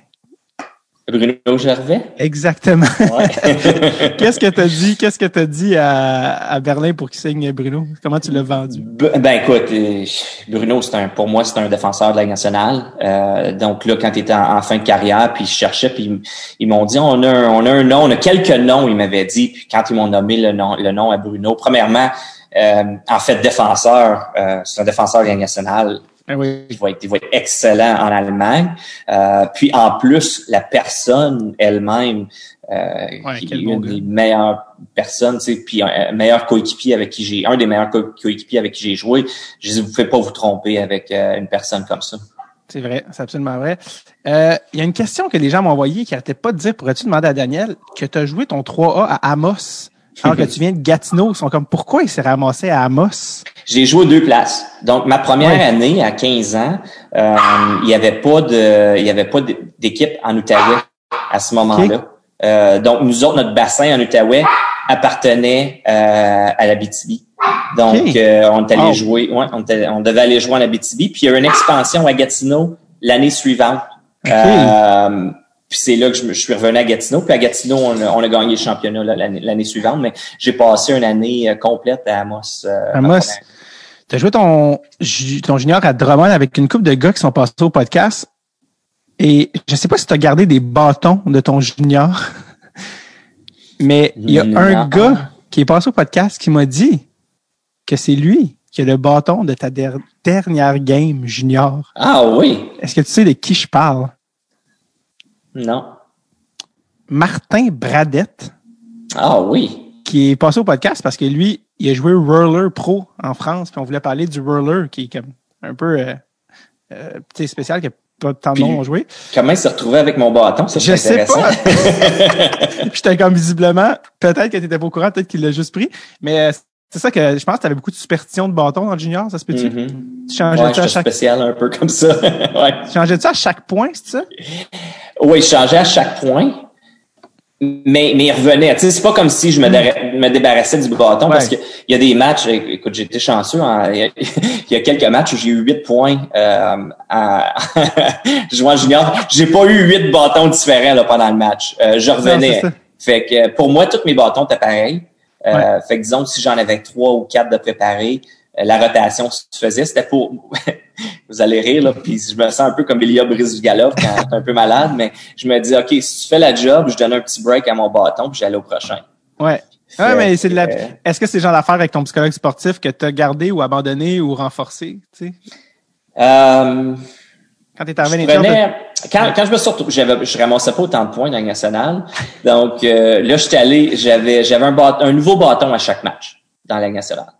Bruno Gervais? Exactement. Qu'est-ce que tu as dit? Qu'est-ce que tu dit à, à, Berlin pour qu'il signe Bruno? Comment tu l'as vendu? Ben écoute, euh, Bruno, c'est un pour moi, c'est un défenseur de la nationale. Euh, donc là, quand il était en, fin de carrière, puis je cherchais, puis ils m'ont dit on a un, on a un nom, on a quelques noms, ils m'avaient dit, puis quand ils m'ont nommé le nom, le nom à Bruno, premièrement, euh, en fait, défenseur, euh, c'est un défenseur de la nationale. Ah oui. Il va, être, il va être excellent en Allemagne. Euh, puis en plus, la personne elle-même, euh, qui est une des meilleures personnes, tu sais, puis un meilleur coéquipier avec qui j'ai, un des meilleurs coéquipiers avec qui j'ai joué. Je dis, vous pouvez pas vous tromper avec euh, une personne comme ça. C'est vrai, c'est absolument vrai. Euh, il y a une question que les gens m'ont envoyée qui n'arrêtait pas de dire, pourrais-tu demander à Daniel que tu as joué ton 3A à Amos? Alors que tu viens de Gatineau? Ils sont comme, pourquoi il s'est ramassé à Amos? J'ai joué deux places. Donc, ma première année, à 15 ans, euh, il n'y avait pas de, il y avait pas d'équipe en Outaouais à ce moment-là. Euh, donc, nous autres, notre bassin en Outaouais appartenait euh, à la BTB. Donc, euh, on est allé jouer, ouais, on, on, devait aller jouer en la BTB. Puis, il y a eu une expansion à Gatineau l'année suivante. Euh, puis c'est là que je, suis revenu à Gatineau. Puis à Gatineau, on a, on a gagné le championnat l'année suivante. Mais j'ai passé une année complète à Amos. Amos. Tu as joué ton, ton junior à Drummond avec une couple de gars qui sont passés au podcast. Et je sais pas si tu as gardé des bâtons de ton junior, mais il y a un gars qui est passé au podcast qui m'a dit que c'est lui qui a le bâton de ta dernière game junior. Ah oui. Est-ce que tu sais de qui je parle? Non. Martin Bradette. Ah oui. Qui est passé au podcast parce que lui, il a joué Roller Pro en France, puis on voulait parler du Roller qui est comme un peu euh, euh, spécial, qui a pas tant de monde ont joué. Comment il s'est retrouvé avec mon bâton? Ça, je sais pas. J'étais comme visiblement, peut-être que tu étais pas au courant, peut-être qu'il l'a juste pris, mais euh, c'est ça que je pense que tu avais beaucoup de superstition de bâton dans le junior, ça se peut-tu? Mm-hmm. Tu changeais ouais, ça à chaque spécial un peu comme ça. ouais. Tu changeais ça à chaque point, c'est ça? Oui, je changeais à chaque point. Mais, mais il revenait. Tu sais, c'est pas comme si je me, mm. me débarrassais du bâton parce qu'il y a des matchs. Écoute, j'ai été chanceux. il, y a, quelques matchs où j'ai eu huit points euh, à, jouant junior. J'ai pas eu huit bâtons différents là, pendant le match. Euh, je revenais. fait que pour moi, tous mes bâtons étaient pareils. Euh, fait que disons si j'en avais trois ou quatre de préparés, euh, la rotation se faisait, c'était pour vous allez rire là, puis je me sens un peu comme Elia Brice Galop quand t'es un peu malade, mais je me dis OK, si tu fais la job, je donne un petit break à mon bâton puis j'allais au prochain. Ouais. Ouais, mais c'est de la... Est-ce que c'est le genre d'affaire avec ton psychologue sportif que tu as gardé ou abandonné ou renforcé, tu sais? Euh, quand t'es arrivé prenais... quand, quand je me suis retrouvé, j'avais, je ramassais pas autant de points dans le national. Donc, euh, là, j'étais allé, j'avais, j'avais un, un nouveau bâton à chaque match dans la nationale.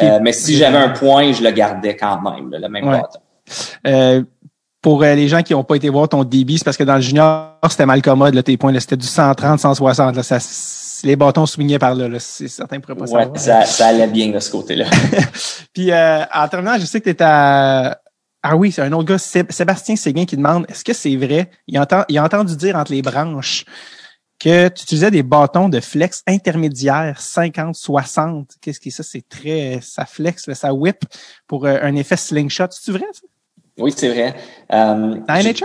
Euh, mais si j'avais un point, je le gardais quand même, le même bâton. Euh, pour euh, les gens qui n'ont pas été voir ton débit, c'est parce que dans le junior, c'était mal commode, là, tes points. C'était du 130, 160. Là, ça, les bâtons swingaient par là. là c'est certain pourraient pas ouais, ça, ça allait bien de ce côté-là. Puis euh, en terminant, je sais que tu étais à... Ah oui, c'est un autre gars, Sébastien Séguin, qui demande est-ce que c'est vrai? Il, entend, il a entendu dire entre les branches que tu utilisais des bâtons de flex intermédiaire 50-60. Qu'est-ce que ça? C'est très, ça flex, ça whip pour euh, un effet slingshot. C'est vrai, ça? Oui, c'est vrai. Euh, Dans NHL?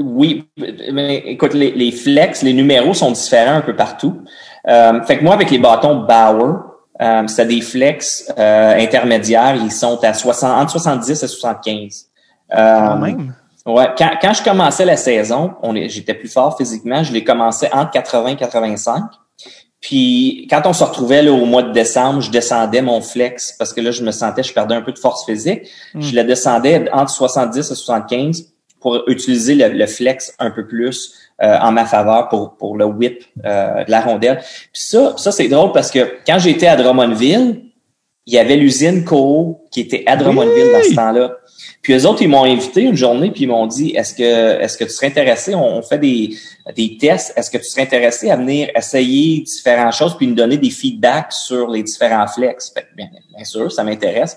Oui, mais écoute, les, les, flex, les numéros sont différents un peu partout. Euh, fait que moi, avec les bâtons Bauer, euh, c'est des flex euh, intermédiaires, ils sont à 60, entre 70 et 75. Quand même. Ouais, quand, quand je commençais la saison, on j'étais plus fort physiquement, je l'ai commencé entre 80 et 85. Puis quand on se retrouvait là, au mois de décembre, je descendais mon flex parce que là, je me sentais, je perdais un peu de force physique. Hmm. Je le descendais entre 70 et 75 pour utiliser le, flex un peu plus euh, en ma faveur pour, pour le whip euh, de la rondelle. Puis ça, ça c'est drôle parce que quand j'étais à Drummondville, il y avait l'usine Co qui était à Drummondville dans ce temps-là. Puis eux autres, ils m'ont invité une journée, puis ils m'ont dit Est-ce que est-ce que tu serais intéressé? On, fait des, des tests, est-ce que tu serais intéressé à venir essayer différentes choses puis nous donner des feedbacks sur les différents flex? Fait bien, bien sûr, ça m'intéresse.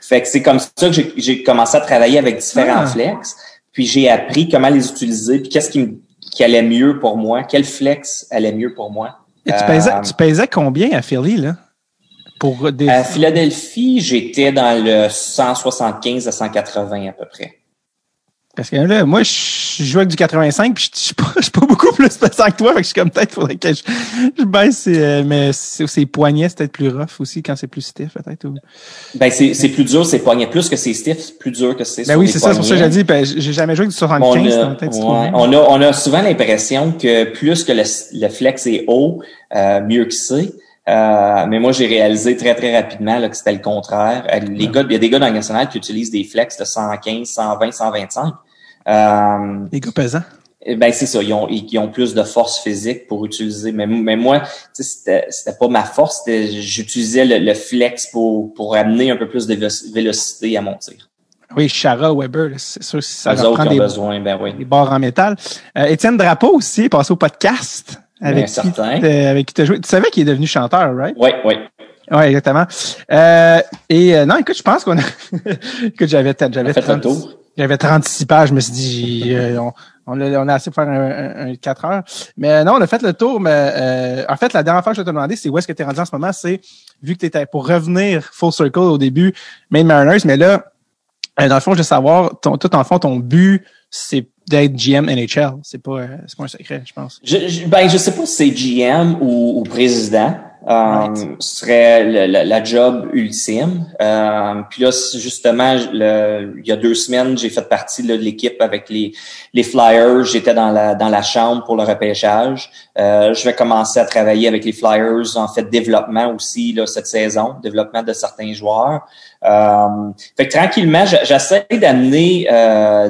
Fait que c'est comme ça que j'ai commencé à travailler avec différents ah. flex, puis j'ai appris comment les utiliser, puis qu'est-ce qui me qui allait mieux pour moi? Quel flex allait mieux pour moi? Et tu, pesais, tu pesais combien à Philly, là? Pour des... À Philadelphie, j'étais dans le 175 à 180 à peu près. Parce que là, moi, je joue avec du 85, puis je suis pas, pas beaucoup plus pesant que toi, fait que je suis comme peut-être faudrait que je, je baisse, euh, mais ses poignets, c'est peut-être plus rough aussi quand c'est plus stiff, peut-être. Ou... Ben, c'est, plus dur, ses poignets. Plus que c'est stiff, c'est plus dur que c'est Ben oui, c'est ça, c'est pour ça que j'ai dit, ben, j'ai jamais joué avec du 75, on a, ouais, on a, on a souvent l'impression que plus que le, le flex est haut, euh, mieux que c'est. Euh, mais moi, j'ai réalisé très, très rapidement là, que c'était le contraire. Euh, les gars, il y a des gars dans le national qui utilisent des flex de 115, 120, 125. Euh, les gars pesants. Eh ben c'est ça, ils ont, ils ont plus de force physique pour utiliser. Mais, mais moi, c'était, c'était pas ma force, j'utilisais le, flex pour, pour amener un peu plus de vélocité à mon tir. Oui, Chara, Weber, c'est sûr si ça autres des, besoin, ben oui. des barres en métal. Euh, Étienne Drapeau aussi passé au podcast avec ben, qui, avec qui tu as joué. Tu savais qu'il est devenu chanteur, right? Oui, oui. Oui, exactement. Euh, et euh, non, écoute, je pense qu'on a. écoute, j'avais j'avais j'avais 36 pages, je me suis dit, euh, on, on, a, on, a, assez pour faire un, un, 4 heures. Mais non, on a fait le tour, mais euh, en fait, la dernière fois que je te demandé, c'est où est-ce que tu es rendu en ce moment, c'est vu que tu étais pour revenir full circle au début, Main Mariners, mais là, euh, dans le fond, je veux savoir, ton, tout en fond, ton but, c'est d'être GM NHL. C'est pas, c'est pas un secret, je pense. Je, je, ben, je sais pas si c'est GM ou, ou président. Euh, ce serait la, job ultime. Euh, puis là, justement, le, il y a deux semaines, j'ai fait partie de l'équipe avec les, les Flyers. J'étais dans la, dans la chambre pour le repêchage. Euh, je vais commencer à travailler avec les Flyers en fait développement aussi là, cette saison, développement de certains joueurs. Euh, fait que tranquillement, j'essaie d'amener euh,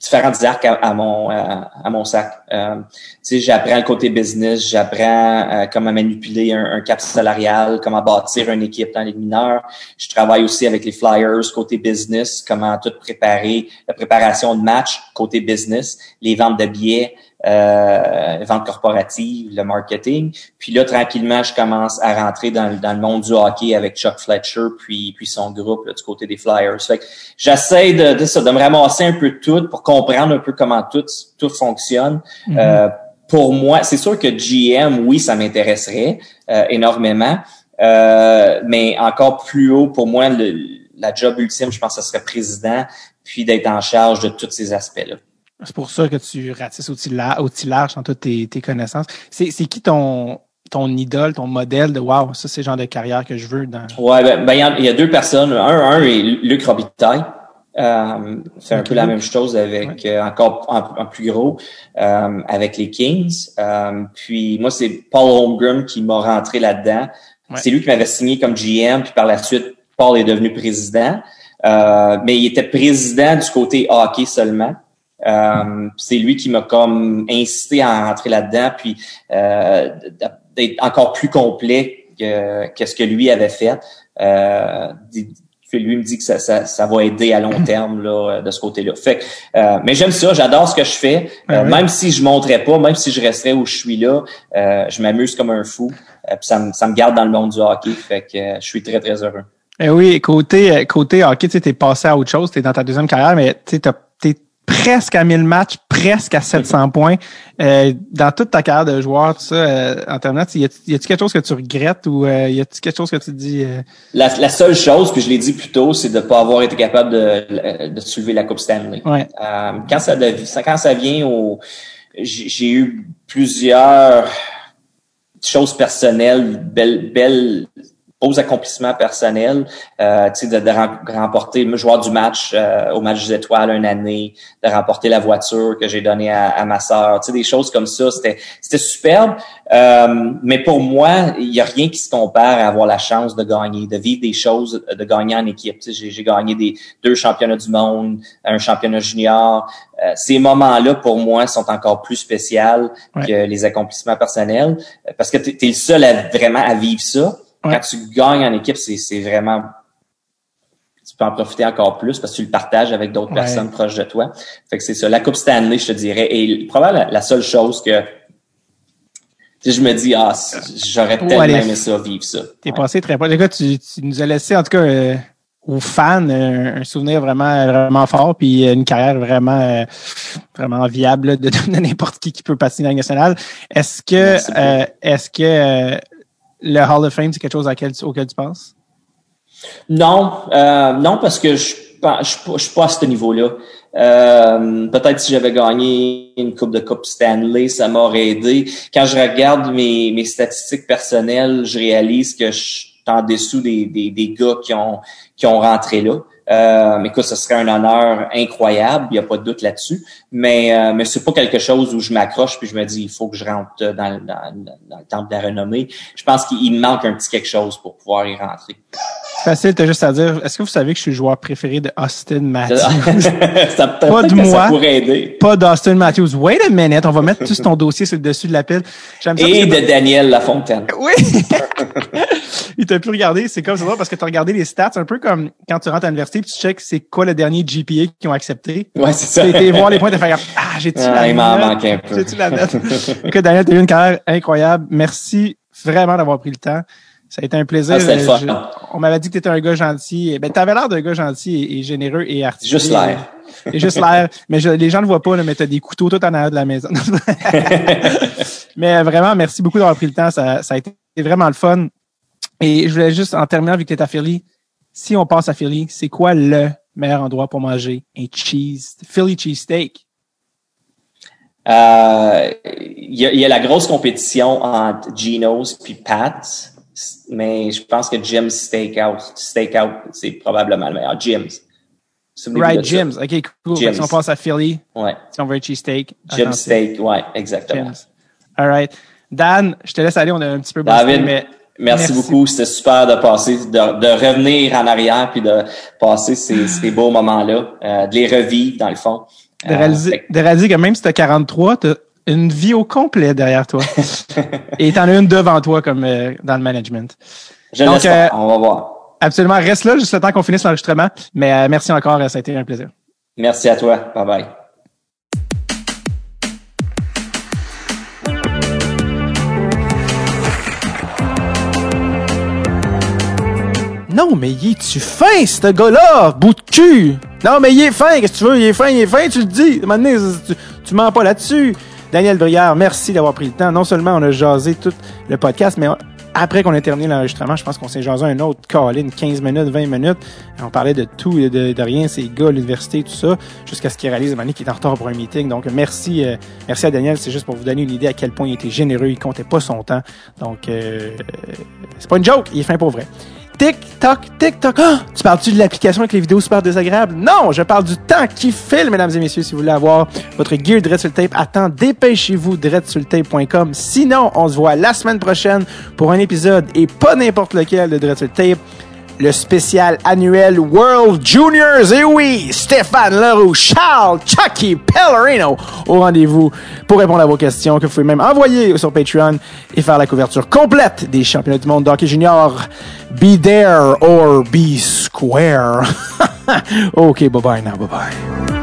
différentes différents arcs à, mon à, mon sac. Euh, j'apprends le côté business, j'apprends euh, comment manipuler un, cap salarial, comment bâtir une équipe dans les mineurs. Je travaille aussi avec les Flyers côté business, comment tout préparer, la préparation de match côté business, les ventes de billets, euh, vente corporative, le marketing. Puis là, tranquillement, je commence à rentrer dans, dans le monde du hockey avec Chuck Fletcher, puis, puis son groupe du côté des Flyers. Fait que j'essaie de, de, ça, de me ramasser un peu de tout pour comprendre un peu comment tout, tout fonctionne. Mm-hmm. euh, pour moi, c'est sûr que GM, oui, ça m'intéresserait euh, énormément. Euh, mais encore plus haut, pour moi, le, la job ultime, je pense que ce serait président, puis d'être en charge de tous ces aspects-là. C'est pour ça que tu ratisses aussi large, dans toutes tes, tes connaissances. C'est qui ton, ton idole, ton modèle de wow, ça c'est le genre de carrière que je veux dans. Ouais, ben, ben il y, a deux personnes. Un, un est Luc Robitaille. Euh, c'est un peu la même chose avec euh, encore en, plus gros euh, avec les Kings. Euh, puis moi, c'est Paul Holmgren qui m'a rentré là-dedans. C'est lui qui m'avait signé comme GM, puis par la suite, Paul est devenu président. mais il était président du côté hockey seulement. Euh, c'est lui qui m'a comme incité à rentrer là-dedans, puis euh, d'être encore plus complet que, que, ce que lui avait fait. Euh, lui me dit que ça, ça, ça, va aider à long terme là, de ce côté-là. Fait euh, mais j'aime ça, j'adore ce que je fais. Euh, même si je montrais pas, même si je resterais où je suis là, euh, je m'amuse comme un fou. puis ça, me, ça me garde dans le monde du hockey. Fait que je suis très, très heureux. Eh oui, côté, côté hockey, tu es passé à autre chose, tu es dans ta deuxième carrière, mais tu es presque à 1000 matchs, presque à 700 points. Euh, dans toute ta carrière de joueur, tout ça, euh, en terminant, y a-t-il quelque chose que tu regrettes ou euh, y a-t-il quelque chose que tu dis? Euh? La, la, seule chose, puis je l'ai dit plus tôt, c'est de ne pas avoir été capable de, de soulever la Coupe Stanley. Ouais. Euh, quand, ça, quand ça vient au... J'ai eu plusieurs choses personnelles, belles, belles aux accomplissements personnels, euh, de, de, remporter le joueur du match euh, au match des étoiles une année, de remporter la voiture que j'ai donnée à, à, ma sœur, des choses comme ça, c'était c'était superbe. Euh, mais pour moi, il y a rien qui se compare à avoir la chance de gagner, de vivre des choses, de gagner en équipe. J'ai gagné des deux championnats du monde, un championnat junior. Euh, ces moments-là, pour moi, sont encore plus spéciaux que les accomplissements personnels, parce que tu es, le seul à vraiment à vivre ça. Quand tu gagnes en équipe, c'est vraiment tu peux en profiter encore plus parce que tu le partages avec d'autres personnes proches de toi. Fait que c'est ça. La Coupe Stanley, je te dirais, est probablement la, seule chose que je me dis, ah, j'aurais tellement aimé ça, vivre ça. T'es passé très proche. Les gars, tu, tu, nous as laissé, en tout cas, euh, aux fans un, un souvenir vraiment vraiment fort puis une carrière vraiment euh, vraiment viable là, de, de n'importe qui qui peut passer dans la nationale. Est-ce que euh, est-ce que euh, le Hall of Fame c'est quelque chose auquel tu, penses? Non, euh, non, parce que je je suis pas à ce niveau-là. Euh, Peut-être si j'avais gagné une Coupe de Coupe Stanley, ça m'aurait aidé. Quand je regarde mes, mes statistiques personnelles, je réalise que je suis en dessous des, des, des gars qui ont, qui ont rentré là. Euh, mais écoute, ce serait un honneur incroyable, il n'y a pas de doute là-dessus. Mais, euh, mais c'est pas quelque chose où je m'accroche puis je me dis il faut que je rentre dans, dans, dans le temple de la renommée. Je pense qu'il manque un petit quelque chose pour pouvoir y rentrer. Facile, t'as juste à dire. Est-ce que vous savez que je suis le joueur préféré de Austin Matthews? ça, Pas de moi. Pas d'Austin Matthews. Wait a minute, on va mettre tout ton dossier sur le dessus de la pile. J'aime ça. Et de Daniel Lafontaine. Oui! Il t'a pu regarder. C'est comme ça parce que tu as regardé les stats, un peu comme quand tu rentres à l'université puis tu check c'est quoi le dernier GPA qu'ils ont accepté. Ouais, c'est ça. été voir les points, tu fait Ah, j'ai-tu Ah, la il m'en manque un peu. J'ai-tu la note? Écoute, Daniel, tu as eu une carrière incroyable. Merci vraiment d'avoir pris le temps. Ça a été un plaisir. Ah, le Euh, fun. je- on m'avait dit que tu étais un gars gentil. Ben, tu avais l'air d'un gars gentil et, et généreux et artistique. Juste l'air. Et juste l'air. Mais je- les gens ne voient pas, là, mais tu as des couteaux tout en arrière de la maison. mais euh, vraiment, merci beaucoup d'avoir pris le temps. Ça, ça a été vraiment le fun. Et je voulais juste, en terminant, vu que tu es à Philly, si on passe à Philly, c'est quoi le meilleur endroit pour manger? Un cheese, Philly cheesesteak? Euh, Il y, a, y a la grosse compétition entre Geno's puis Pat's, mais je pense que Jim's Steakhouse, Steakout, c'est probablement le meilleur. Jim's. Right. Jim's. OK, cool. Si on passe à Philly, Ouais. si on veut un cheesesteak. Jim's. Steak, ouais, exactement. Jim's. All right. Dan, je te laisse aller. On a un petit peu David, bossé, mais Merci, Merci. beaucoup. C'était super de passer, de, de revenir en arrière puis de passer ces, ces beaux moments-là, euh, de les revivre dans le fond. de Euh, réaliser, fait que- de réaliser que même si tu as 43, tu as une vie au complet derrière toi. Et tu en as une devant toi comme euh, dans le management. je donc, euh, On va voir. Absolument. Reste là juste le temps qu'on finisse l'enregistrement. Mais euh, merci encore. Ça a été un plaisir. Merci à toi. Bye bye. Non, mais il est-tu fin, ce gars-là? Bout de cul! Non, mais il est fin, qu'est-ce que tu veux? Il est fin, il est fin, tu le dis. À un moment donné, tu, tu mens pas là-dessus. Daniel Brière, merci d'avoir pris le temps. Non seulement on a jasé tout le podcast, mais après qu'on a terminé l'enregistrement, je pense qu'on s'est jasé un autre call 15 minutes, 20 minutes. On parlait de tout et de, rien, ces gars, l'université, tout ça, jusqu'à ce qu'il réalise donné qu'il est en retard pour un meeting. Donc, merci, euh, merci à Daniel. C'est juste pour vous donner une idée à quel point il était généreux. Il comptait pas son temps. Donc, euh, c'est pas une joke. Il est fin pour vrai. TikTok, TikTok. Ah! tu parles-tu de l'application avec les vidéos super désagréables? Non, je parle du temps qui file, mesdames et messieurs. Si vous voulez avoir votre gear Dread sur dépêchez-vous, dreadsultape.com. Sinon, on se voit la semaine prochaine pour un épisode et pas n'importe lequel de Dread sur le tape. Le spécial annuel World Juniors. Et oui, Stéphane Leroux, Charles, Chucky, Pellerino au rendez-vous pour répondre à vos questions que vous pouvez même envoyer sur Patreon et faire la couverture complète des championnats du monde d'hockey junior. Be there or be square. OK, bye bye now, bye bye.